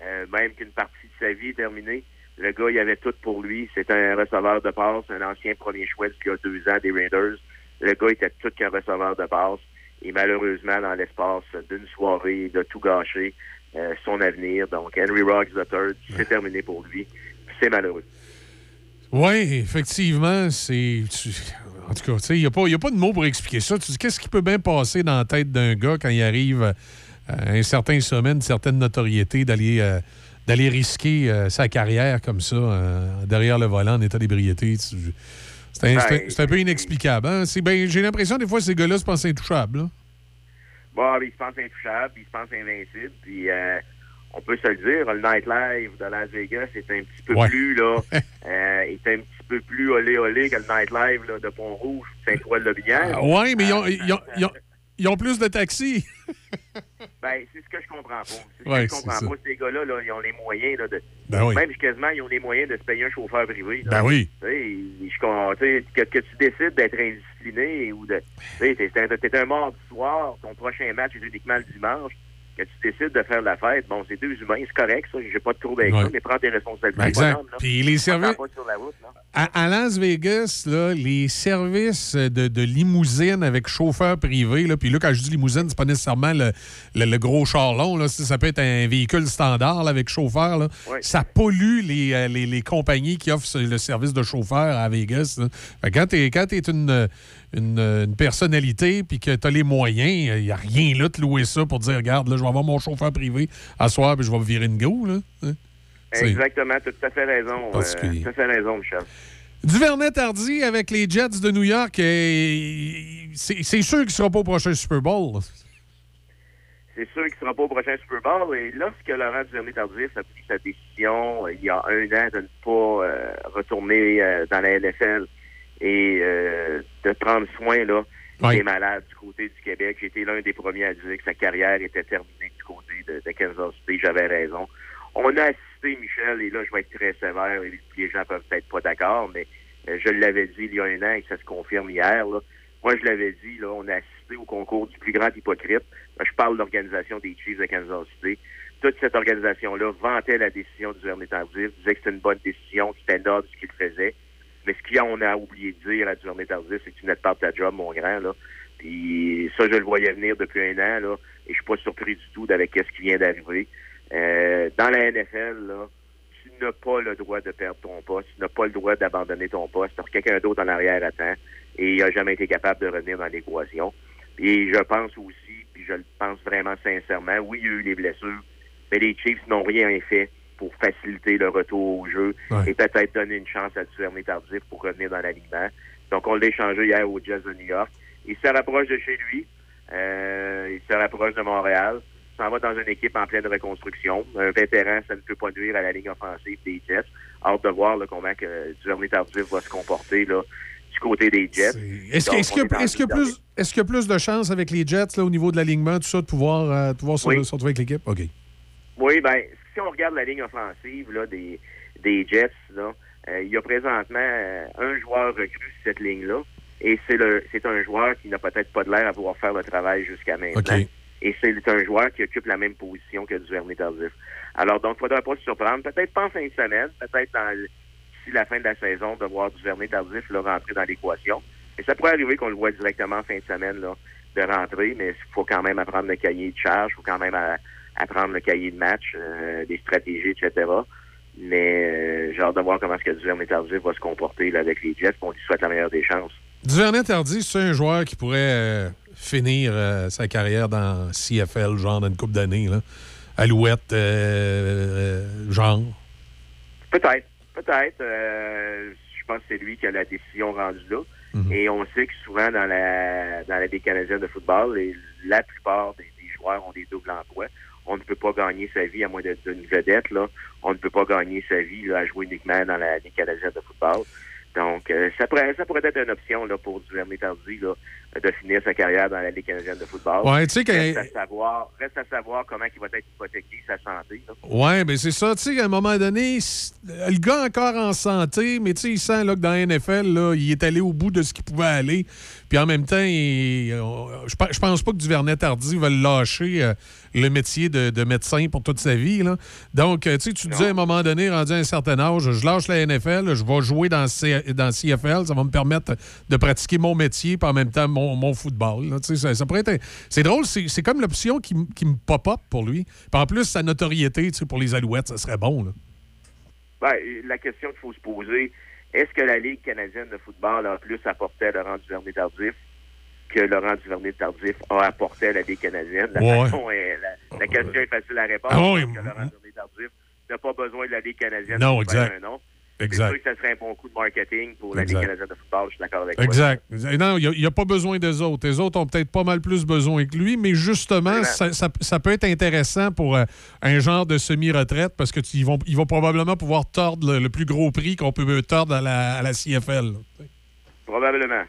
euh, même qu'une partie de sa vie est terminée. Le gars, il avait tout pour lui. C'était un receveur de passe, un ancien premier choix a deux ans des Raiders. Le gars était tout qu'un receveur de passe. Et malheureusement, dans l'espace d'une soirée, il a tout gâché, euh, son avenir. Donc, Henry Ruggs III, c'est terminé pour lui. C'est malheureux. Oui, effectivement, c'est. En tout cas, il n'y a, a pas de mots pour expliquer ça. Tu dis, qu'est-ce qui peut bien passer dans la tête d'un gars quand il arrive euh, à un certain sommet, une certaine notoriété, d'aller euh, d'aller risquer euh, sa carrière comme ça, derrière le volant en état d'ébriété? Tu- C'est un, c'est un- peu inexplicable. hein? Ben, J'ai l'impression, des fois, ces gars-là se pensent intouchables. là. Bon, il se pense intouchable, puis il se pense invincible, puis euh, on peut se le dire, le nightlife de Las Vegas est un petit peu Ouais. plus, là, *laughs* euh, est un petit peu plus olé olé que le nightlife là, de Pont-Rouge, Saint-Ouen-le-Bière. Ah, ouais, mais ils ont, ils ont- ils ont- ils ont plus de taxis. Ben, c'est ce que je comprends pas. C'est ce Ouais, que je comprends pas. Ces gars-là, là, ils ont les moyens là, de. Ben oui. Même quasiment, ils ont les moyens de se payer un chauffeur privé. là. Ben oui. Je que, que tu décides d'être indiscipliné ou de. Tu t'es t'es un mardi soir, ton prochain match est uniquement le dimanche. Que tu décides de faire la fête, bon, c'est deux humains, c'est correct, ça. J'ai pas de trouble avec Ouais. ça, mais prends tes responsabilités. Ben, exact. bonhomme. Puis les services-. À, à Las Vegas, là, les services de, de limousine avec chauffeur privé, là, puis là, quand je dis limousine, c'est pas nécessairement le, le- le gros char long, là, ça peut être un véhicule standard là, avec chauffeur. là. Ouais. Ça pollue les, euh, les, les compagnies qui offrent le service de chauffeur à Vegas. là. Quand tu es, une, une, une personnalité puis que tu as les moyens, il n'y a rien là de louer ça pour dire, regarde, là, je vais avoir mon chauffeur privé à soir puis je vais me virer une go. Là. Hein? Exactement, tu as tout à fait raison. euh, tout à fait raison, Michel. Duvernay Tardy avec les Jets de New York, euh, c'est sûr qu'il ne sera pas au prochain Super Bowl. C'est sûr qu'il ne sera pas au prochain Super Bowl. Et lorsque Laurent Duvernay-Tardif a pris sa décision euh, il y a un an de ne pas euh, retourner euh, dans la NFL et euh, de prendre soin là, des malades du côté du Québec, j'ai été l'un des premiers à dire que sa carrière était terminée du côté de, de Kansas City. J'avais raison. On a assisté, Michel, et là, je vais être très sévère, et les gens peuvent peut-être pas d'accord, mais euh, je l'avais dit il y a un an et ça se confirme hier. Là. Moi, je l'avais dit, là, on a assisté au concours du plus grand hypocrite. Là, je parle de l'organisation des Chiefs de Kansas City. Toute cette organisation-là vantait la décision du Vernet Tardif, disait que c'était une bonne décision, que c'était noble ce qu'il faisait. Mais ce qu'on a oublié de dire à du Vernet Tardif, c'est que tu n'es pas de ta job, mon grand. Là. Puis ça, je le voyais venir depuis un an, là, et je suis pas surpris du tout avec ce qui vient d'arriver. Euh, dans la NFL, là, tu n'as pas le droit de perdre ton poste, tu n'as pas le droit d'abandonner ton poste, que quelqu'un d'autre en arrière attend, et il n'a jamais été capable de revenir dans l'équation. Et je pense aussi, puis je le pense vraiment sincèrement, oui, il y a eu les blessures, mais les Chiefs n'ont rien fait pour faciliter le retour au jeu Ouais. et peut-être donner une chance à Duvernay Tardif pour revenir dans l'alignement. Donc, on l'a échangé hier aux Jets de New York. Il se rapproche de chez lui. Euh, il se rapproche de Montréal. Il s'en va dans une équipe en pleine reconstruction. Un vétéran, ça ne peut pas nuire à la ligne offensive des Jets. Hâte de voir là, comment que Duvernay Tardif va se comporter là, du côté des Jets. Est-ce qu'il y, est a- qu'il y plus- est-ce qu'il y a plus de chances avec les Jets là, au niveau de l'alignement, tout ça, de pouvoir, euh, de pouvoir se, Oui. se retrouver avec l'équipe? OK. Oui, ben, si on regarde la ligne offensive là, des, des Jets, là, euh, il y a présentement euh, un joueur recru sur cette ligne-là. Et c'est le c'est un joueur qui n'a peut-être pas de l'air à pouvoir faire le travail jusqu'à maintenant. Et c'est un joueur qui occupe la même position que Duvernay Tardif. Alors, donc, il ne faudra pas se surprendre. Peut-être pas en fin de semaine, peut-être d'ici la fin de la saison, de voir Duvernay Tardif là, rentrer dans l'équation. Et ça pourrait arriver qu'on le voit directement en fin de semaine là, de rentrer, mais il faut quand même apprendre le cahier de charge, il faut quand même à- apprendre le cahier de match, euh, des stratégies, etc. Mais euh, j'ai hâte de voir comment est-ce que Duvernay Tardif va se comporter là, avec les Jets. On lui souhaite la meilleure des chances. Duvernay Tardy, c'est un joueur qui pourrait euh, finir sa carrière dans CFL, genre, dans une couple d'années. là. Alouette, genre. Peut-être, peut-être. Je pense que c'est lui qui a la décision rendue là. Mhm. Et on sait que souvent dans la dans la Ligue canadienne de football, les- la plupart des, des joueurs ont des doubles emplois. On ne peut pas gagner sa vie à moins d'être une vedette. Là. On ne peut pas gagner sa vie là, à jouer uniquement dans la Ligue canadienne de football. Donc, euh, ça, pourrait, ça pourrait être une option là, pour Duvernay Tardy là, de finir sa carrière dans la Ligue canadienne de football. Ouais, tu sais que- reste, à savoir, reste à savoir comment il va être hypothéqué, sa santé. Ouais, ben c'est ça. Tu sais, à un moment donné, le gars encore en santé, mais tu sais, il sent là, que dans la NFL, là, il est allé au bout de ce qu'il pouvait aller. Puis en même temps, il- on- je pe- je pense pas que Duvernay Tardy va lâcher euh, le métier de, de médecin pour toute sa vie. Là. Donc, euh, tu sais, tu disais à un moment donné, rendu à un certain âge, je lâche la NFL, je vais jouer dans, C- dans CFL, ça va me permettre de pratiquer mon métier, puis en même temps mon, mon football. là. Tu sais, ça, ça pourrait être. C'est drôle, c'est comme l'option qui, me pop-up pour lui. Puis en plus, sa notoriété pour les Alouettes, ça serait bon. Là. Ben, la question qu'il faut se poser, est-ce que la Ligue canadienne de football a plus apporté à Laurent Duvernay-Tardif que Laurent Duvernay-Tardif a apporté à la Ligue canadienne? La, Ouais. façon est- la, la question est facile à répondre. Ah oui. que Laurent Duvernay-Tardif n'a pas besoin de la Ligue canadienne Non, pour faire exact. un nom. Exact. C'est sûr que ça serait un bon coup de marketing pour la Exact. Ligue canadienne de football, je suis d'accord avec toi. Exact. Non, il n'y a, pas besoin des autres. Les autres ont peut-être pas mal plus besoin que lui, mais justement, ça, ça- ça peut être intéressant pour euh, un genre de semi-retraite parce qu'ils vont, ils vont probablement pouvoir tordre le, le plus gros prix qu'on peut tordre à la, à la CFL. là. Probablement.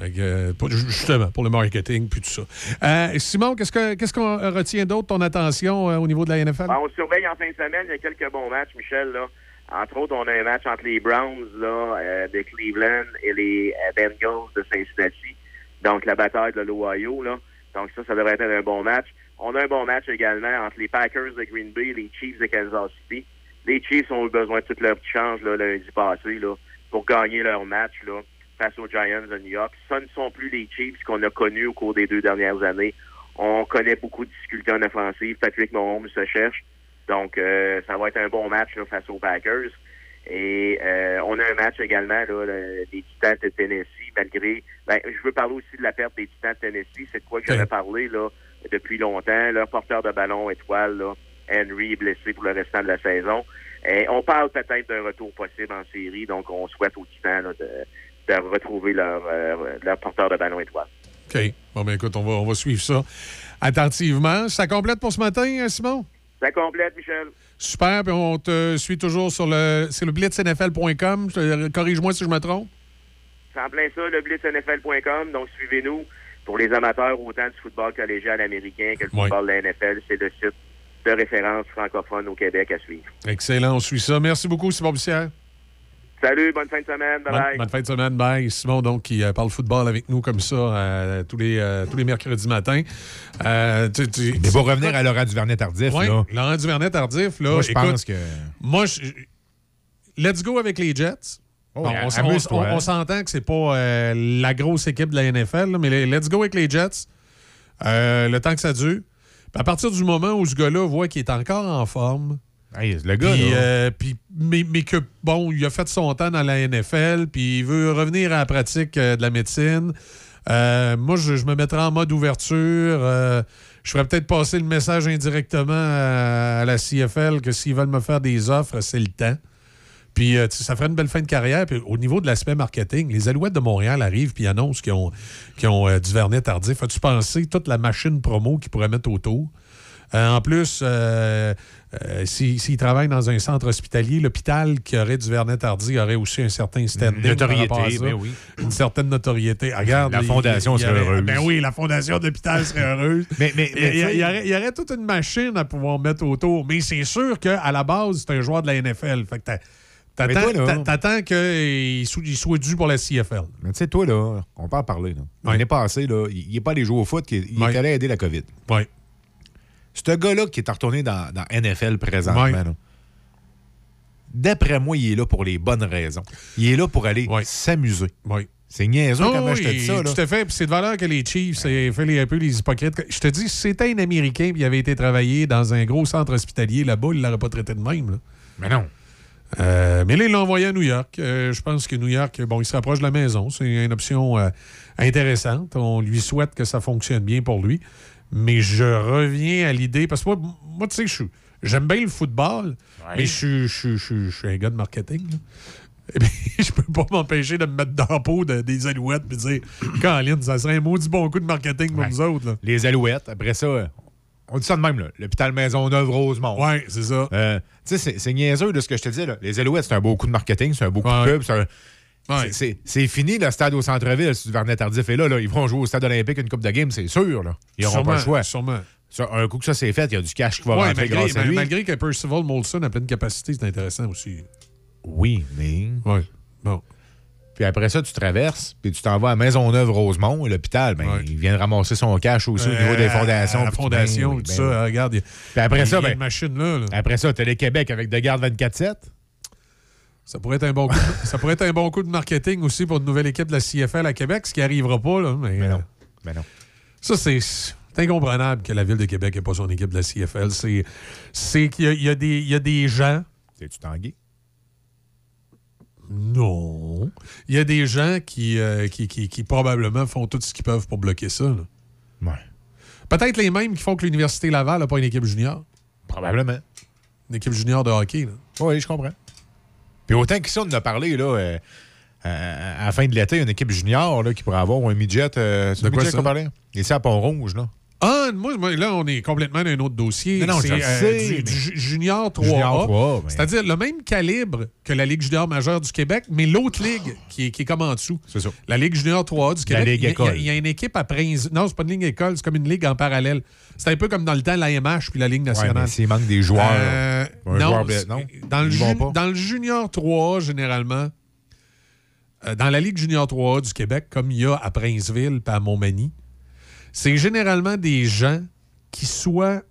Euh, pour- justement, pour le marketing puis tout ça. Euh, Simon, qu'est-ce que- qu'est-ce qu'on retient d'autre, ton attention euh, au niveau de la NFL? Ben, on surveille en fin de semaine. Il y a quelques bons matchs, Michel. Là. Entre autres, on a un match entre les Browns là, euh, de Cleveland et les euh, Bengals de Cincinnati. Donc, la bataille de l'Ohio. Là. Donc, ça, ça devrait être un bon match. On a un bon match également entre les Packers de Green Bay et les Chiefs de Kansas City. Les Chiefs ont eu besoin de toute leur petit change là, lundi passé là, pour gagner leur match là, face aux Giants de New York. Ce ne sont plus les Chiefs qu'on a connus au cours des deux dernières années. On connaît beaucoup de difficultés en offensive. Patrick Mahomes se cherche. Donc, euh, ça va être un bon match là, face aux Packers. Et euh, on a un match également, là, le- des Titans de Tennessee, malgré... Ben, je veux parler aussi de la perte des Titans de Tennessee. C'est de quoi que j'avais parlé là, depuis longtemps. Leur porteur de ballon étoile, là, Henry, est blessé pour le restant de la saison. Et on parle peut-être d'un retour possible en série. Donc, on souhaite aux Titans là, de, de retrouver leur, euh, leur porteur de ballon étoile. OK. Bon, ben écoute, on va, on va suivre ça attentivement. Ça complète pour ce matin, hein, Simon? Ça complète, Michel. Super, puis on te suit toujours sur le, c'est le blitznfl.com. Corrige-moi si je me trompe. C'est en plein ça, le blitzNFL.com. Donc, suivez-nous pour les amateurs autant du football collégial américain que le football de la NFL. C'est le site de référence francophone au Québec à suivre. Excellent, on suit ça. Merci beaucoup, Simon Bussière. Salut, bonne fin de semaine. Bye Bonne, bye. bonne fin de semaine. Bye. Simon, donc, qui euh, parle football avec nous comme ça euh, tous, les, euh, tous les mercredis matins. Euh, tu- tu- Mais pour revenir à Laurent Duvernay-Tardif, Oui, là, Laurent Duvernay-Tardif, là. Moi, je pense que- Moi, je- let's go avec les Jets. Oh, Bon, on hein. on s'entend que c'est pas euh, la grosse équipe de la NFL, là, mais les- let's go avec les Jets. Euh, le temps que ça dure. Puis à partir du moment où ce gars-là voit qu'il est encore en forme, le gars, puis, là. euh, puis- mais, mais que, bon, il a fait son temps dans la NFL, puis il veut revenir à la pratique euh, de la médecine. Euh, moi, je, je me mettrais en mode ouverture. je ferais peut-être passer le message indirectement à, à la CFL que s'ils veulent me faire des offres, c'est le temps. Puis euh, ça ferait une belle fin de carrière. Puis au niveau de l'aspect marketing, les Alouettes de Montréal arrivent puis annoncent qu'ils ont, ont euh, du vernet tardif. As-tu pensé toute la machine promo qu'ils pourraient mettre autour? Euh, en plus, euh, s'ils travaillent dans un centre hospitalier, l'hôpital qui aurait du vernet tardi aurait aussi un certain standing. Notoriété, ben oui. Une certaine notoriété. Ah, Regarde, La il- fondation il serait aurait- heureuse. Ben oui, la fondation d'hôpital serait heureuse. *laughs* Mais- mais- il, mais y aurait, toute une machine à pouvoir mettre autour. Mais c'est sûr qu'à la base, c'est un joueur de la NFL. Fait que t'attends qu'il soit, il soit dû pour la CFL. Mais tu sais, toi, là, on peut en parler. Là. L'année passée, là, il n'est pas allé jouer au foot, il, il Ouais. est allé aider la COVID. Oui. Ce gars-là qui est retourné dans, dans NFL présentement, Ouais. là, d'après moi, il est là pour les bonnes raisons. Il est là pour aller s'amuser. Oui. C'est niaiseux Oh, comment je te dis ça. Là. Tout à fait. Puis c'est de valeur que les Chiefs c'est fait les, un peu les hypocrites. Je te dis, si c'était un Américain et il avait été travaillé dans un gros centre hospitalier là-bas, il ne l'aurait pas traité de même. là. Mais non. Euh, mais là, il l'a envoyé à New York. Euh, je pense que New York, bon, il se rapproche de la maison. C'est une option euh, intéressante. On lui souhaite que ça fonctionne bien pour lui. Mais je reviens à l'idée, parce que moi, moi tu sais, j'aime bien le football, mais je suis- un gars de marketing. là. Eh bien, *laughs* je peux pas m'empêcher de me mettre dans la peau de- des alouettes et dire Caroline, ça serait un maudit bon coup de marketing pour Ouais. nous autres. là. Les Alouettes, après ça, on dit ça de même. L'hôpital Maisonneuve-Rosemont. Ouais, c'est ça. Euh, tu sais, c'est- c'est niaiseux de ce que je te dis, là. Les Alouettes, c'est un beau coup de marketing, c'est un beau coup de pub. c'est un- c'est- fini, le stade au centre-ville, si Vernet Tardif est là, là. Ils vont jouer au stade olympique une coupe de game, c'est sûr, là. Ils n'auront pas le choix. Sûrement. Un coup que ça c'est fait, il y a du cash qui va Ouais, rentrer malgré, grâce à lui. malgré que Percival Molson a pleine capacité, c'est intéressant aussi. Oui, mais. Oui. Bon. Puis après ça, tu traverses, puis tu t'en vas à Maisonneuve-Rosemont, l'hôpital. Ben, Il vient de ramasser son cash aussi au niveau des Euh, fondations. La fondation, ben, tout ben, ça, regarde. Puis après ça, ben, machine là. là. Après ça, tu as les Québec avec De Garde 24-7. Ça pourrait, être un bon coup de, ça pourrait être un bon coup de marketing aussi pour une nouvelle équipe de la CFL à Québec, ce qui n'arrivera pas. Là, mais, non. euh, Ben non. Ça, c'est incomprenable que la ville de Québec n'ait pas son équipe de la CFL. C'est qu'il y y, a des- il y a des gens. C'est-tu Tanguy? Non. Il y a des gens qui, euh, qui, qui- qui probablement font tout ce qu'ils peuvent pour bloquer ça. là. Ouais. Peut-être les mêmes qui font que l'Université Laval n'a pas une équipe junior. Probablement. Une équipe junior de hockey. là. Oui, je comprends. Puis autant qu'ici, on en a parlé, là, euh, euh, à la fin de l'été, une équipe junior là, qui pourrait avoir un midget. Euh, c'est De quoi midget ça? qu'on parlait? Ici à Pont-Rouge, là. Ah, moi, là, on est complètement dans un autre dossier. Non, non, C'est le sais, du, du Junior 3A. Junior 3A, ben. C'est-à-dire le même calibre que la Ligue junior majeure du Québec, mais l'autre ligue qui est, qui est comme en dessous. C'est ça. La Ligue junior 3A du La Québec. Ligue il y a- école. Il y, a une équipe à Prince. Non, c'est pas une ligue école, c'est comme une ligue en parallèle. C'est un peu comme dans le temps l'AMH puis la Ligue nationale. s'il manque des joueurs. Euh, non, joueur non? Dans, le ju- dans le Junior 3A, généralement, euh, dans la Ligue Junior 3A du Québec, comme il y a à Princeville et à Montmagny, c'est généralement des gens qui soit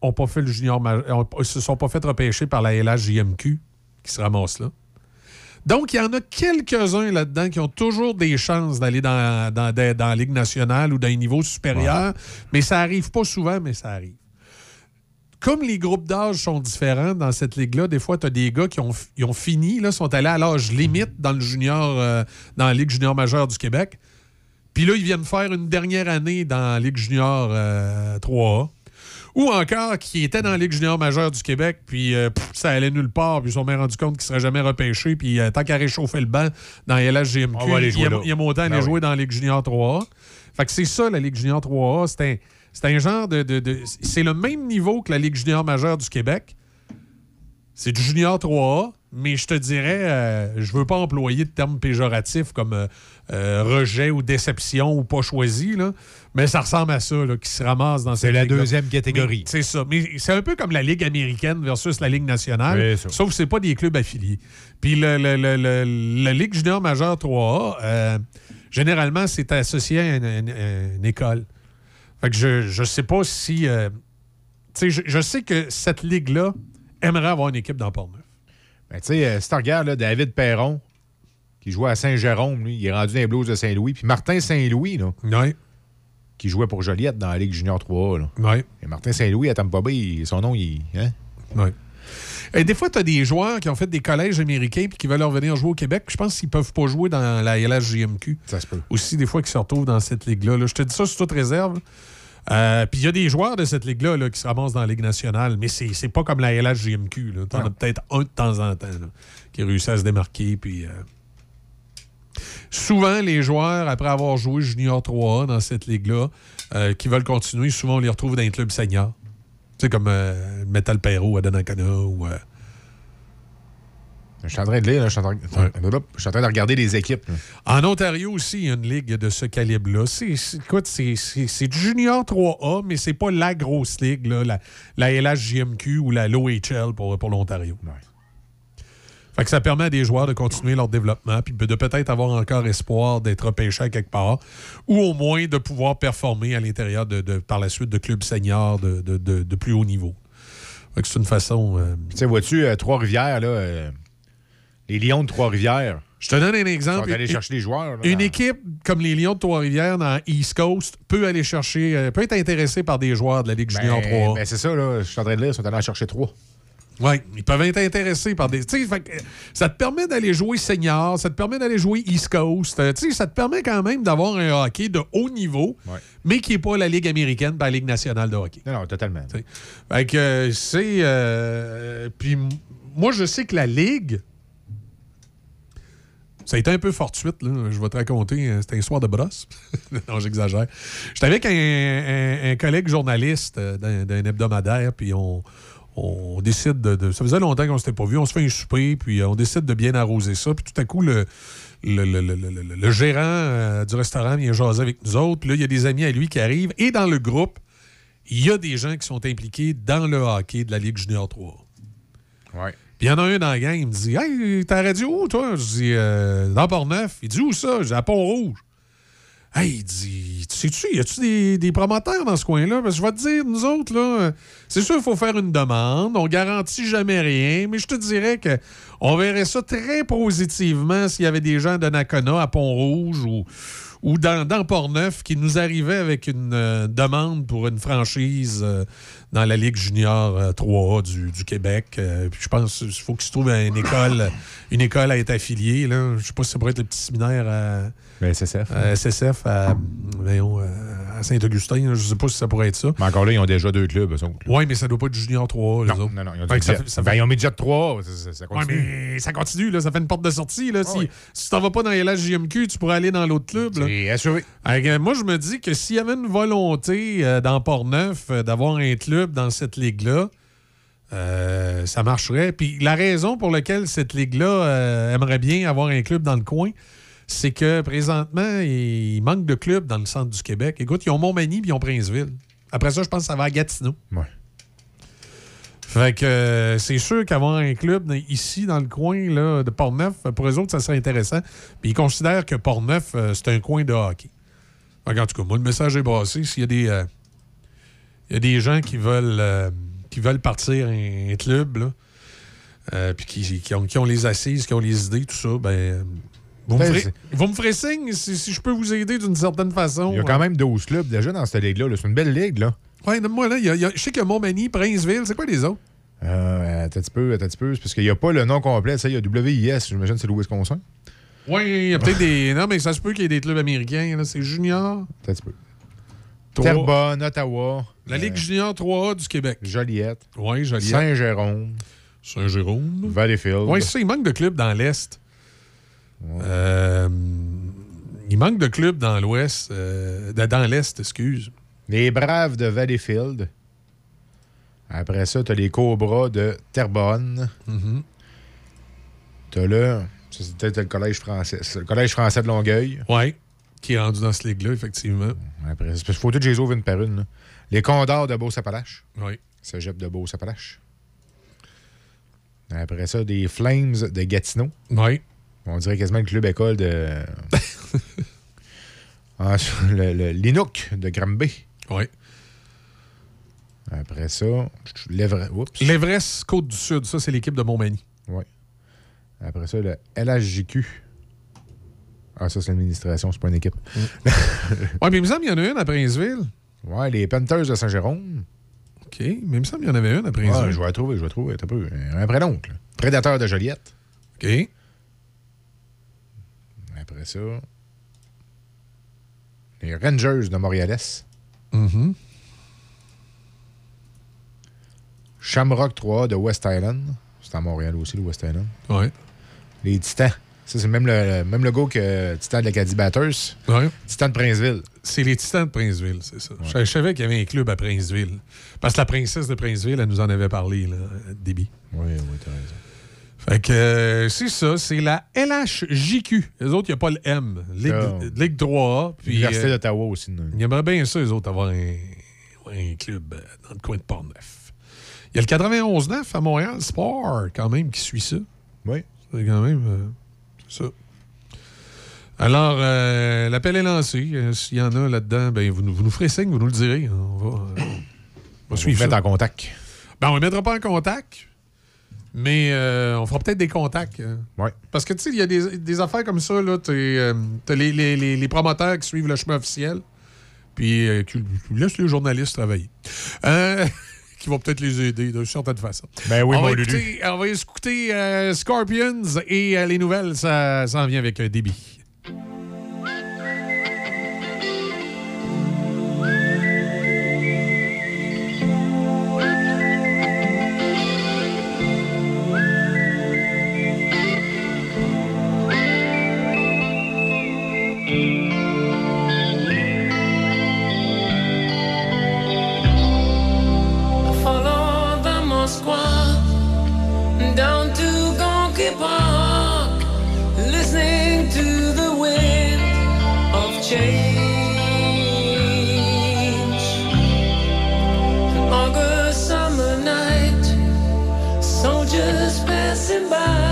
ont pas fait le junior ont se sont pas fait repêcher par la LHJMQ qui se ramassent là. Donc, il y en a quelques-uns là-dedans qui ont toujours des chances d'aller dans, dans, dans- dans la Ligue nationale ou dans un niveau supérieur, mais ça arrive pas souvent, mais ça arrive comme les groupes d'âge sont différents dans cette ligue-là, des fois, tu as des gars qui ont, ils ont fini, là, sont allés à l'âge limite dans le junior, euh, dans la Ligue junior majeure du Québec. Puis là, ils viennent faire une dernière année dans la Ligue junior euh, 3A. Ou encore qui étaient dans la Ligue junior majeure du Québec, puis euh, pff, ça allait nulle part, puis ils se sont bien rendus compte qu'ils ne seraient jamais repêchés, puis euh, tant qu'à réchauffer le banc dans LHGMQ, il jouer y a, a montant à aller Ben jouer dans la Ligue junior 3A. Fait que c'est ça, la Ligue junior 3A. C'est un, c'est un genre de... de- de- c'est le même niveau que la Ligue junior majeure du Québec. C'est du junior 3A, mais je te dirais, euh, je veux pas employer de termes péjoratifs comme euh, euh, rejet ou déception ou pas choisi, là, mais ça ressemble à ça, là, qui se ramasse dans C'est cette la ligue-là. deuxième catégorie. C'est ça. Mais c'est un peu comme la Ligue américaine versus la Ligue nationale, Oui, sauf que c'est pas des clubs affiliés. Puis le, le- le- le- la Ligue junior majeure 3A, euh, généralement, c'est associé à une, une- une école. Fait que je, je sais pas si... je, je sais que cette ligue-là aimerait avoir une équipe dans Portneuf. Ben, tu sais, euh, si tu regardes là, David Perron, qui jouait à Saint-Jérôme, lui, il est rendu dans les Blues de Saint-Louis. Puis Martin Saint-Louis, là, qui jouait pour Joliette dans la Ligue Junior 3A. Là. Et Martin Saint-Louis à Tampa Bay, son nom, il. Hein? Ouais. Et des fois, tu as des joueurs qui ont fait des collèges américains puis qui veulent revenir jouer au Québec. Je pense qu'ils peuvent pas jouer dans la LHJMQ. Ça se peut. Aussi, des fois, qui se retrouvent dans cette ligue-là. là. Je te dis ça sur toute réserve. Euh, puis il y a des joueurs de cette ligue-là là, qui se ramassent dans la Ligue nationale, mais c'est c'est pas comme la LHJMQ. Tu en as peut-être un de temps en temps là, qui réussit à se démarquer. Puis, euh, Souvent, les joueurs, après avoir joué Junior 3A dans cette ligue-là, euh, qui veulent continuer, souvent, on les retrouve dans les clubs seniors. Tu sais, comme Metal Perro à Donnacona ou. Je suis en train de lire, là, je suis en train, je suis en train de regarder les équipes. là. En Ontario aussi, il y a une ligue de ce calibre-là. Écoute, c'est, du Junior 3A, mais c'est pas la grosse ligue, là, la, la LHJMQ ou la LOHL pour, pour l'Ontario. Fait que ça permet à des joueurs de continuer leur développement puis de peut-être avoir encore espoir d'être repêchés à quelque part ou au moins de pouvoir performer à l'intérieur de, de- par la suite de clubs seniors de, de- plus haut niveau. C'est une façon. euh, Tu sais, vois-tu, euh, Trois-Rivières, là, euh, les Lions de Trois-Rivières. Je te donne un exemple. Une- chercher des joueurs. là, Une dans- équipe comme les Lions de Trois-Rivières dans East Coast peut aller chercher, euh, peut être intéressée par des joueurs de la Ligue Junior Ben, 3. ben, c'est ça, là. Je suis en train de lire, ils sont allés en chercher trois. Oui, ils peuvent être intéressés par des. fait euh, ça te permet d'aller jouer senior, ça te permet d'aller jouer East Coast. euh, ça te permet quand même d'avoir un hockey de haut niveau, mais qui n'est pas la Ligue américaine, pas la Ligue nationale de hockey. Non, non, totalement. Fait que c'est. euh, puis moi, je sais que la Ligue. Ça a été un peu fortuite, là. Je vais te raconter. euh, C'était un soir de brosse. *laughs* non, j'exagère. J'étais avec un, collègue journaliste euh, d'un hebdomadaire, puis on, décide de, Ça faisait longtemps qu'on s'était pas vu. On se fait un souper, puis euh, on décide de bien arroser ça. Puis tout à coup, le, gérant du restaurant vient jaser avec nous autres. Puis là, il y a des amis à lui qui arrivent. Et dans le groupe, il y a des gens qui sont impliqués dans le hockey de la Ligue Junior 3. Ouais. Puis il y en a un dans la gang, il me dit Hey, ta radio où, toi? Je dis euh, Dans Port-Neuf. Il dit Où ça? Je dis À Pont-Rouge. Hey, il dit Tu sais-tu, y a-tu des, des promoteurs dans ce coin-là? Parce que je vais te dire, nous autres, là, c'est sûr, il faut faire une demande. On garantit jamais rien, mais je te dirais que on verrait ça très positivement s'il y avait des gens de Nakona à Pont-Rouge ou, ou dans, dans Port-Neuf qui nous arrivaient avec une euh, demande pour une franchise euh, dans la Ligue junior euh, 3A du, du Québec. Euh, je pense qu'il faut qu'il se trouve une école, une école à être affiliée. Là. Je sais pas si ça pourrait être le petit séminaire à, Ben, SSF. à SSF à, voyons, euh, à Saint-Augustin. Je sais pas si ça pourrait être ça. Mais encore là, ils ont déjà deux clubs. Oui, mais ça doit pas être junior 3A. les Non, autres. non, non, ils ont que ça fait- ça Ben, fait- ils ont mis jet 3, ça, ça- ça Ouais, continue. mais ça continue, là. ça fait une porte de sortie. Là. si, oui. si tu t'en vas pas dans les LHJMQ, tu pourrais aller dans l'autre club. C'est assuré. Que, moi, je me dis que s'il y avait une volonté euh, dans Port-Neuf euh, d'avoir un club dans cette ligue-là, euh, ça marcherait. Puis la raison pour laquelle cette ligue-là euh, aimerait bien avoir un club dans le coin, c'est que présentement, il manque de clubs dans le centre du Québec. Écoute, ils ont Montmagny puis ils ont Princeville. Après ça, je pense que ça va à Gatineau. Ouais. Fait que euh, c'est sûr qu'avoir un club ici, dans le coin là, de Port-Neuf, pour eux autres, ça serait intéressant. Puis ils considèrent que Port-Neuf, euh, c'est un coin de hockey. Fait que, en tout cas, moi, le message est passé. S'il y a des, euh, il y a des gens qui veulent, qui veulent partir un, un club, là, puis qui, qui ont, qui ont les assises, qui ont les idées, tout ça, ben. Euh, Vous me, Ben, ferez, vous me ferez signe si, si je peux vous aider d'une certaine façon. Il y a quand même 12 clubs déjà dans cette ligue-là. là. C'est une belle ligue, là. Ouais, moi là, il y a- il y a- je sais qu'il y a Montmagny, Princeville, c'est quoi les autres? Euh, attends un petit peu, attends un petit peu. Parce qu'il n'y a pas le nom complet. Il y a WIS, j'imagine que c'est le Wisconsin. Oui, il y a peut-être des. Non, mais ça se peut qu'il y ait des clubs américains. C'est Junior. Attends un petit peu. Terrebonne, Ottawa. La Ligue Junior 3A du Québec. Joliette. Oui, Joliette. Saint-Jérôme. Saint-Jérôme. Valleyfield. Oui, c'est ça, il manque de clubs dans l'Est. Euh, il manque de clubs dans l'Ouest. euh, dans l'Est, excuse. Les Braves de Valleyfield. Après ça, tu as les Cobras de Terrebonne. Mhm. Tu as le. Ça, c'est peut-être le collège français. Le collège français de Longueuil. Oui, qui est rendu dans cette ligue-là, effectivement. Après, parce qu'il faut tout que je les ouvre une par une. là. Les Condors de Beauce-Appalaches. Oui. Cégep de Beauce-Appalaches. Après ça, des Flames de Gatineau. Oui. On dirait quasiment le club école de. *laughs* Ensuite, le, le- l'Inuk de Granby. Oui. Après ça, l'Everest. Oups. L'Everest Côte-du-Sud, ça, c'est l'équipe de Montmagny. Oui. Après ça, le LHJQ. Ah, ça, c'est l'administration, c'est pas une équipe. *laughs* Oui, mais il me semble qu'il y en a une à Princeville. Ouais, les Panthers de Saint-Jérôme. OK, mais il me semble qu'il y en avait une à Princeville. je vais la trouver, je vais la trouver. Un peu. Un là. Prédateurs de Joliette. OK. Après ça, les Rangers de Montréal-Est. Mhm. Shamrock 3 de West Island. C'est à Montréal aussi, le West Island. Oui. Les Titans. Ça, c'est même le, même le go que Titan de l'Acadie Batters. Ouais. Titan de Princeville. C'est les Titans de Princeville, c'est ça. Je, je savais qu'il y avait un club à Princeville. Parce que la princesse de Princeville, elle nous en avait parlé, là, Déby. Oui, oui, t'as raison. Fait que euh, c'est ça, c'est la LHJQ. Les autres, il n'y a pas le M. Ligue, Ah. Ligue 3A. Puis, L'Université euh, d'Ottawa aussi. non? il aimerait bien ça, les autres, avoir un, un club euh, dans le coin de Port-Neuf. Il y a le 91-9 à Montréal, Sport, quand même, qui suit ça. Oui. C'est quand même euh, ça. Alors, euh, l'appel est lancé. Euh, S'il y en a là-dedans, ben, vous, nous- vous nous ferez signe, vous nous le direz. On va, euh, on va On suivre vous mettre en contact. Ben, on ne les mettra pas en contact, mais euh, on fera peut-être des contacts. euh. Ouais. Parce que, tu sais, il y a des, des affaires comme ça. Tu as les, les- les- les promoteurs qui suivent le chemin officiel, puis euh, qui, qui laissent les journalistes travailler. Euh, *laughs* qui va peut-être les aider d'une certaine façon. Ben oui, on, mon va Lulu. écouter, on va écouter euh, Scorpions et euh, les nouvelles, ça s'en vient avec un débit. Passing by,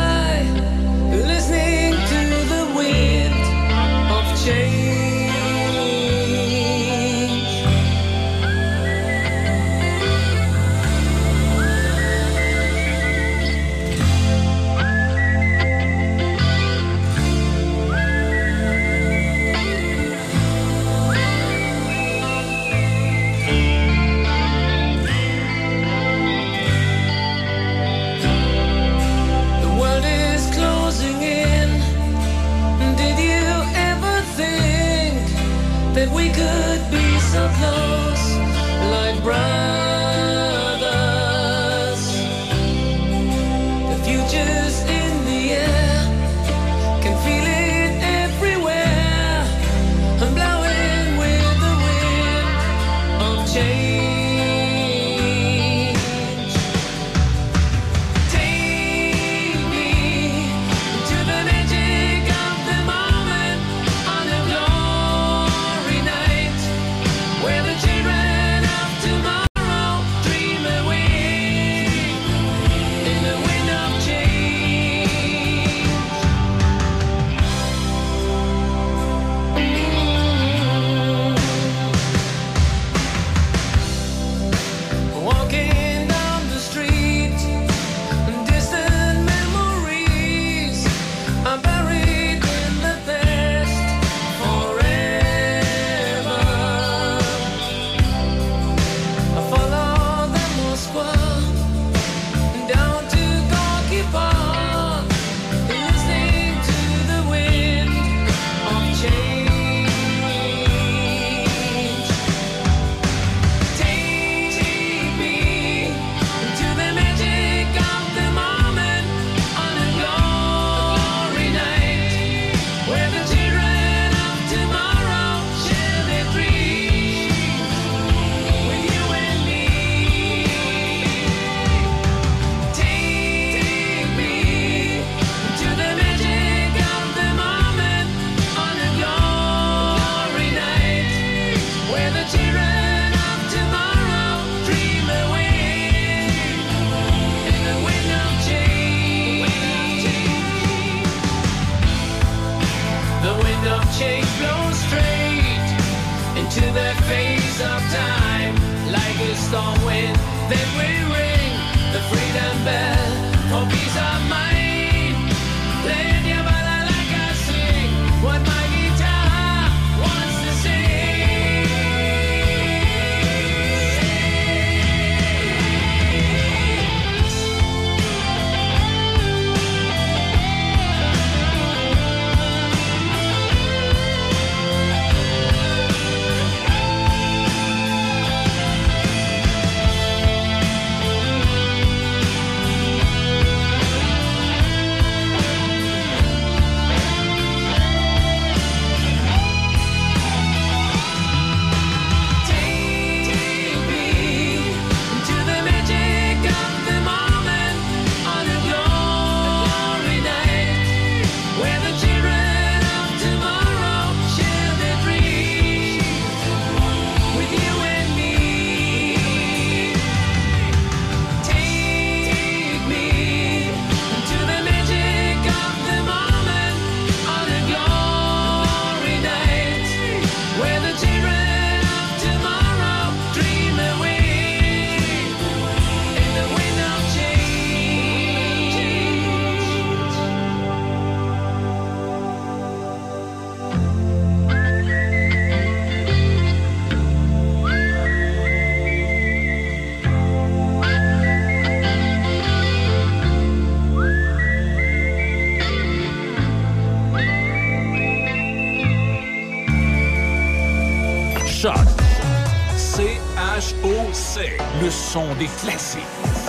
Des classiques.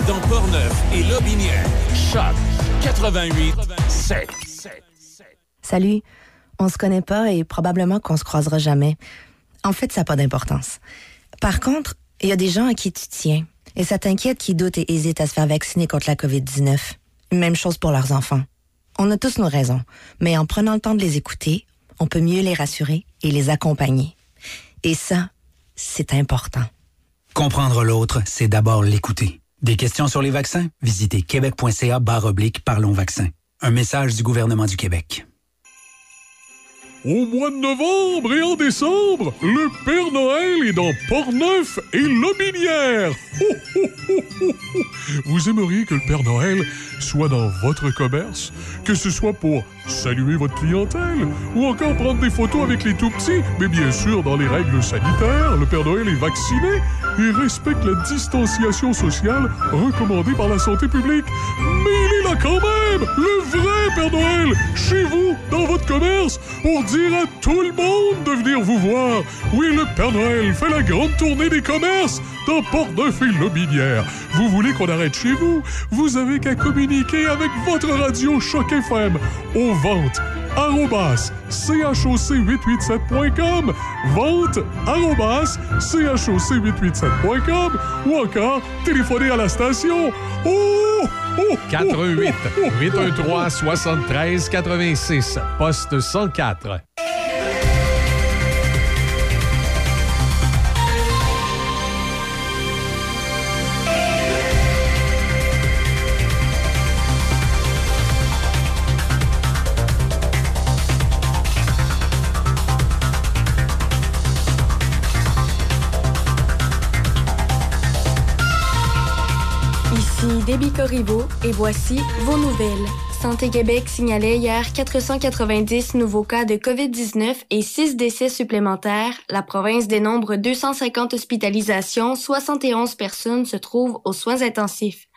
Dans Portneuf et Lobinière. Choc 88 7. Salut. On se connaît pas et probablement qu'on se croisera jamais. En fait, ça n'a pas d'importance. Par contre, il y a des gens à qui tu tiens. Et ça t'inquiète qui doutent et hésitent à se faire vacciner contre la COVID-19. Même chose pour leurs enfants. On a tous nos raisons, mais en prenant le temps de les écouter, on peut mieux les rassurer et les accompagner. Et ça, c'est important. Comprendre l'autre, c'est d'abord l'écouter. Des questions sur les vaccins? Visitez québec.ca barre oblique Parlons vaccins. Un message du gouvernement du Québec. Au mois de novembre et en décembre, le Père Noël est dans Portneuf et Lobinière. Vous aimeriez que le Père Noël soit dans votre commerce, que ce soit pour saluer votre clientèle ou encore prendre des photos avec les tout petits, mais bien sûr dans les règles sanitaires, le Père Noël est vacciné et respecte la distanciation sociale recommandée par la santé publique. Mais il est là quand même, le vrai Père Noël, chez vous, dans votre commerce, pour dire à tout le monde de venir vous voir. Oui, le Père Noël fait la grande tournée des commerces dans Port-Neuf et Lobinière. Vous voulez qu'on arrête chez vous? Vous avez qu'à communiquer avec votre radio Choc FM aux ventes arrobas choc887.com vente arrobas choc887.com ou encore téléphoner à la station. Oh, oh, 88 813 73 86 poste 104. Ici Déby Corriveau et voici vos nouvelles. Santé Québec signalait hier 490 nouveaux cas de COVID-19 et 6 décès supplémentaires. La province dénombre 250 hospitalisations, 71 personnes se trouvent aux soins intensifs.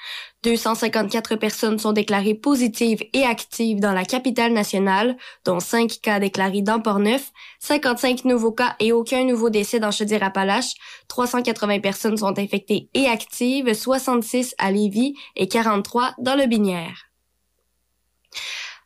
254 personnes sont déclarées positives et actives dans la capitale nationale, dont 5 cas déclarés dans Portneuf, 55 nouveaux cas et aucun nouveau décès dans Chaudière-Appalaches, 380 personnes sont infectées et actives, 66 à Lévis et 43 dans le Binière.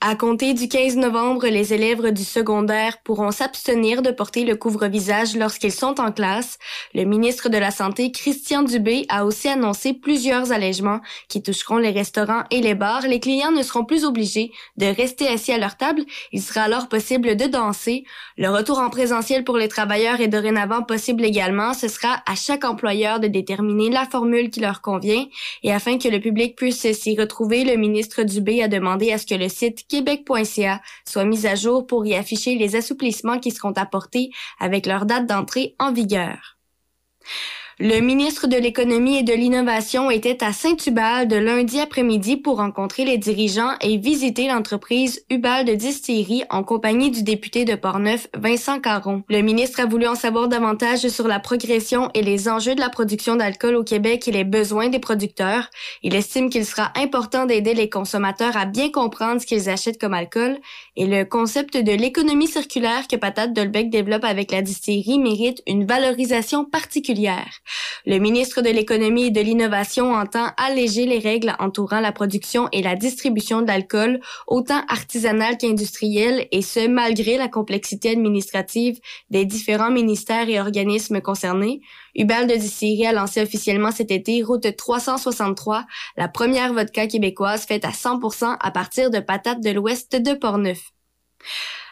À compter du 15 novembre, les élèves du secondaire pourront s'abstenir de porter le couvre-visage lorsqu'ils sont en classe. Le ministre de la Santé, Christian Dubé, a aussi annoncé plusieurs allègements qui toucheront les restaurants et les bars. Les clients ne seront plus obligés de rester assis à leur table. Il sera alors possible de danser. Le retour en présentiel pour les travailleurs est dorénavant possible également. Ce sera à chaque employeur de déterminer la formule qui leur convient. Et afin que le public puisse s'y retrouver, le ministre Dubé a demandé à ce que le site québec.ca soit mis à jour pour y afficher les assouplissements qui seront apportés avec leur date d'entrée en vigueur. Le ministre de l'Économie et de l'Innovation était à Saint-Hubal de lundi après-midi pour rencontrer les dirigeants et visiter l'entreprise Hubal de Distillerie en compagnie du député de Portneuf, Vincent Caron. Le ministre a voulu en savoir davantage sur la progression et les enjeux de la production d'alcool au Québec et les besoins des producteurs. Il estime qu'il sera important d'aider les consommateurs à bien comprendre ce qu'ils achètent comme alcool et le concept de l'économie circulaire que Patate Dolbec développe avec la distillerie mérite une valorisation particulière. Le ministre de l'Économie et de l'Innovation entend alléger les règles entourant la production et la distribution de l'alcool, autant artisanale qu'industrielle, et ce, malgré la complexité administrative des différents ministères et organismes concernés. Hubal de Distillerie a lancé officiellement cet été Route 363, la première vodka québécoise faite à 100% à partir de patates de l'ouest de Portneuf.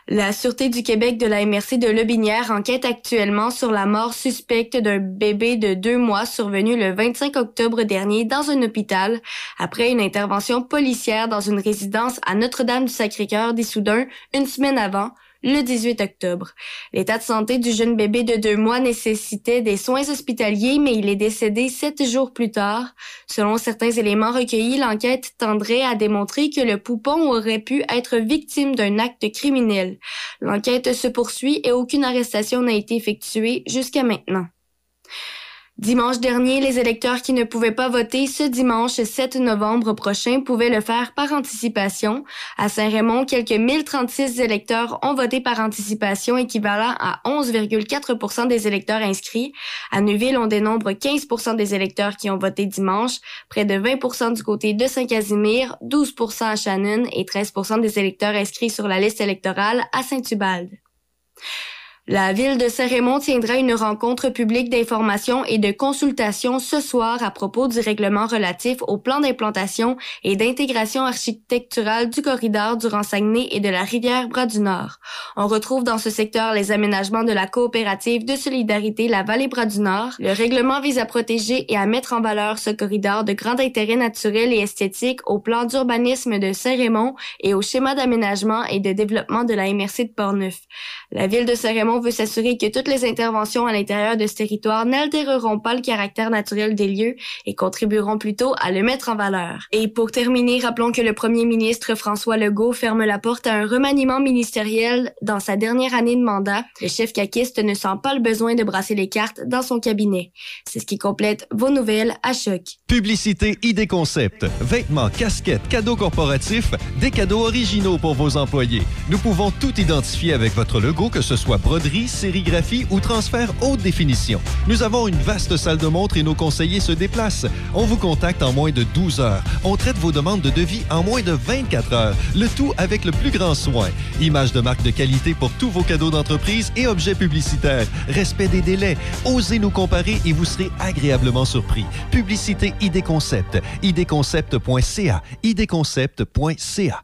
La Sûreté du Québec de la MRC de Lobinière enquête actuellement sur la mort suspecte d'un bébé de deux mois survenu le 25 octobre dernier dans un hôpital. Après une intervention policière dans une résidence à Notre-Dame-du-Sacré-Cœur d'Issoudun une semaine avant, le 18 octobre. L'état de santé du jeune bébé de deux mois nécessitait des soins hospitaliers, mais il est décédé sept jours plus tard. Selon certains éléments recueillis, l'enquête tendrait à démontrer que le poupon aurait pu être victime d'un acte criminel. L'enquête se poursuit et aucune arrestation n'a été effectuée jusqu'à maintenant. Dimanche dernier, les électeurs qui ne pouvaient pas voter ce dimanche 7 novembre prochain pouvaient le faire par anticipation. À Saint-Raymond, quelques 1036 électeurs ont voté par anticipation, équivalent à 11,4 des électeurs inscrits. À Neuville, on dénombre 15 des électeurs qui ont voté dimanche, près de 20 du côté de Saint-Casimir, 12% à Shannon et 13% des électeurs inscrits sur la liste électorale à Saint-Ubalde. La ville de Saint-Raymond tiendra une rencontre publique d'information et de consultation ce soir à propos du règlement relatif au plan d'implantation et d'intégration architecturale du corridor du Saguenay et de la rivière Bras-du-Nord. On retrouve dans ce secteur les aménagements de la coopérative de solidarité La Vallée Bras-du-Nord. Le règlement vise à protéger et à mettre en valeur ce corridor de grand intérêt naturel et esthétique au plan d'urbanisme de Saint-Raymond et au schéma d'aménagement et de développement de la MRC de Portneuf. La ville de Saint-Raymond veut s'assurer que toutes les interventions à l'intérieur de ce territoire n'altéreront pas le caractère naturel des lieux et contribueront plutôt à le mettre en valeur. Et pour terminer, rappelons que le premier ministre François Legault ferme la porte à un remaniement ministériel dans sa dernière année de mandat. Le chef caquiste ne sent pas le besoin de brasser les cartes dans son cabinet. C'est ce qui complète vos nouvelles à choc. Publicité ID Concept. Vêtements, casquettes, cadeaux corporatifs, des cadeaux originaux pour vos employés. Nous pouvons tout identifier avec votre logo, que ce soit broderie, sérigraphie ou transfert haute définition. Nous avons une vaste salle de montre et nos conseillers se déplacent. On vous contacte en moins de 12 heures. On traite vos demandes de devis en moins de 24 heures. Le tout avec le plus grand soin. Image de marque de qualité pour tous vos cadeaux d'entreprise et objets publicitaires. Respect des délais. Osez nous comparer et vous serez agréablement surpris. Publicité ID Concept. idconcept.ca. idconcept.ca.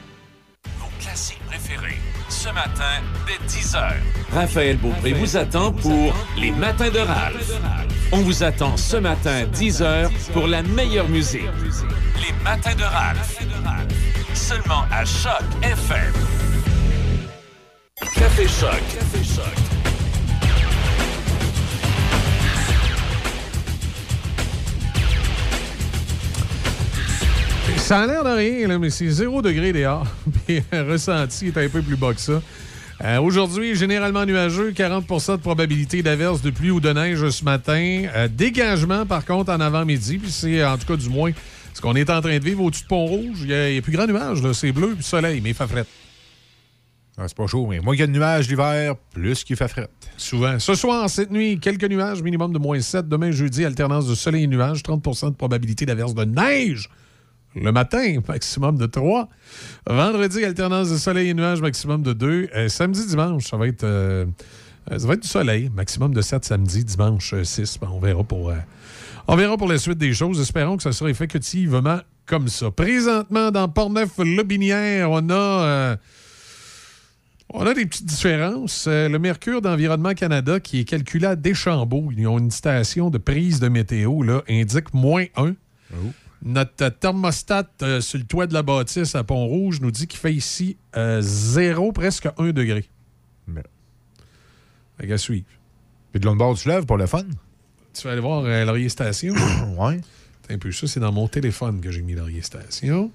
Ce matin, dès 10h. Raphaël Beaupré vous attend pour Les Matins de Ralph. On vous attend ce matin, 10h, pour la meilleure musique. Les Matins de Ralph. Seulement à Choc FM. Café Choc. Café Choc. Ça a l'air de rien, là, mais c'est 0 degré dehors. *laughs* Puis le ressenti est un peu plus bas que ça. Euh, Aujourd'hui, généralement nuageux, 40% de probabilité d'averse, de pluie ou de neige ce matin. Euh, dégagement, par contre, en avant-midi. Puis c'est, en tout cas, du moins, ce qu'on est en train de vivre au-dessus de Pont-Rouge. Il y, a- il plus grand nuage. C'est bleu, puis soleil, mais il fait fret. Ah, c'est pas chaud, mais moins qu'il y a de nuages l'hiver, plus qu'il fait fret. Souvent. Ce soir, cette nuit, quelques nuages, minimum de moins 7. Demain, jeudi, alternance de soleil et nuages, 30% de probabilité d'averse de neige. Le matin, maximum de 3. Vendredi, alternance de soleil et nuages, maximum de 2. Euh, samedi, dimanche, ça va être, euh, euh, ça va être du soleil, maximum de 7 samedi, dimanche euh, 6. Ben, on verra pour. la suite des choses. Espérons que ça sera effectivement comme ça. Présentement, dans Portneuf-Lobinière, on a. on a des petites différences. Le Mercure d'Environnement Canada, qui est calculé à Deschambault, ils ont une station de prise de météo, là, indique moins 1. Notre thermostat euh, sur le toit de la bâtisse à Pont-Rouge nous dit qu'il fait ici 0, presque 1 degré. Mais- Fait qu'à suivre. Puis de l'autre bord du fleuve pour le fun? Tu vas aller voir euh, Laurier Station. *coughs* ouais. un peu ça, c'est dans mon téléphone que j'ai mis Laurier Station.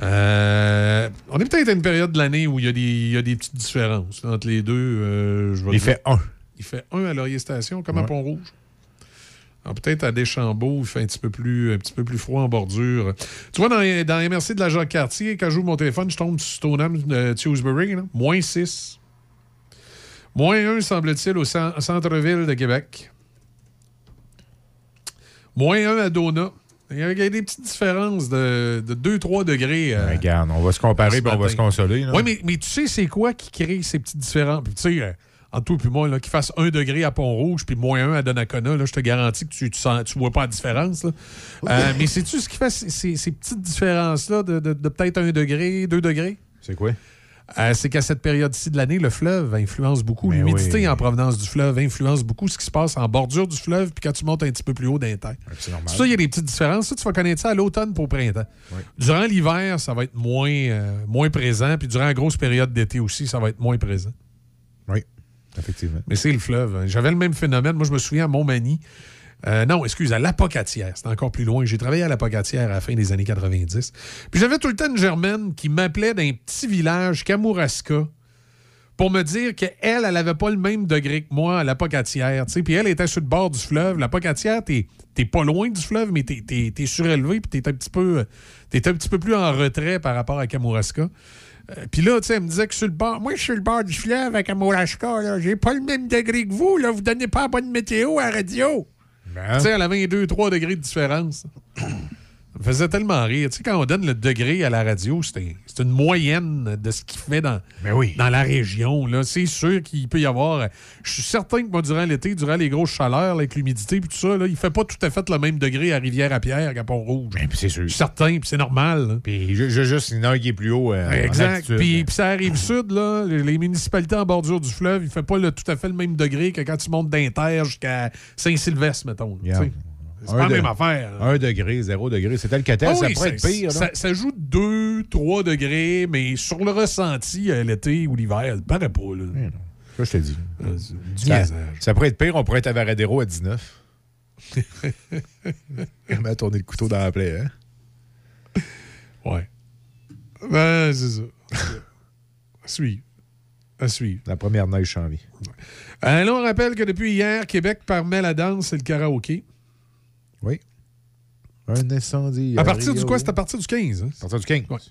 Euh, on est peut-être à une période de l'année où il y, a des- il y a des petites différences entre les deux. euh, je Il fait un. Il fait un à Laurier Station, comme à. Pont-Rouge. Alors, peut-être à Deschambault, il fait un petit peu plus, un petit peu plus froid en bordure. Tu vois, dans, les- dans MRC de la Jacques-Cartier, quand j'ouvre mon téléphone, je tombe sur Stoneham Tewsbury, là, moins 6. Moins 1, semble-t-il, au cen- centre-ville de Québec. Moins 1 à Dona. Il y a des petites différences de, 2-3 degrés. euh, Regarde, on va se comparer puis on va se consoler. Oui, mais, mais tu sais, c'est quoi qui crée ces petites différences? Puis, tu sais, entre toi et moi, qu'il fasse 1 degré à Pont-Rouge puis moins 1 à Donnacona, là, je te garantis que tu, sens, tu vois pas la différence. là. Euh, mais sais-tu ce qui fait ces, petites différences-là de, de- de peut-être 1 degré, 2 degrés? C'est quoi? euh, c'est qu'à cette période-ci de l'année, le fleuve influence beaucoup. L'humidité en provenance du fleuve influence beaucoup ce qui se passe en bordure du fleuve, puis quand tu montes un petit peu plus haut d'un terre. C'est. Ça, il y a des petites différences. Ça, tu vas connaître ça à l'automne pour au printemps. Durant l'hiver, ça va être moins, euh, moins présent. Puis durant la grosse période d'été aussi, ça va être moins présent. Oui, effectivement. Mais c'est le fleuve. hein. J'avais le même phénomène. Moi, je me souviens à Montmagny. Euh, non, excuse, à l'Apocatière. C'était encore plus loin. J'ai travaillé à l'Apocatière à la fin des années 90. Puis j'avais tout le temps une Germaine qui m'appelait d'un petit village, Kamouraska, pour me dire qu'elle, elle n'avait pas le même degré que moi à l'Apocatière. Puis elle était sur le bord du fleuve. L'Apocatière, t'es t'es pas loin du fleuve, mais t'es t'es surélevé, puis t'es un petit peu t'es un petit peu plus en retrait par rapport à Kamouraska. Euh, Puis là, tu sais, elle me disait que sur le bord, moi, je suis le bord du fleuve à Kamouraska, là, j'ai pas le même degré que vous, là, vous donnez pas la bonne météo à la radio. Tu sais, elle avait un 2-3 degrés de différence. Me faisait tellement rire. Tu sais, quand on donne le degré à la radio, c'est un- c'est une moyenne de ce qu'il fait dans, dans la région. là. C'est sûr qu'il peut y avoir. Je suis certain que moi, durant l'été, durant les grosses chaleurs, là, avec l'humidité et tout ça, là, il fait pas tout à fait le même degré à Rivière-à-Pierre qu'à Pont-Rouge. c'est sûr. Je suis certain, puis c'est normal. là. Puis ju- ju- juste une heure qui est plus haut. euh, Exact. Puis, puis ça arrive *clears throat* sud, là, les, les municipalités en bordure du fleuve, il fait pas le- tout à fait le même degré que quand tu montes d'Inter jusqu'à Saint-Sylvestre, mettons. là. C'est Un pas la même affaire. là. Un degré, zéro degré. C'est tel que tel, Ah ça pourrait être pire. Ça, ça joue 2, 3 degrés, mais sur le ressenti, euh, l'été ou l'hiver, ça paraît pas. Là. Ça, je te dis. du ça, ça pourrait être pire, on pourrait être à Varadero à 19. Elle m'a tourné le couteau dans la plaie, hein? Ouais. Ben, c'est ça. à suivre. À suivre. La première neige janvier. Euh, là, on rappelle que depuis hier, Québec permet la danse et le karaoké. Oui. Un incendie. À partir du quoi? C'est à partir du 15. hein? À partir du 15.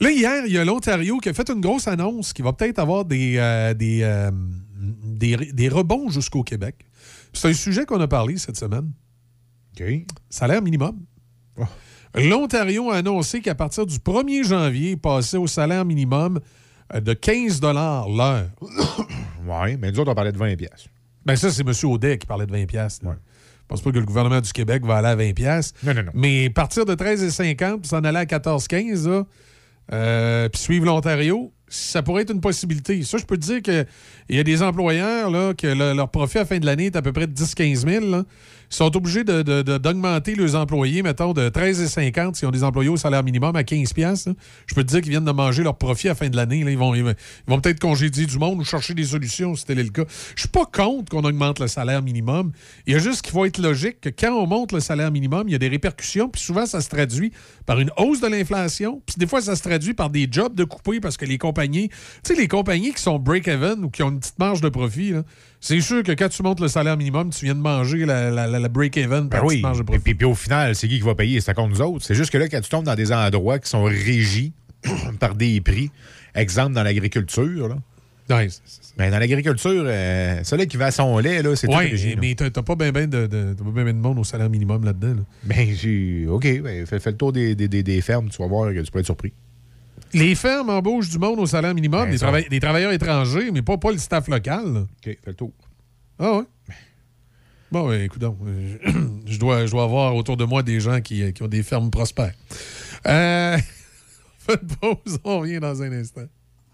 Là, hier, il y a l'Ontario qui a fait une grosse annonce qui va peut-être avoir des, euh, des, euh, des, des rebonds jusqu'au Québec. C'est un sujet qu'on a parlé cette semaine. OK. Salaire minimum. L'Ontario a annoncé qu'à partir du 1er janvier, il passait au salaire minimum euh, de 15 l'heure. *coughs* Oui, mais nous autres, on parlait de 20 pièces. Ben ça, c'est M. Audet qui parlait de 20 pièces. Je pense pas que le gouvernement du Québec va aller à 20 pièces. Non, non, non. Mais partir de 13,50 puis s'en aller à 14,15 là, euh, puis suivre l'Ontario, ça pourrait être une possibilité. Ça, je peux te dire qu'il y a des employeurs là, que le- leur profit à la fin de l'année est à peu près de 10-15 000. là. Sont obligés de- de- d'augmenter leurs employés, mettons, de 13,50 s'ils ont des employés au salaire minimum à 15 piastres, là. Je peux te dire qu'ils viennent de manger leur profit à la fin de l'année. Ils vont, ils peut-être congédier du monde ou chercher des solutions si tel est le cas. Je suis pas contre qu'on augmente le salaire minimum. Il y a juste qu'il faut être logique que quand on monte le salaire minimum, il y a des répercussions, puis souvent ça se traduit par une hausse de l'inflation, puis des fois ça se traduit par des jobs de coupés parce que les compagnies, tu sais, les compagnies qui sont break-even ou qui ont une petite marge de profit, là, c'est sûr que quand tu montes le salaire minimum, tu viens de manger la, la- la- break-even Ben oui. Et puis, puis au final, c'est qui qui va payer? C'est à compte nous autres. C'est juste que là, quand tu tombes dans des endroits qui sont régis *clears throat* par des prix, exemple dans l'agriculture, là. Ben, dans l'agriculture, euh, celui qui va à son lait, là, c'est tout Oui, là. mais t'as pas bien ben de, ben ben de monde au salaire minimum là-dedans. là. Ben, j'ai. OK, ben, fais, fais le tour des, des- des- des fermes, tu vas voir que tu peux être surpris. Les fermes embauchent du monde au salaire minimum, Ben, des, travailleurs étrangers, mais pas, pas le staff local. là. OK, fais le tour. Ah ouais? Bon, ben, écoute donc, euh, *clears throat* je dois, je dois avoir autour de moi des gens qui, qui ont des fermes prospères. Euh, *laughs* faites pause, on revient dans un instant.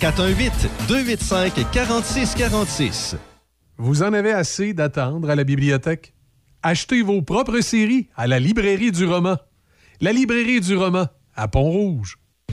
418-285-4646. Vous en avez assez d'attendre à la bibliothèque? Achetez vos propres séries à la librairie du roman. La librairie du roman, à Pont-Rouge.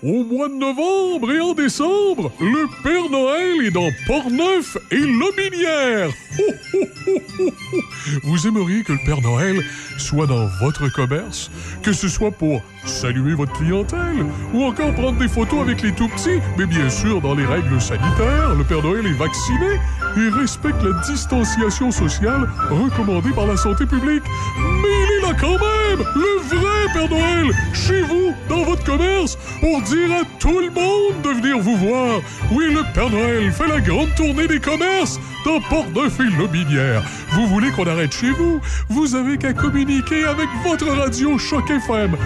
Au mois de novembre et en décembre, le Père Noël est dans Portneuf et Lobinière. Vous aimeriez que le Père Noël soit dans votre commerce, que ce soit pour saluer votre clientèle ou encore prendre des photos avec les tout petits, mais bien sûr dans les règles sanitaires, le Père Noël est vacciné et respecte la distanciation sociale recommandée par la santé publique. Mais il est là quand même, le vrai Père Noël, chez vous, dans votre commerce, pour dire à tout le monde de venir vous voir. Oui, le Père Noël fait la grande tournée des commerces dans Port-Neuf et Lobinière. Vous voulez qu'on arrête chez vous? Vous avez qu'à communiquer avec votre radio Choc FM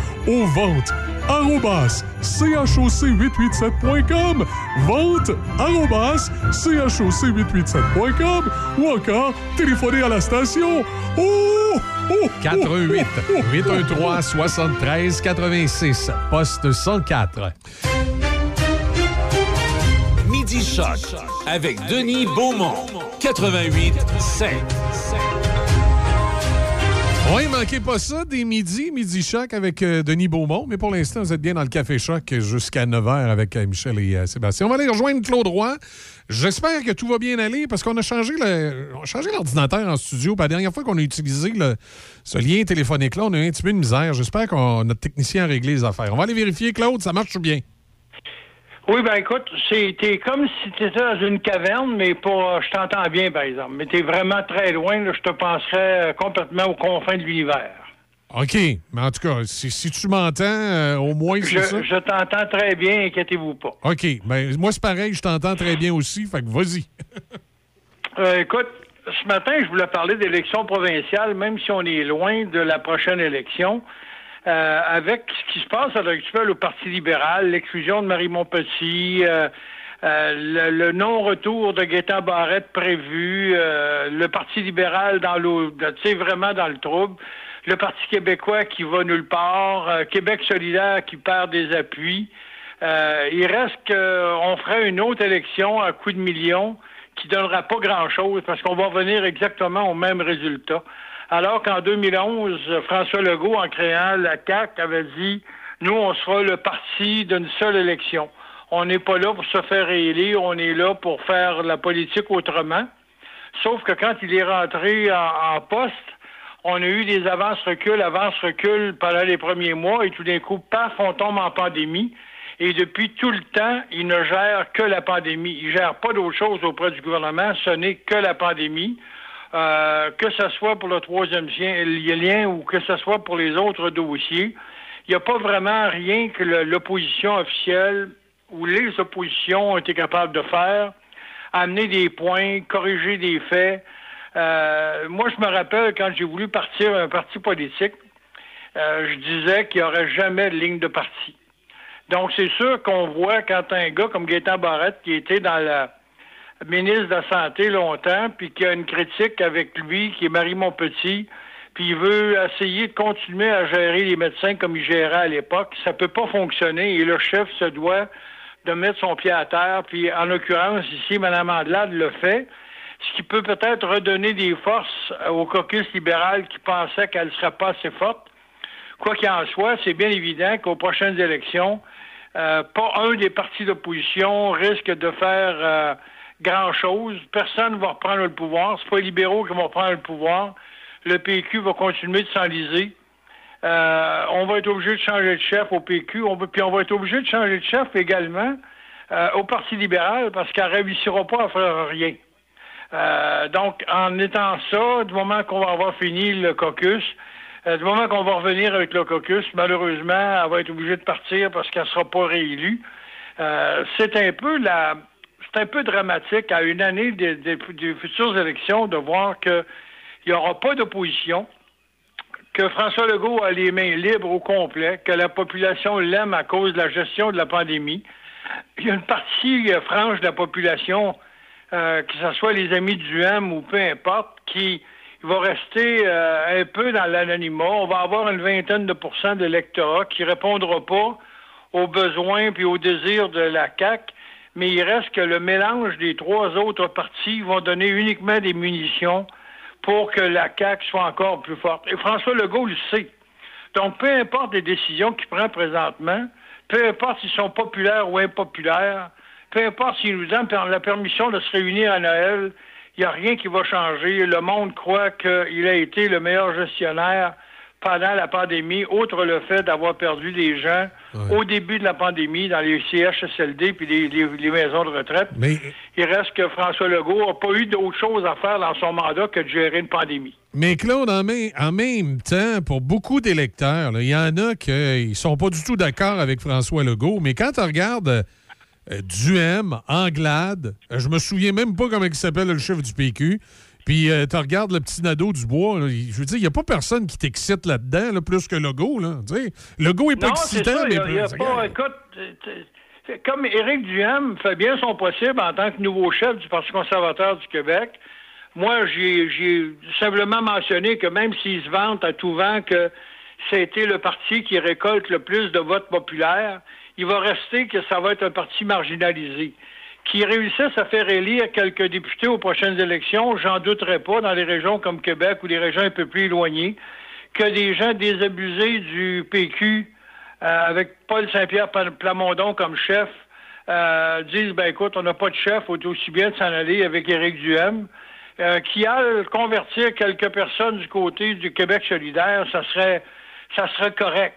ventes arrobas choc887.com vente arrobas choc887.com ou encore téléphoner à la station. Oh, oh, 88 813 73 86 poste 104 Midi Choc avec Denis Beaumont. 88 5. Oui, manquez pas ça, des midis, midi choc avec euh, Denis Beaumont. Mais pour l'instant, vous êtes bien dans le Café Choc jusqu'à 9h avec euh, Michel et euh, Sébastien. On va aller rejoindre Claude Roy. J'espère que tout va bien aller parce qu'on a changé le- on a changé l'ordinateur en studio. La dernière fois qu'on a utilisé le- ce lien téléphonique-là, on a eu un petit peu de misère. J'espère que notre technicien a réglé les affaires. On va aller vérifier, Claude, ça marche bien? Oui, ben écoute, c'était comme si tu étais dans une caverne, mais pas. Je t'entends bien, par exemple. Mais t'es vraiment très loin, là, je te penserais euh, complètement aux confins de l'univers. OK. Mais en tout cas, si, si tu m'entends, euh, au moins, Je, c'est ça? je t'entends très bien, inquiétez-vous pas. OK. Ben, moi, c'est pareil, je t'entends très bien aussi. Fait que vas-y. *laughs* Euh, écoute, ce matin, je voulais parler d'élections provinciales, même si on est loin de la prochaine élection. Euh, avec ce qui se passe à l'heure au Parti libéral, l'exclusion de Marie Montpetit, euh, euh, le, le non-retour de Gaétan Barrette prévu, le Parti libéral dans l'eau, tu vraiment dans le trouble, le Parti québécois qui va nulle part, Québec solidaire qui perd des appuis. Il reste qu'on ferait une autre élection à coup de millions qui donnera pas grand-chose parce qu'on va revenir exactement au même résultat. Alors qu'en 2011, François Legault, en créant la CAQ, avait dit nous, on sera le parti d'une seule élection. On n'est pas là pour se faire réélire, on est là pour faire la politique autrement. Sauf que quand il est rentré en, poste, on a eu des avances-reculs, avances-reculs pendant les premiers mois, et tout d'un coup, paf, on tombe en pandémie. Et depuis tout le temps, il ne gère que la pandémie. Il gère pas d'autre chose auprès du gouvernement, ce n'est que la pandémie. Euh, que ce soit pour le troisième lien, ou que ce soit pour les autres dossiers, il n'y a pas vraiment rien que l'opposition officielle ou les oppositions ont été capables de faire, amener des points, corriger des faits. Euh, moi, je me rappelle quand j'ai voulu partir un parti politique, euh, je disais qu'il n'y aurait jamais de ligne de parti. Donc, c'est sûr qu'on voit quand un gars comme Gaétan Barrette, qui était dans la ministre de la Santé longtemps, puis qui a une critique avec lui, qui est Marie Montpetit, puis il veut essayer de continuer à gérer les médecins comme il gérait à l'époque, ça peut pas fonctionner et le chef se doit de mettre son pied à terre, puis en l'occurrence, ici, Mme Andelade le fait, ce qui peut peut-être redonner des forces au caucus libéral qui pensait qu'elle ne serait pas assez forte. Quoi qu'il en soit, c'est bien évident qu'aux prochaines élections, euh, pas un des partis d'opposition risque de faire euh, grand-chose. Personne ne va reprendre le pouvoir. C'est pas les libéraux qui vont reprendre le pouvoir. Le PQ va continuer de s'enliser. Euh, on va être obligé de changer de chef au PQ. Puis on va être obligé de changer de chef également euh, au Parti libéral parce qu'elle ne réussira pas à faire rien. Euh, donc, en étant ça, du moment qu'on va avoir fini le caucus, euh, du moment qu'on va revenir avec le caucus, malheureusement, elle va être obligée de partir parce qu'elle ne sera pas réélue. C'est un peu la, c'est un peu dramatique à une année des, futures élections de voir qu'il n'y aura pas d'opposition, que François Legault a les mains libres au complet, que la population l'aime à cause de la gestion de la pandémie. il y a une partie euh, franche de la population, euh, que ce soit les amis du M ou peu importe, qui va rester euh, un peu dans l'anonymat. On va avoir une vingtaine de pourcents de l'électorat qui répondra pas aux besoins puis aux désirs de la CAC, mais il reste que le mélange des trois autres partis vont donner uniquement des munitions pour que la CAC soit encore plus forte. Et François Legault le sait. Donc, peu importe les décisions qu'il prend présentement, peu importe s'ils sont populaires ou impopulaires, peu importe s'il nous donne la permission de se réunir à Noël, il n'y a rien qui va changer. Le monde croit qu'il a été le meilleur gestionnaire pendant la pandémie, outre le fait d'avoir perdu des gens au début de la pandémie dans les CHSLD puis les, les- les maisons de retraite. Mais Il reste que François Legault n'a pas eu d'autre chose à faire dans son mandat que de gérer une pandémie. Mais Claude, en même, en même temps, pour beaucoup d'électeurs, il y en a qui ne sont pas du tout d'accord avec François Legault. Mais quand tu regardes euh, Duhem, Anglade, euh, je me souviens même pas comment il s'appelle le chef du PQ, puis tu regardes le petit Nadeau du bois, là, je veux dire, il n'y a pas personne qui t'excite là-dedans, là, plus que Legault. Là, tu sais. Legault n'est pas non, excitant, ça. mais... Y a- il y a pas, écoute, comme Éric Duhem fait bien son possible en tant que nouveau chef du Parti conservateur du Québec. Moi, j'ai j'ai simplement mentionné que même s'il se vante à tout vent que c'était le parti qui récolte le plus de votes populaires, il va rester que ça va être un parti marginalisé. Qui réussisse à faire élire quelques députés aux prochaines élections, j'en douterai pas, dans les régions comme Québec ou les régions un peu plus éloignées, que des gens désabusés du PQ, euh, avec Paul Saint-Pierre Pla- Plamondon comme chef, euh, disent, ben écoute, on n'a pas de chef, faut aussi bien de s'en aller avec Éric Duhem, euh, qui a convertir quelques personnes du côté du Québec solidaire, ça serait, ça serait correct.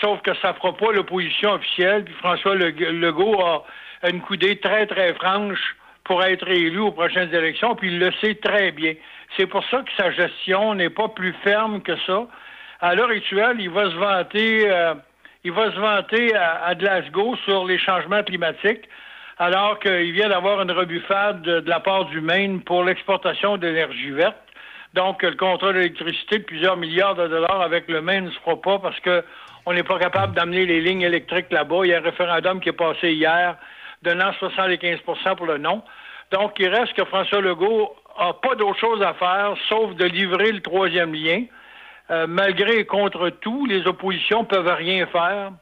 Sauf que ça fera pas l'opposition officielle, puis François Leg- Legault a une coudée très, très franche pour être élu aux prochaines élections, puis il le sait très bien. C'est pour ça que sa gestion n'est pas plus ferme que ça. À l'heure actuelle, il va se vanter, euh, il va se vanter à, Glasgow sur les changements climatiques, alors qu'il vient d'avoir une rebuffade de, de la part du Maine pour l'exportation d'énergie verte. Donc, le contrat d'électricité de plusieurs milliards de dollars avec le Maine ne se fera pas parce que on n'est pas capable d'amener les lignes électriques là-bas. Il y a un référendum qui est passé hier donnant 75% pour le non. Donc, il reste que François Legault a pas d'autre chose à faire sauf de livrer le troisième lien. Euh, malgré et contre tout, les oppositions peuvent rien faire.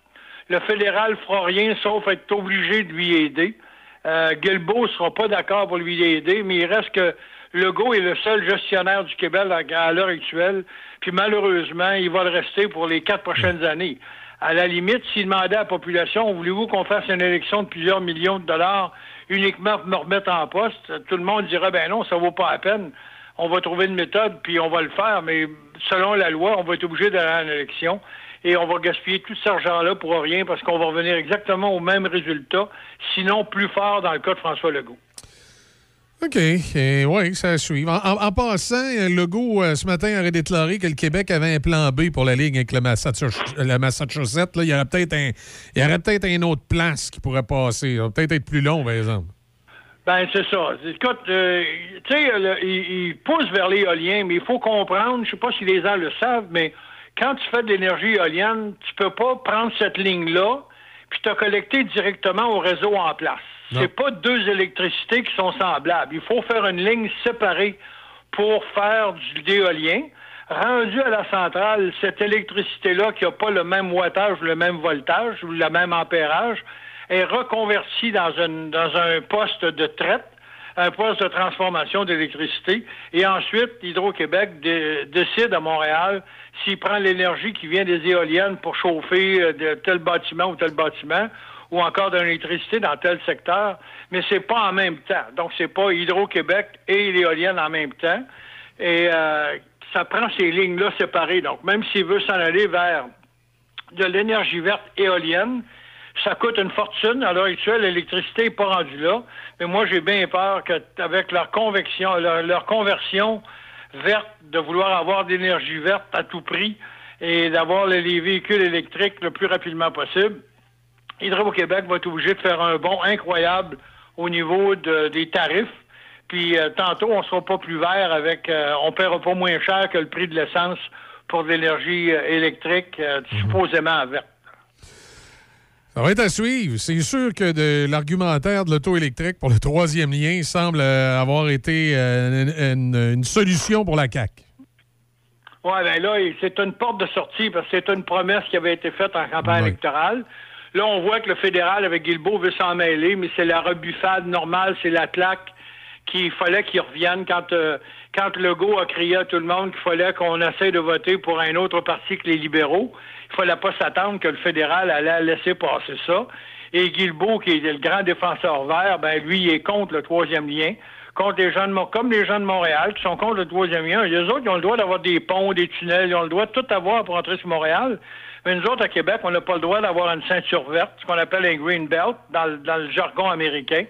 Le fédéral fera rien sauf être obligé de lui aider. Euh, Guilbeault sera pas d'accord pour lui aider, mais il reste que Legault est le seul gestionnaire du Québec à, à l'heure actuelle. Puis malheureusement, il va le rester pour les quatre prochaines années. À la limite, s'il demandait à la population, voulez-vous qu'on fasse une élection de plusieurs millions de dollars uniquement pour me remettre en poste, tout le monde dirait, ben non, ça vaut pas la peine. On va trouver une méthode, puis on va le faire, mais selon la loi, on va être obligé d'aller à une élection et on va gaspiller tout cet argent-là pour rien parce qu'on va revenir exactement au même résultat, sinon plus fort dans le cas de François Legault. OK. oui, ça suit. En, en- passant, euh, Legault, euh, ce matin, aurait déclaré que le Québec avait un plan B pour la ligne avec le Massachusetts. Le Massachusetts là, il y aurait peut-être un, il y peut-être une autre place qui pourrait passer. Peut-être être plus long, par exemple. Ben, c'est ça. Écoute, euh, tu sais, il, pousse vers l'éolien, mais il faut comprendre, je sais pas si les gens le savent, mais quand tu fais de l'énergie éolienne, tu peux pas prendre cette ligne-là puis te collecter directement au réseau en place. C'est pas deux électricités qui sont semblables. Il faut faire une ligne séparée pour faire du d'éolien. Rendu à la centrale, cette électricité-là qui n'a pas le même wattage, le même voltage ou le même ampérage, est reconvertie dans, dans un poste de traite, un poste de transformation d'électricité. Et ensuite, Hydro-Québec dé- décide à Montréal s'il prend l'énergie qui vient des éoliennes pour chauffer euh, tel bâtiment ou tel bâtiment ou encore de l'électricité dans tel secteur, mais c'est pas en même temps. Donc, c'est pas Hydro-Québec et l'éolienne en même temps. Et euh, ça prend ces lignes-là séparées. Donc, même s'il veut s'en aller vers de l'énergie verte éolienne, ça coûte une fortune. À l'heure actuelle, l'électricité n'est pas rendue là. Mais moi, j'ai bien peur qu'avec leur convection, leur, conversion verte, de vouloir avoir de l'énergie verte à tout prix et d'avoir les véhicules électriques le plus rapidement possible, Hydro-Québec va être obligé de faire un bond incroyable au niveau de- des tarifs. Puis euh, tantôt, on sera pas plus vert avec, euh, on paiera pas moins cher que le prix de l'essence pour de l'énergie euh, électrique, euh, supposément verte. Ça va être à suivre. C'est sûr que de l'argumentaire de l'auto électrique pour le troisième lien semble avoir été une, solution pour la CAQ. Oui, ben là, c'est une porte de sortie parce que c'est une promesse qui avait été faite en campagne électorale. Là, on voit que le fédéral avec Guilbeault veut s'en mêler, mais c'est la rebuffade normale, c'est la claque qu'il fallait qu'il revienne quand, euh, quand Legault a crié à tout le monde qu'il fallait qu'on essaie de voter pour un autre parti que les libéraux. Il fallait pas s'attendre que le fédéral allait laisser passer ça. Et Guilbeault, qui est le grand défenseur vert, ben lui, est contre le troisième lien, contre les gens de comme les gens de Montréal qui sont contre le troisième lien. Les autres, ils ont le droit d'avoir des ponts, des tunnels, ils ont le droit de tout avoir pour entrer sur Montréal. Mais nous autres, à Québec, on n'a pas le droit d'avoir une ceinture verte, ce qu'on appelle un green belt dans, le- dans le jargon américain.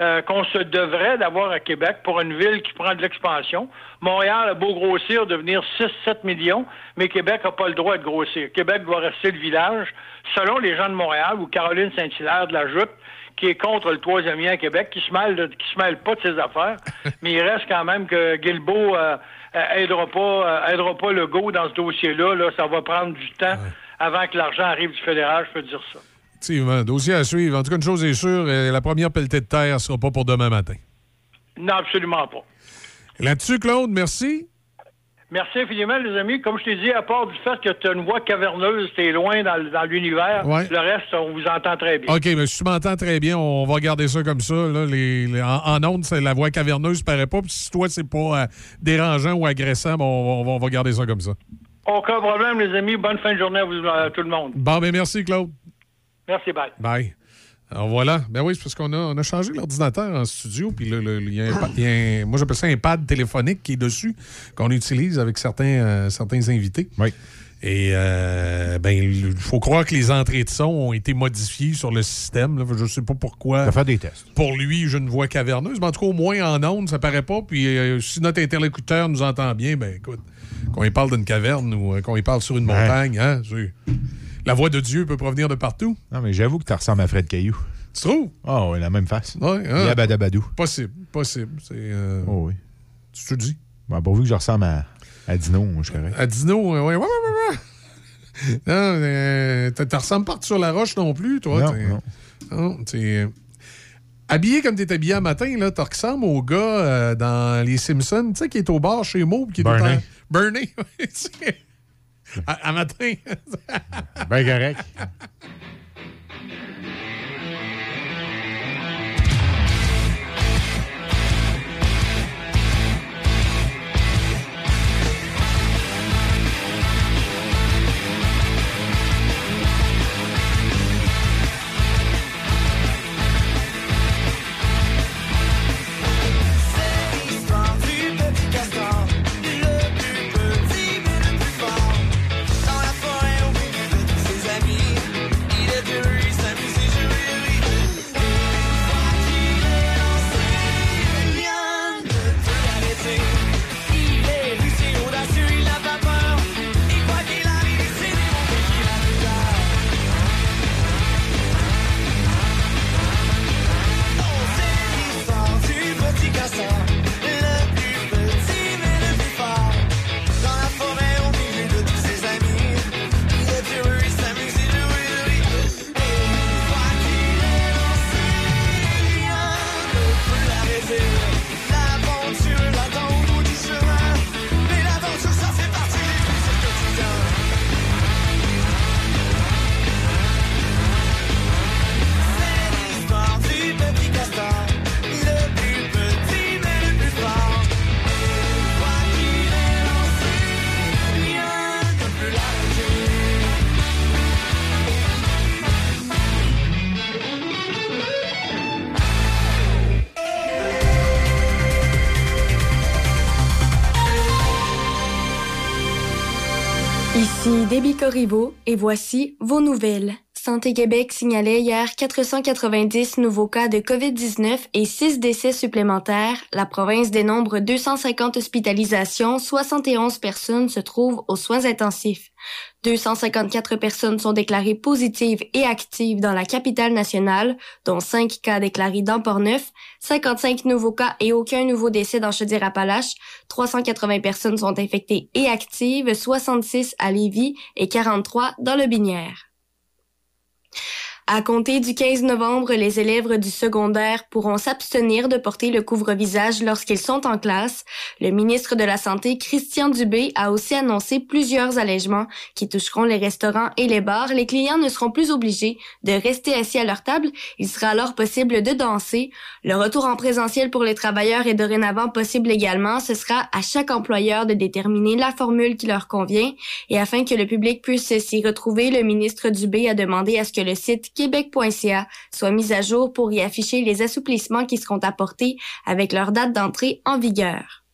euh, qu'on se devrait d'avoir à Québec pour une ville qui prend de l'expansion. Montréal a beau grossir, devenir 6-7 millions, mais Québec n'a pas le droit de grossir. Québec doit rester le village, selon les gens de Montréal ou Caroline Saint-Hilaire de la Joute, qui est contre le troisième lien à Québec, qui se mêle, de- qui se mêle pas de ses affaires, *laughs* mais il reste quand même que Guilbeault euh, euh, aidera pas, euh, aidera pas le go dans ce dossier-là. Là, ça va prendre du temps avant que l'argent arrive du fédéral, je peux dire ça. Effectivement, dossier à suivre. En tout cas, une chose est sûre, euh, la première pelletée de terre ne sera pas pour demain matin. Non, absolument pas. Là-dessus, Claude, merci. Merci infiniment, les amis. Comme je t'ai dit, à part du fait que tu as une voix caverneuse, tu es loin dans, l'univers, Ouais. le reste, on vous entend très bien. OK, mais si tu m'entends très bien, on va garder ça comme ça. Là, les, les- en, en ondes, la voix caverneuse paraît pas. Puis si toi, c'est pas euh, dérangeant ou agressant, ben, on, on va garder ça comme ça. Aucun problème, les amis. Bonne fin de journée à, vous, à tout le monde. Bon, ben merci, Claude. Merci, bye. Bye. Alors voilà. Ben oui, c'est parce qu'on a, on a changé l'ordinateur en studio. Puis là, là, il y a un pa- il y a un- moi, j'appelle ça un pad téléphonique qui est dessus, qu'on utilise avec certains, euh, certains invités. Oui. Et euh, ben, il faut croire que les entrées de son ont été modifiées sur le système. là. Je sais pas pourquoi. Va faire des tests. Pour lui, j'ai une voix caverneuse. Mais en tout cas, au moins en ondes, ça paraît pas. Puis euh, si notre interlocuteur nous entend bien, ben écoute, qu'on y parle d'une caverne ou euh, qu'on y parle sur une montagne, hein, la voix de Dieu peut provenir de partout. Non, mais j'avoue que tu ressembles à Fred Caillou. Tu trouves? Ah oui, la même face. Ouais, hein? Yabadabadou. Possible, possible. C'est. euh, Oh oui. Tu te dis? Bon, pourvu que je ressemble à, à Dino, je suis correct. À Dino, euh, ouais, ouais, ouais. Non, euh, t'as- t'as ressembles pas sur la roche non plus, toi. Non, non. euh, Habillé comme t'es habillé un matin, là, tu ressembles au gars euh, dans Les Simpsons, tu sais, qui est au bar chez Mo, qui est Bernie. temps- Bernie, *laughs* à, à matin. Ben correct. Déby Corriveau et voici vos nouvelles. Santé Québec signalait hier 490 nouveaux cas de COVID-19 et 6 décès supplémentaires. La province dénombre 250 hospitalisations, 71 personnes se trouvent aux soins intensifs. 254 personnes sont déclarées positives et actives dans la capitale nationale, dont 5 cas déclarés dans Port-Neuf, 55 nouveaux cas et aucun nouveau décès dans Chaudière-Appalaches, 380 personnes sont infectées et actives, 66 à Lévis et 43 dans le Binière. À compter du 15 novembre, les élèves du secondaire pourront s'abstenir de porter le couvre-visage lorsqu'ils sont en classe. Le ministre de la Santé, Christian Dubé, a aussi annoncé plusieurs allègements qui toucheront les restaurants et les bars. Les clients ne seront plus obligés de rester assis à leur table. Il sera alors possible de danser. Le retour en présentiel pour les travailleurs est dorénavant possible également. Ce sera à chaque employeur de déterminer la formule qui leur convient. Et afin que le public puisse s'y retrouver, le ministre Dubé a demandé à ce que le site québec.ca soit mis à jour pour y afficher les assouplissements qui seront apportés avec leur date d'entrée en vigueur.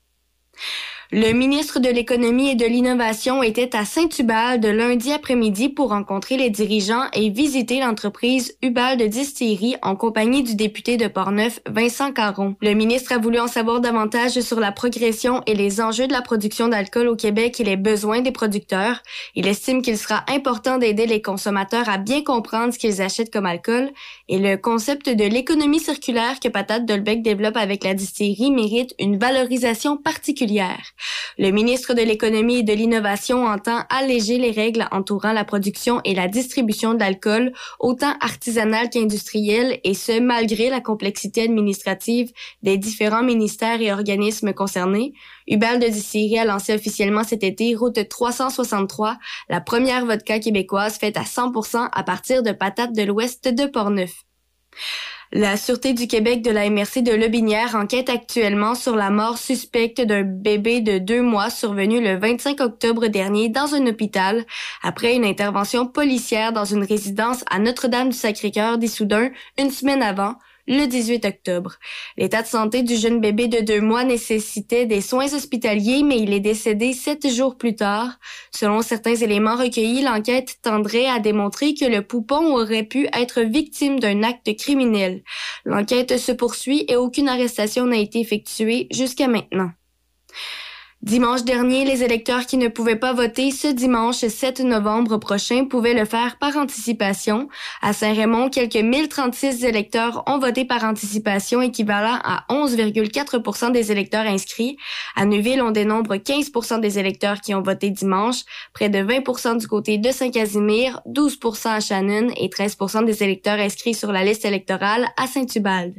Le ministre de l'Économie et de l'Innovation était à Saint-Hubal de lundi après-midi pour rencontrer les dirigeants et visiter l'entreprise Hubal de Distillerie en compagnie du député de Portneuf, Vincent Caron. Le ministre a voulu en savoir davantage sur la progression et les enjeux de la production d'alcool au Québec et les besoins des producteurs. Il estime qu'il sera important d'aider les consommateurs à bien comprendre ce qu'ils achètent comme alcool et le concept de l'économie circulaire que Patate Dolbec développe avec la distillerie mérite une valorisation particulière. Le ministre de l'Économie et de l'Innovation entend alléger les règles entourant la production et la distribution de l'alcool, autant artisanale qu'industrielle, et ce, malgré la complexité administrative des différents ministères et organismes concernés. Hubal de Distillerie a lancé officiellement cet été Route 363, la première vodka québécoise faite à 100% à partir de patates de l'ouest de Portneuf. La Sûreté du Québec de la MRC de Lobinière enquête actuellement sur la mort suspecte d'un bébé de deux mois survenu le 25 octobre dernier dans un hôpital après une intervention policière dans une résidence à Notre-Dame-du-Sacré-Cœur d'Issoudun une semaine avant, le 18 octobre. L'état de santé du jeune bébé de deux mois nécessitait des soins hospitaliers, mais il est décédé sept jours plus tard. Selon certains éléments recueillis, l'enquête tendrait à démontrer que le poupon aurait pu être victime d'un acte criminel. L'enquête se poursuit et aucune arrestation n'a été effectuée jusqu'à maintenant. Dimanche dernier, les électeurs qui ne pouvaient pas voter ce dimanche 7 novembre prochain pouvaient le faire par anticipation. À Saint-Raymond, quelques 1036 électeurs ont voté par anticipation, équivalent à 11,4 des électeurs inscrits. À Neuville, on dénombre 15 des électeurs qui ont voté dimanche, près de 20 du côté de Saint-Casimir, 12% à Shannon et 13% des électeurs inscrits sur la liste électorale à Saint-Ubalde.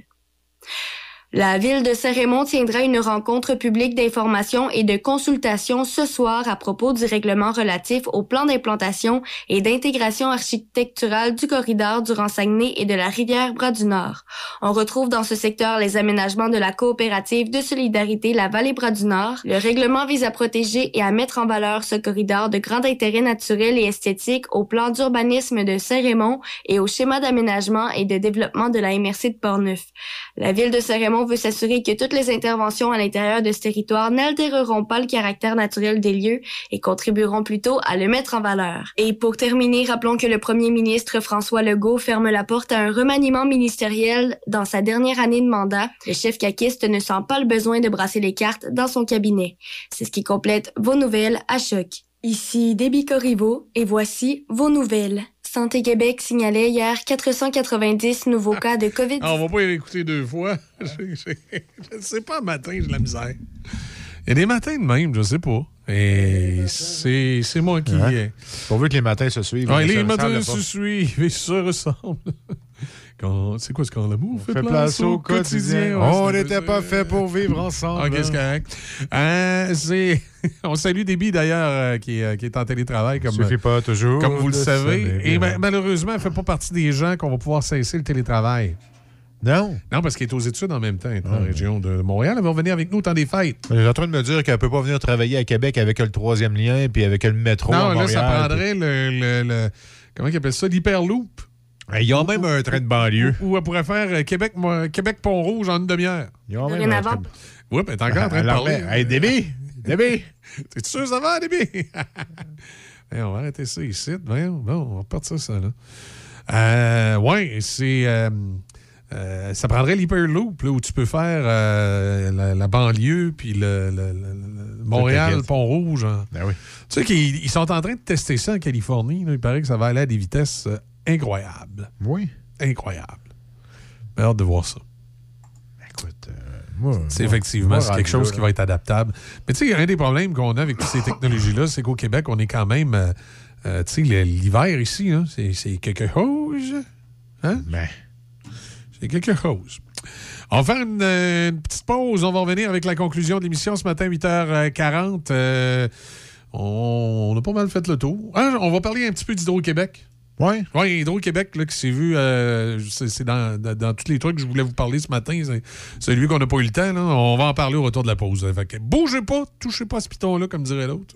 La ville de Saint-Raymond tiendra une rencontre publique d'information et de consultation ce soir à propos du règlement relatif au plan d'implantation et d'intégration architecturale du corridor du Saguenay et de la rivière Bras-du-Nord. On retrouve dans ce secteur les aménagements de la coopérative de solidarité La Vallée Bras-du-Nord. Le règlement vise à protéger et à mettre en valeur ce corridor de grand intérêt naturel et esthétique au plan d'urbanisme de Saint-Raymond et au schéma d'aménagement et de développement de la MRC de Portneuf. La ville de Saint-Raymond veut s'assurer que toutes les interventions à l'intérieur de ce territoire n'altéreront pas le caractère naturel des lieux et contribueront plutôt à le mettre en valeur. Et pour terminer, rappelons que le premier ministre François Legault ferme la porte à un remaniement ministériel dans sa dernière année de mandat. Le chef caquiste ne sent pas le besoin de brasser les cartes dans son cabinet. C'est ce qui complète vos nouvelles à choc. Ici Déby Corriveau et voici vos nouvelles. Santé Québec signalait hier 490 nouveaux cas de COVID. Ah, on va pas y écouter deux fois. *laughs* Je sais pas, matin, j'ai de la misère. Il y a des matins de même, je sais pas. Et c'est c'est moi qui. Hein? euh, Pourvu que les matins se suivent. Ouais, les matins se suivent et se ressemblent. *laughs* Quand- C'est quoi ce quand l'amour fait, fait place au quotidien. Ouais, On n'était pas fait pour vivre ensemble. Ok, c'est correct. Euh, *laughs* on salue Déby d'ailleurs, euh, qui, euh, qui est en télétravail. Comme, Suffit pas toujours Comme vous le savez. Et bien. malheureusement, elle ne fait pas partie des gens qu'on va pouvoir cesser le télétravail. Non? Non, parce qu'elle est aux études en même temps. Dans la région de Montréal. Elle va venir avec nous au temps des fêtes. Elle est en train de me dire qu'elle peut pas venir travailler à Québec avec le troisième lien puis avec le métro à non, là, ça prendrait le, le- le- Comment ils appellent ça? L'hyperloop. Ils ont même un train de banlieue. Ou elle pourrait faire euh, Québec, moi, Québec Pont-Rouge en une demi-heure. Ils ont même un train Oui, elle est encore en train de parler. Hey, Déby! Déby! T'es sûr que ça va, Déby? *laughs* Hey, on va arrêter ça ici. Bon, on va partir ça, là. Euh, ouais, c'est... euh, euh, ça prendrait l'Hyperloop, là, où tu peux faire euh, la, la banlieue, puis le, le- le- le- Montréal. Pont-Rouge. hein. Ben oui. Tu sais qu'ils ils sont en train de tester ça en Californie. là. Il paraît que ça va aller à des vitesses euh, incroyables. Oui. Incroyables. J'ai hâte de voir ça. Moi, C'est moi, effectivement moi, c'est quelque chose là, qui va être adaptable. Mais tu sais, un des problèmes qu'on a avec toutes ces technologies-là, c'est qu'au Québec, on est quand même. euh, euh, tu sais, l'hiver ici, hein, c'est c'est quelque chose. Hein? Ben. C'est quelque chose. On va faire une, euh, une petite pause. On va revenir avec la conclusion de l'émission ce matin, 8h40. Euh, on, on a pas mal fait le tour. Hein, on va parler un petit peu d'Hydro-Québec. Oui. Oui, Hydro-Québec, qui s'est vu, euh, c'est dans, dans- tous les trucs que je voulais vous parler ce matin. C'est celui qu'on n'a pas eu le temps. là. On va en parler au retour de la pause. Bougez pas, touchez pas à ce piton-là, comme dirait l'autre.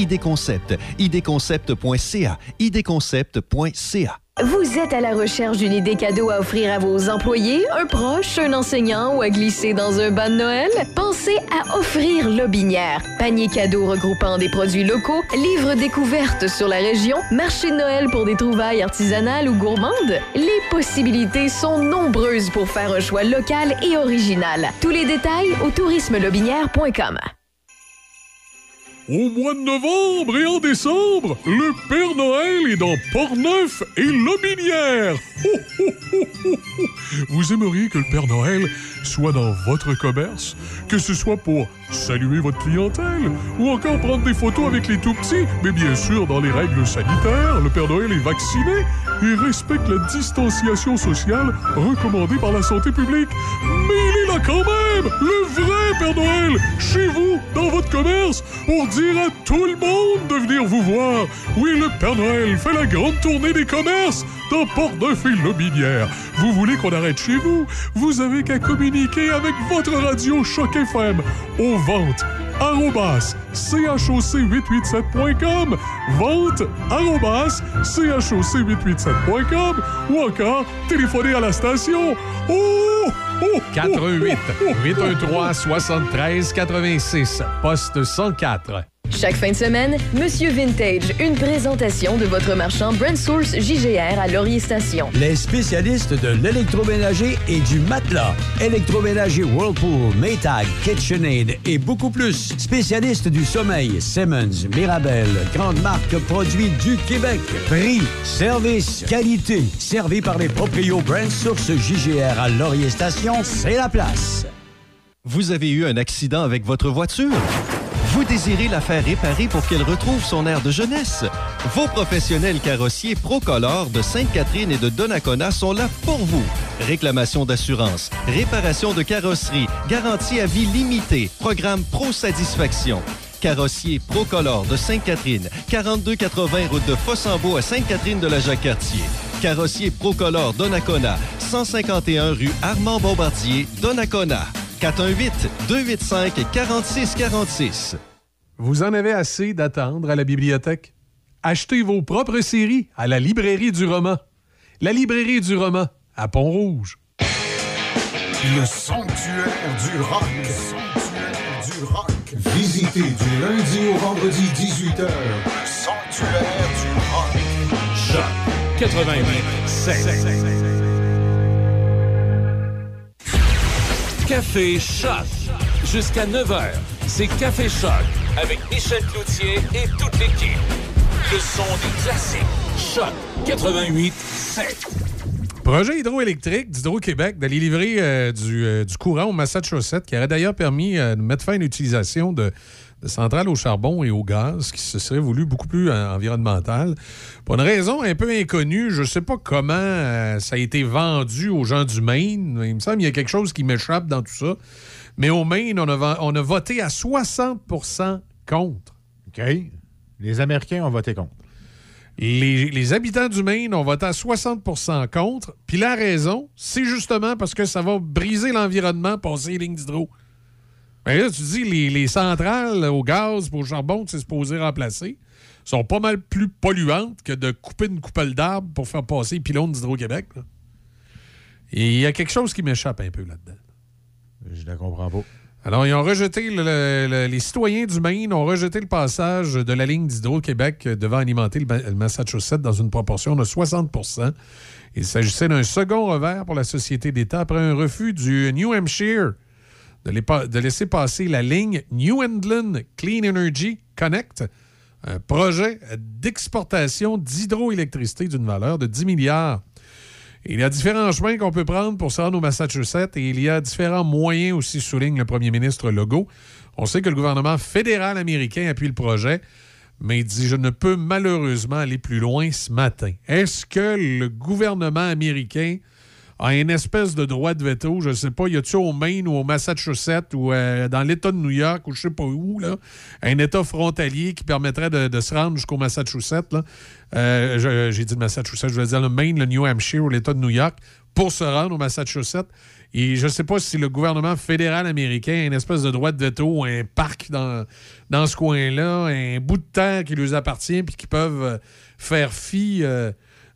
ID Concept. idconcept.ca. idconcept.ca. Vous êtes à la recherche d'une idée cadeau à offrir à vos employés, un proche, un enseignant ou à glisser dans un bas de Noël? Pensez à offrir Lobinière. Panier cadeau regroupant des produits locaux, livres découvertes sur la région, marché de Noël pour des trouvailles artisanales ou gourmandes. Les possibilités sont nombreuses pour faire un choix local et original. Tous les détails au tourismelobinière.com. Au mois de novembre et en décembre, le Père Noël est dans Portneuf et Lobinière. Vous aimeriez que le Père Noël soit dans votre commerce, que ce soit pour saluer votre clientèle ou encore prendre des photos avec les tout-petits, mais bien sûr dans les règles sanitaires. Le Père Noël est vacciné et respecte la distanciation sociale recommandée par la santé publique. Mais il est là quand même, le vrai Père Noël, chez vous, dans votre commerce, pour dire à tout le monde de venir vous voir. Oui, le Père Noël fait la grande tournée des commerces Port-Neuf et Lobinière. Vous voulez qu'on arrête chez vous? Vous avez qu'à communiquer avec votre radio Choc FM aux ventes arrobas choc887.com vente arrobas choc887.com ou encore téléphoner à la station oh, oh, 88 813 73 86 poste 104 Chaque fin de semaine, Monsieur Vintage, une présentation de votre marchand Brand Source JGR à Laurier Station. Les spécialistes de l'électroménager et du matelas. Électroménager Whirlpool, Maytag, KitchenAid et beaucoup plus. Spécialistes du sommeil, Simmons, Mirabel, grande marque produits du Québec. Prix, service, qualité. Servi par les proprios Brand Source JGR à Laurier Station, c'est la place. Vous avez eu un accident avec votre voiture? Vous désirez la faire réparer pour qu'elle retrouve son air de jeunesse? Vos professionnels carrossiers Procolor de Sainte-Catherine et de Donnacona sont là pour vous. Réclamation d'assurance, réparation de carrosserie, garantie à vie limitée, programme Pro Satisfaction. Carrossier Procolor de Sainte-Catherine, 4280 route de Fossambeau à Sainte-Catherine de la Jacques-Cartier. Carrossier Procolor Donnacona, 151 rue Armand Bombardier, Donnacona. 418-285-4646. Vous en avez assez d'attendre à la bibliothèque? Achetez vos propres séries à la librairie du roman. La librairie du roman à Pont-Rouge. Le sanctuaire du rock. Le sanctuaire du rock. Visitez du lundi au vendredi 18h. Le sanctuaire du rock. Choc 88 Café Choc. Jusqu'à 9h, c'est Café Choc avec Michel Cloutier et toute l'équipe. Le son des classiques. Choc 88 Projet hydroélectrique d'Hydro-Québec d'aller livrer euh, du, euh, du courant au Massachusetts, qui aurait d'ailleurs permis euh, de mettre fin à une utilisation de, de centrales au charbon et au gaz, qui se serait voulu beaucoup plus euh, environnemental. Pour une raison un peu inconnue, je ne sais pas comment euh, ça a été vendu aux gens du Maine. Il me semble qu'il y a quelque chose qui m'échappe dans tout ça. Mais au Maine, on a, vo- on a voté à 60% contre. OK. Les Américains ont voté contre. Les, les habitants du Maine ont voté à 60% contre. Puis la raison, c'est justement parce que ça va briser l'environnement, passer les lignes d'hydro. Ben là, tu dis, les, les centrales au gaz pour au charbon que c'est supposé remplacer sont pas mal plus polluantes que de couper une coupelle d'arbres pour faire passer les pylônes d'Hydro-Québec. Et il y a quelque chose qui m'échappe un peu là-dedans. Je la comprends pas. Alors, ils ont rejeté, le- le- le- les citoyens du Maine ont rejeté le passage de la ligne d'Hydro-Québec devant alimenter le Massachusetts dans une proportion de 60% Il s'agissait d'un second revers pour la société d'État après un refus du New Hampshire de, laisser passer la ligne New England Clean Energy Connect, un projet d'exportation d'hydroélectricité d'une valeur de 10 milliards. Il y a différents chemins qu'on peut prendre pour se rendre au Massachusetts et il y a différents moyens aussi, souligne le premier ministre Legault. On sait que le gouvernement fédéral américain appuie le projet, mais il dit Je ne peux malheureusement aller plus loin ce matin. Est-ce que le gouvernement américain a une espèce de droit de veto? Je sais pas, y a-tu au Maine ou au Massachusetts ou euh, dans l'État de New York ou je sais pas où, un État frontalier qui permettrait de, se rendre jusqu'au Massachusetts? Euh, J'ai dit le Massachusetts, je veux dire le Maine, le New Hampshire ou l'État de New York pour se rendre au Massachusetts. Et je ne sais pas si le gouvernement fédéral américain a une espèce de droit de veto ou un parc dans, ce coin-là, un bout de terre qui leur appartient puis qui peuvent euh, faire fi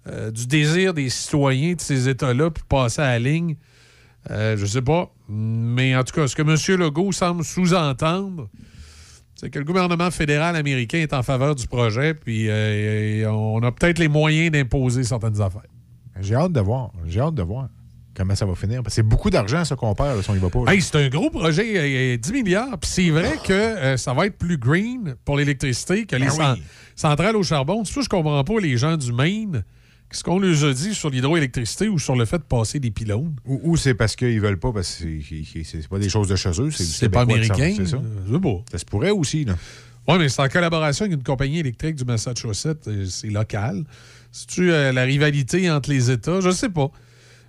euh, du désir des citoyens de ces États-là puis passer à la ligne. Euh, je sais pas. Mais en tout cas, ce que M. Legault semble sous-entendre, c'est que le gouvernement fédéral américain est en faveur du projet, puis euh, et on a peut-être les moyens d'imposer certaines affaires. J'ai hâte de voir. J'ai hâte de voir comment ça va finir. Parce que c'est beaucoup d'argent, ça, qu'on perd si on y va pas. Hey, c'est un gros projet, euh, 10 milliards. Puis c'est vrai que euh, ça va être plus green pour l'électricité que les Ben oui. centrales au charbon. C'est ça que je comprends pas les gens du Maine. Qu'est-ce qu'on leur a dit sur l'hydroélectricité ou sur le fait de passer des pylônes? Ou, ou c'est parce qu'ils veulent pas, parce que c'est- pas des choses de chez eux. C'est pas américain. C'est ça? Ça se pourrait aussi, là. Oui, mais c'est en collaboration avec une compagnie électrique du Massachusetts. euh, C'est local. C'est-tu euh, la rivalité entre les États? Je sais pas.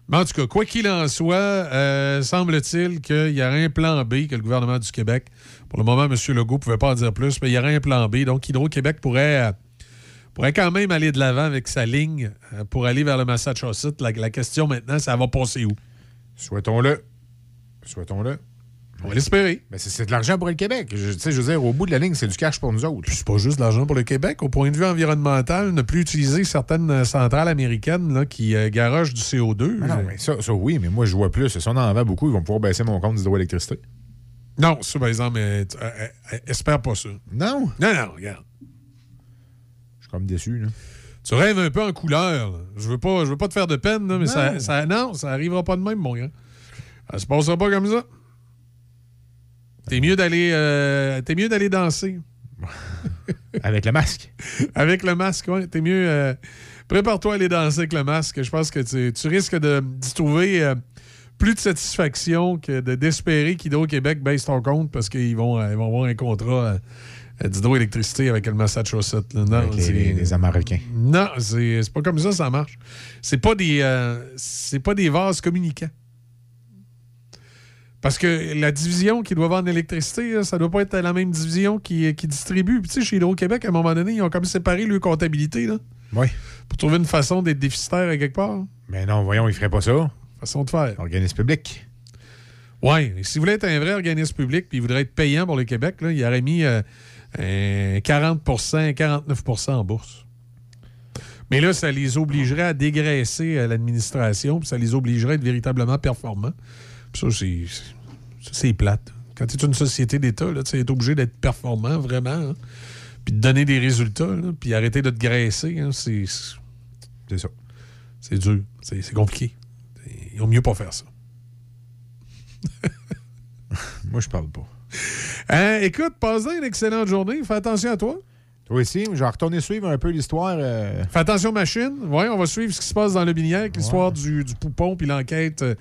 Mais en tout cas, quoi qu'il en soit, euh, semble-t-il qu'il y aurait un plan B que le gouvernement du Québec, pour le moment, M. Legault ne pouvait pas en dire plus, mais il y aurait un plan B. Donc, Hydro-Québec pourrait, pourrait quand même aller de l'avant avec sa ligne euh, pour aller vers le Massachusetts. La, la question maintenant, ça va passer où? Souhaitons-le. Souhaitons-le. On va l'espérer. Mais c'est de l'argent pour le Québec. Je, tu sais, je veux dire, au bout de la ligne, c'est du cash pour nous autres. c'est pas juste de l'argent pour le Québec. Au point de vue environnemental, ne plus utiliser certaines euh, centrales américaines là, qui euh, garochent du CO2. Ah non, mais ça, ça, oui, mais moi, je vois plus. Si on en vend beaucoup, ils vont pouvoir baisser mon compte d'hydroélectricité. Non, ça, par exemple, mais, euh, euh, espère pas ça. Non? Non, non, regarde. Comme déçu, là. Tu rêves un peu en couleur. là. Je veux pas, je veux pas te faire de peine, là, mais Non. ça, ça- non, ça arrivera pas de même, mon gars. Ça se passera pas comme ça. T'es mieux d'aller euh, t'es mieux d'aller danser. *laughs* Avec le masque. avec le masque, oui. T'es mieux. euh, Prépare-toi à aller danser avec le masque. Je pense que tu, tu risques de d'y trouver euh, plus de satisfaction que de d'espérer qu'Hydro-Québec baisse ton compte parce qu'ils vont, ils vont avoir un contrat d'hydroélectricité avec le Massachusetts. là. Non, Avec les, Américains. non, c'est pas comme ça ça marche. C'est pas des euh, c'est pas des vases communicants. Parce que la division qui doit avoir en électricité, ça doit pas être la même division qui, qui distribue. Puis tu sais, chez Hydro-Québec, à un moment donné, ils ont comme séparé leur comptabilité là, Oui. pour trouver une façon d'être déficitaire à quelque part. Mais non, voyons, ils feraient pas ça. Façon de faire. Organisme public. Oui, si vous voulez être un vrai organisme public puis il voudrait être payant pour le Québec, là, il aurait mis euh, un 40% 49% en bourse. Mais là, ça les obligerait à dégraisser euh, l'administration, puis ça les obligerait à être véritablement performants. Puis ça, c'est- plate. Quand tu es une société d'État, tu es obligé d'être performant, vraiment, hein, puis de donner des résultats, puis arrêter de te graisser. hein, c'est ça. c'est dur. C'est c'est compliqué. Ils ont mieux pas faire ça. *laughs* Moi, je parle pas. Hein, écoute, passe une excellente journée. Fais attention à toi. Toi aussi, je vais retourner suivre un peu l'histoire. euh, Fais attention machine. Oui, on va suivre ce qui se passe dans le Binière, l'histoire du, du poupon puis l'enquête euh,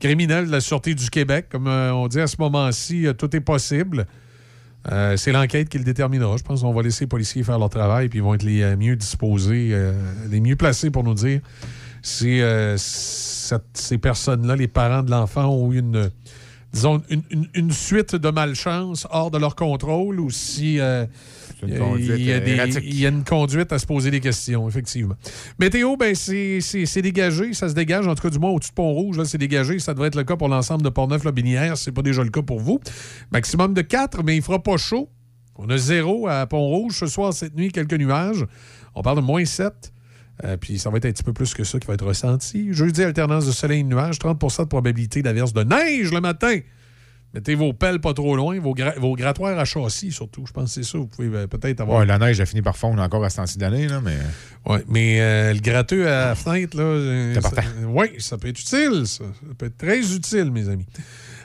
criminelle de la Sûreté du Québec. Comme euh, on dit à ce moment-ci, tout est possible. Euh, c'est l'enquête qui le déterminera. Je pense qu'on va laisser les policiers faire leur travail puis ils vont être les euh, mieux disposés, euh, les mieux placés pour nous dire si cette- ces personnes-là, les parents de l'enfant, ont eu une, disons, une, une- une suite de malchance hors de leur contrôle ou si euh, il y a- y y une conduite à se poser des questions, effectivement. Météo, ben c'est dégagé, ça se dégage, en tout cas du moins au-dessus de Pont-Rouge, c'est dégagé. Ça devrait être le cas pour l'ensemble de Port-Neuf-Lobinière, c'est pas déjà le cas pour vous. Maximum de 4, mais il fera pas chaud. On a zéro à Pont-Rouge. Ce soir, cette nuit, quelques nuages. On parle de moins 7. Euh, puis ça va être un petit peu plus que ça qui va être ressenti. Jeudi, alternance de soleil et de nuages, 30 de probabilité d'averse de neige le matin. Mettez vos pelles pas trop loin, vos, gra- vos grattoirs à châssis surtout. Je pense que c'est ça. Vous pouvez euh, peut-être avoir. Ouais, la neige a fini par fondre encore à ce temps-ci d'année, là, mais. Ouais, mais euh, le gratteux à la fenêtre, là. Oui, ça peut être utile, ça. Ça peut être très utile, mes amis.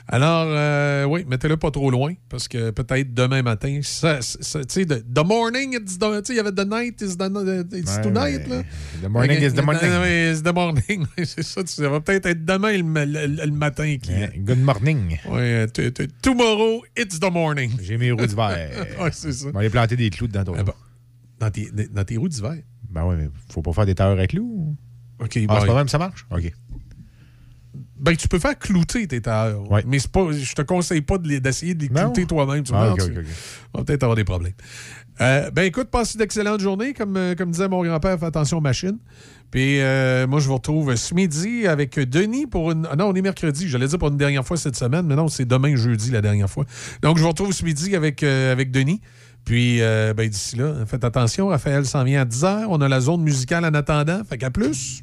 Alors, euh, oui, mettez-le pas trop loin, parce que peut-être demain matin, ça, ça- tu sais, the, the morning, it's the, il y avait the night, is the, it's Ouais, tonight, ouais. là. The morning is the morning. Oui, *laughs* it's the morning. *laughs* c'est ça, ça va peut-être être demain le, ma- le- le matin qui. Good morning. Oui, t- tomorrow, it's the morning. J'ai mes roues d'hiver. *laughs* ouais, c'est ça. On va aller planter des clous dedans Ah. Dans tes, dans tes roues d'hiver. Ben oui, mais faut pas faire des tailleurs à clous. OK, Ah, c'est pas même ça marche? OK. Ben, tu peux faire clouter tes tailleurs. Mais c'est pas, je te conseille pas de les- d'essayer de les clouter toi-même. Tu Ah, vois, ok, tu- ok, ok. On va peut-être avoir des problèmes. Euh, ben, écoute, passe une excellente journée. Comme, euh, comme disait mon grand-père, fais attention aux machines. Puis, euh, moi, je vous retrouve ce midi avec Denis pour une. ah non, on est mercredi. J'allais dire pour une dernière fois cette semaine, mais non, c'est demain, jeudi, la dernière fois. Donc, je vous retrouve ce midi avec, euh, avec Denis. Puis, ben, d'ici là, faites attention. Raphaël s'en vient à 10 h. On a la zone musicale en attendant. Fait qu'à plus.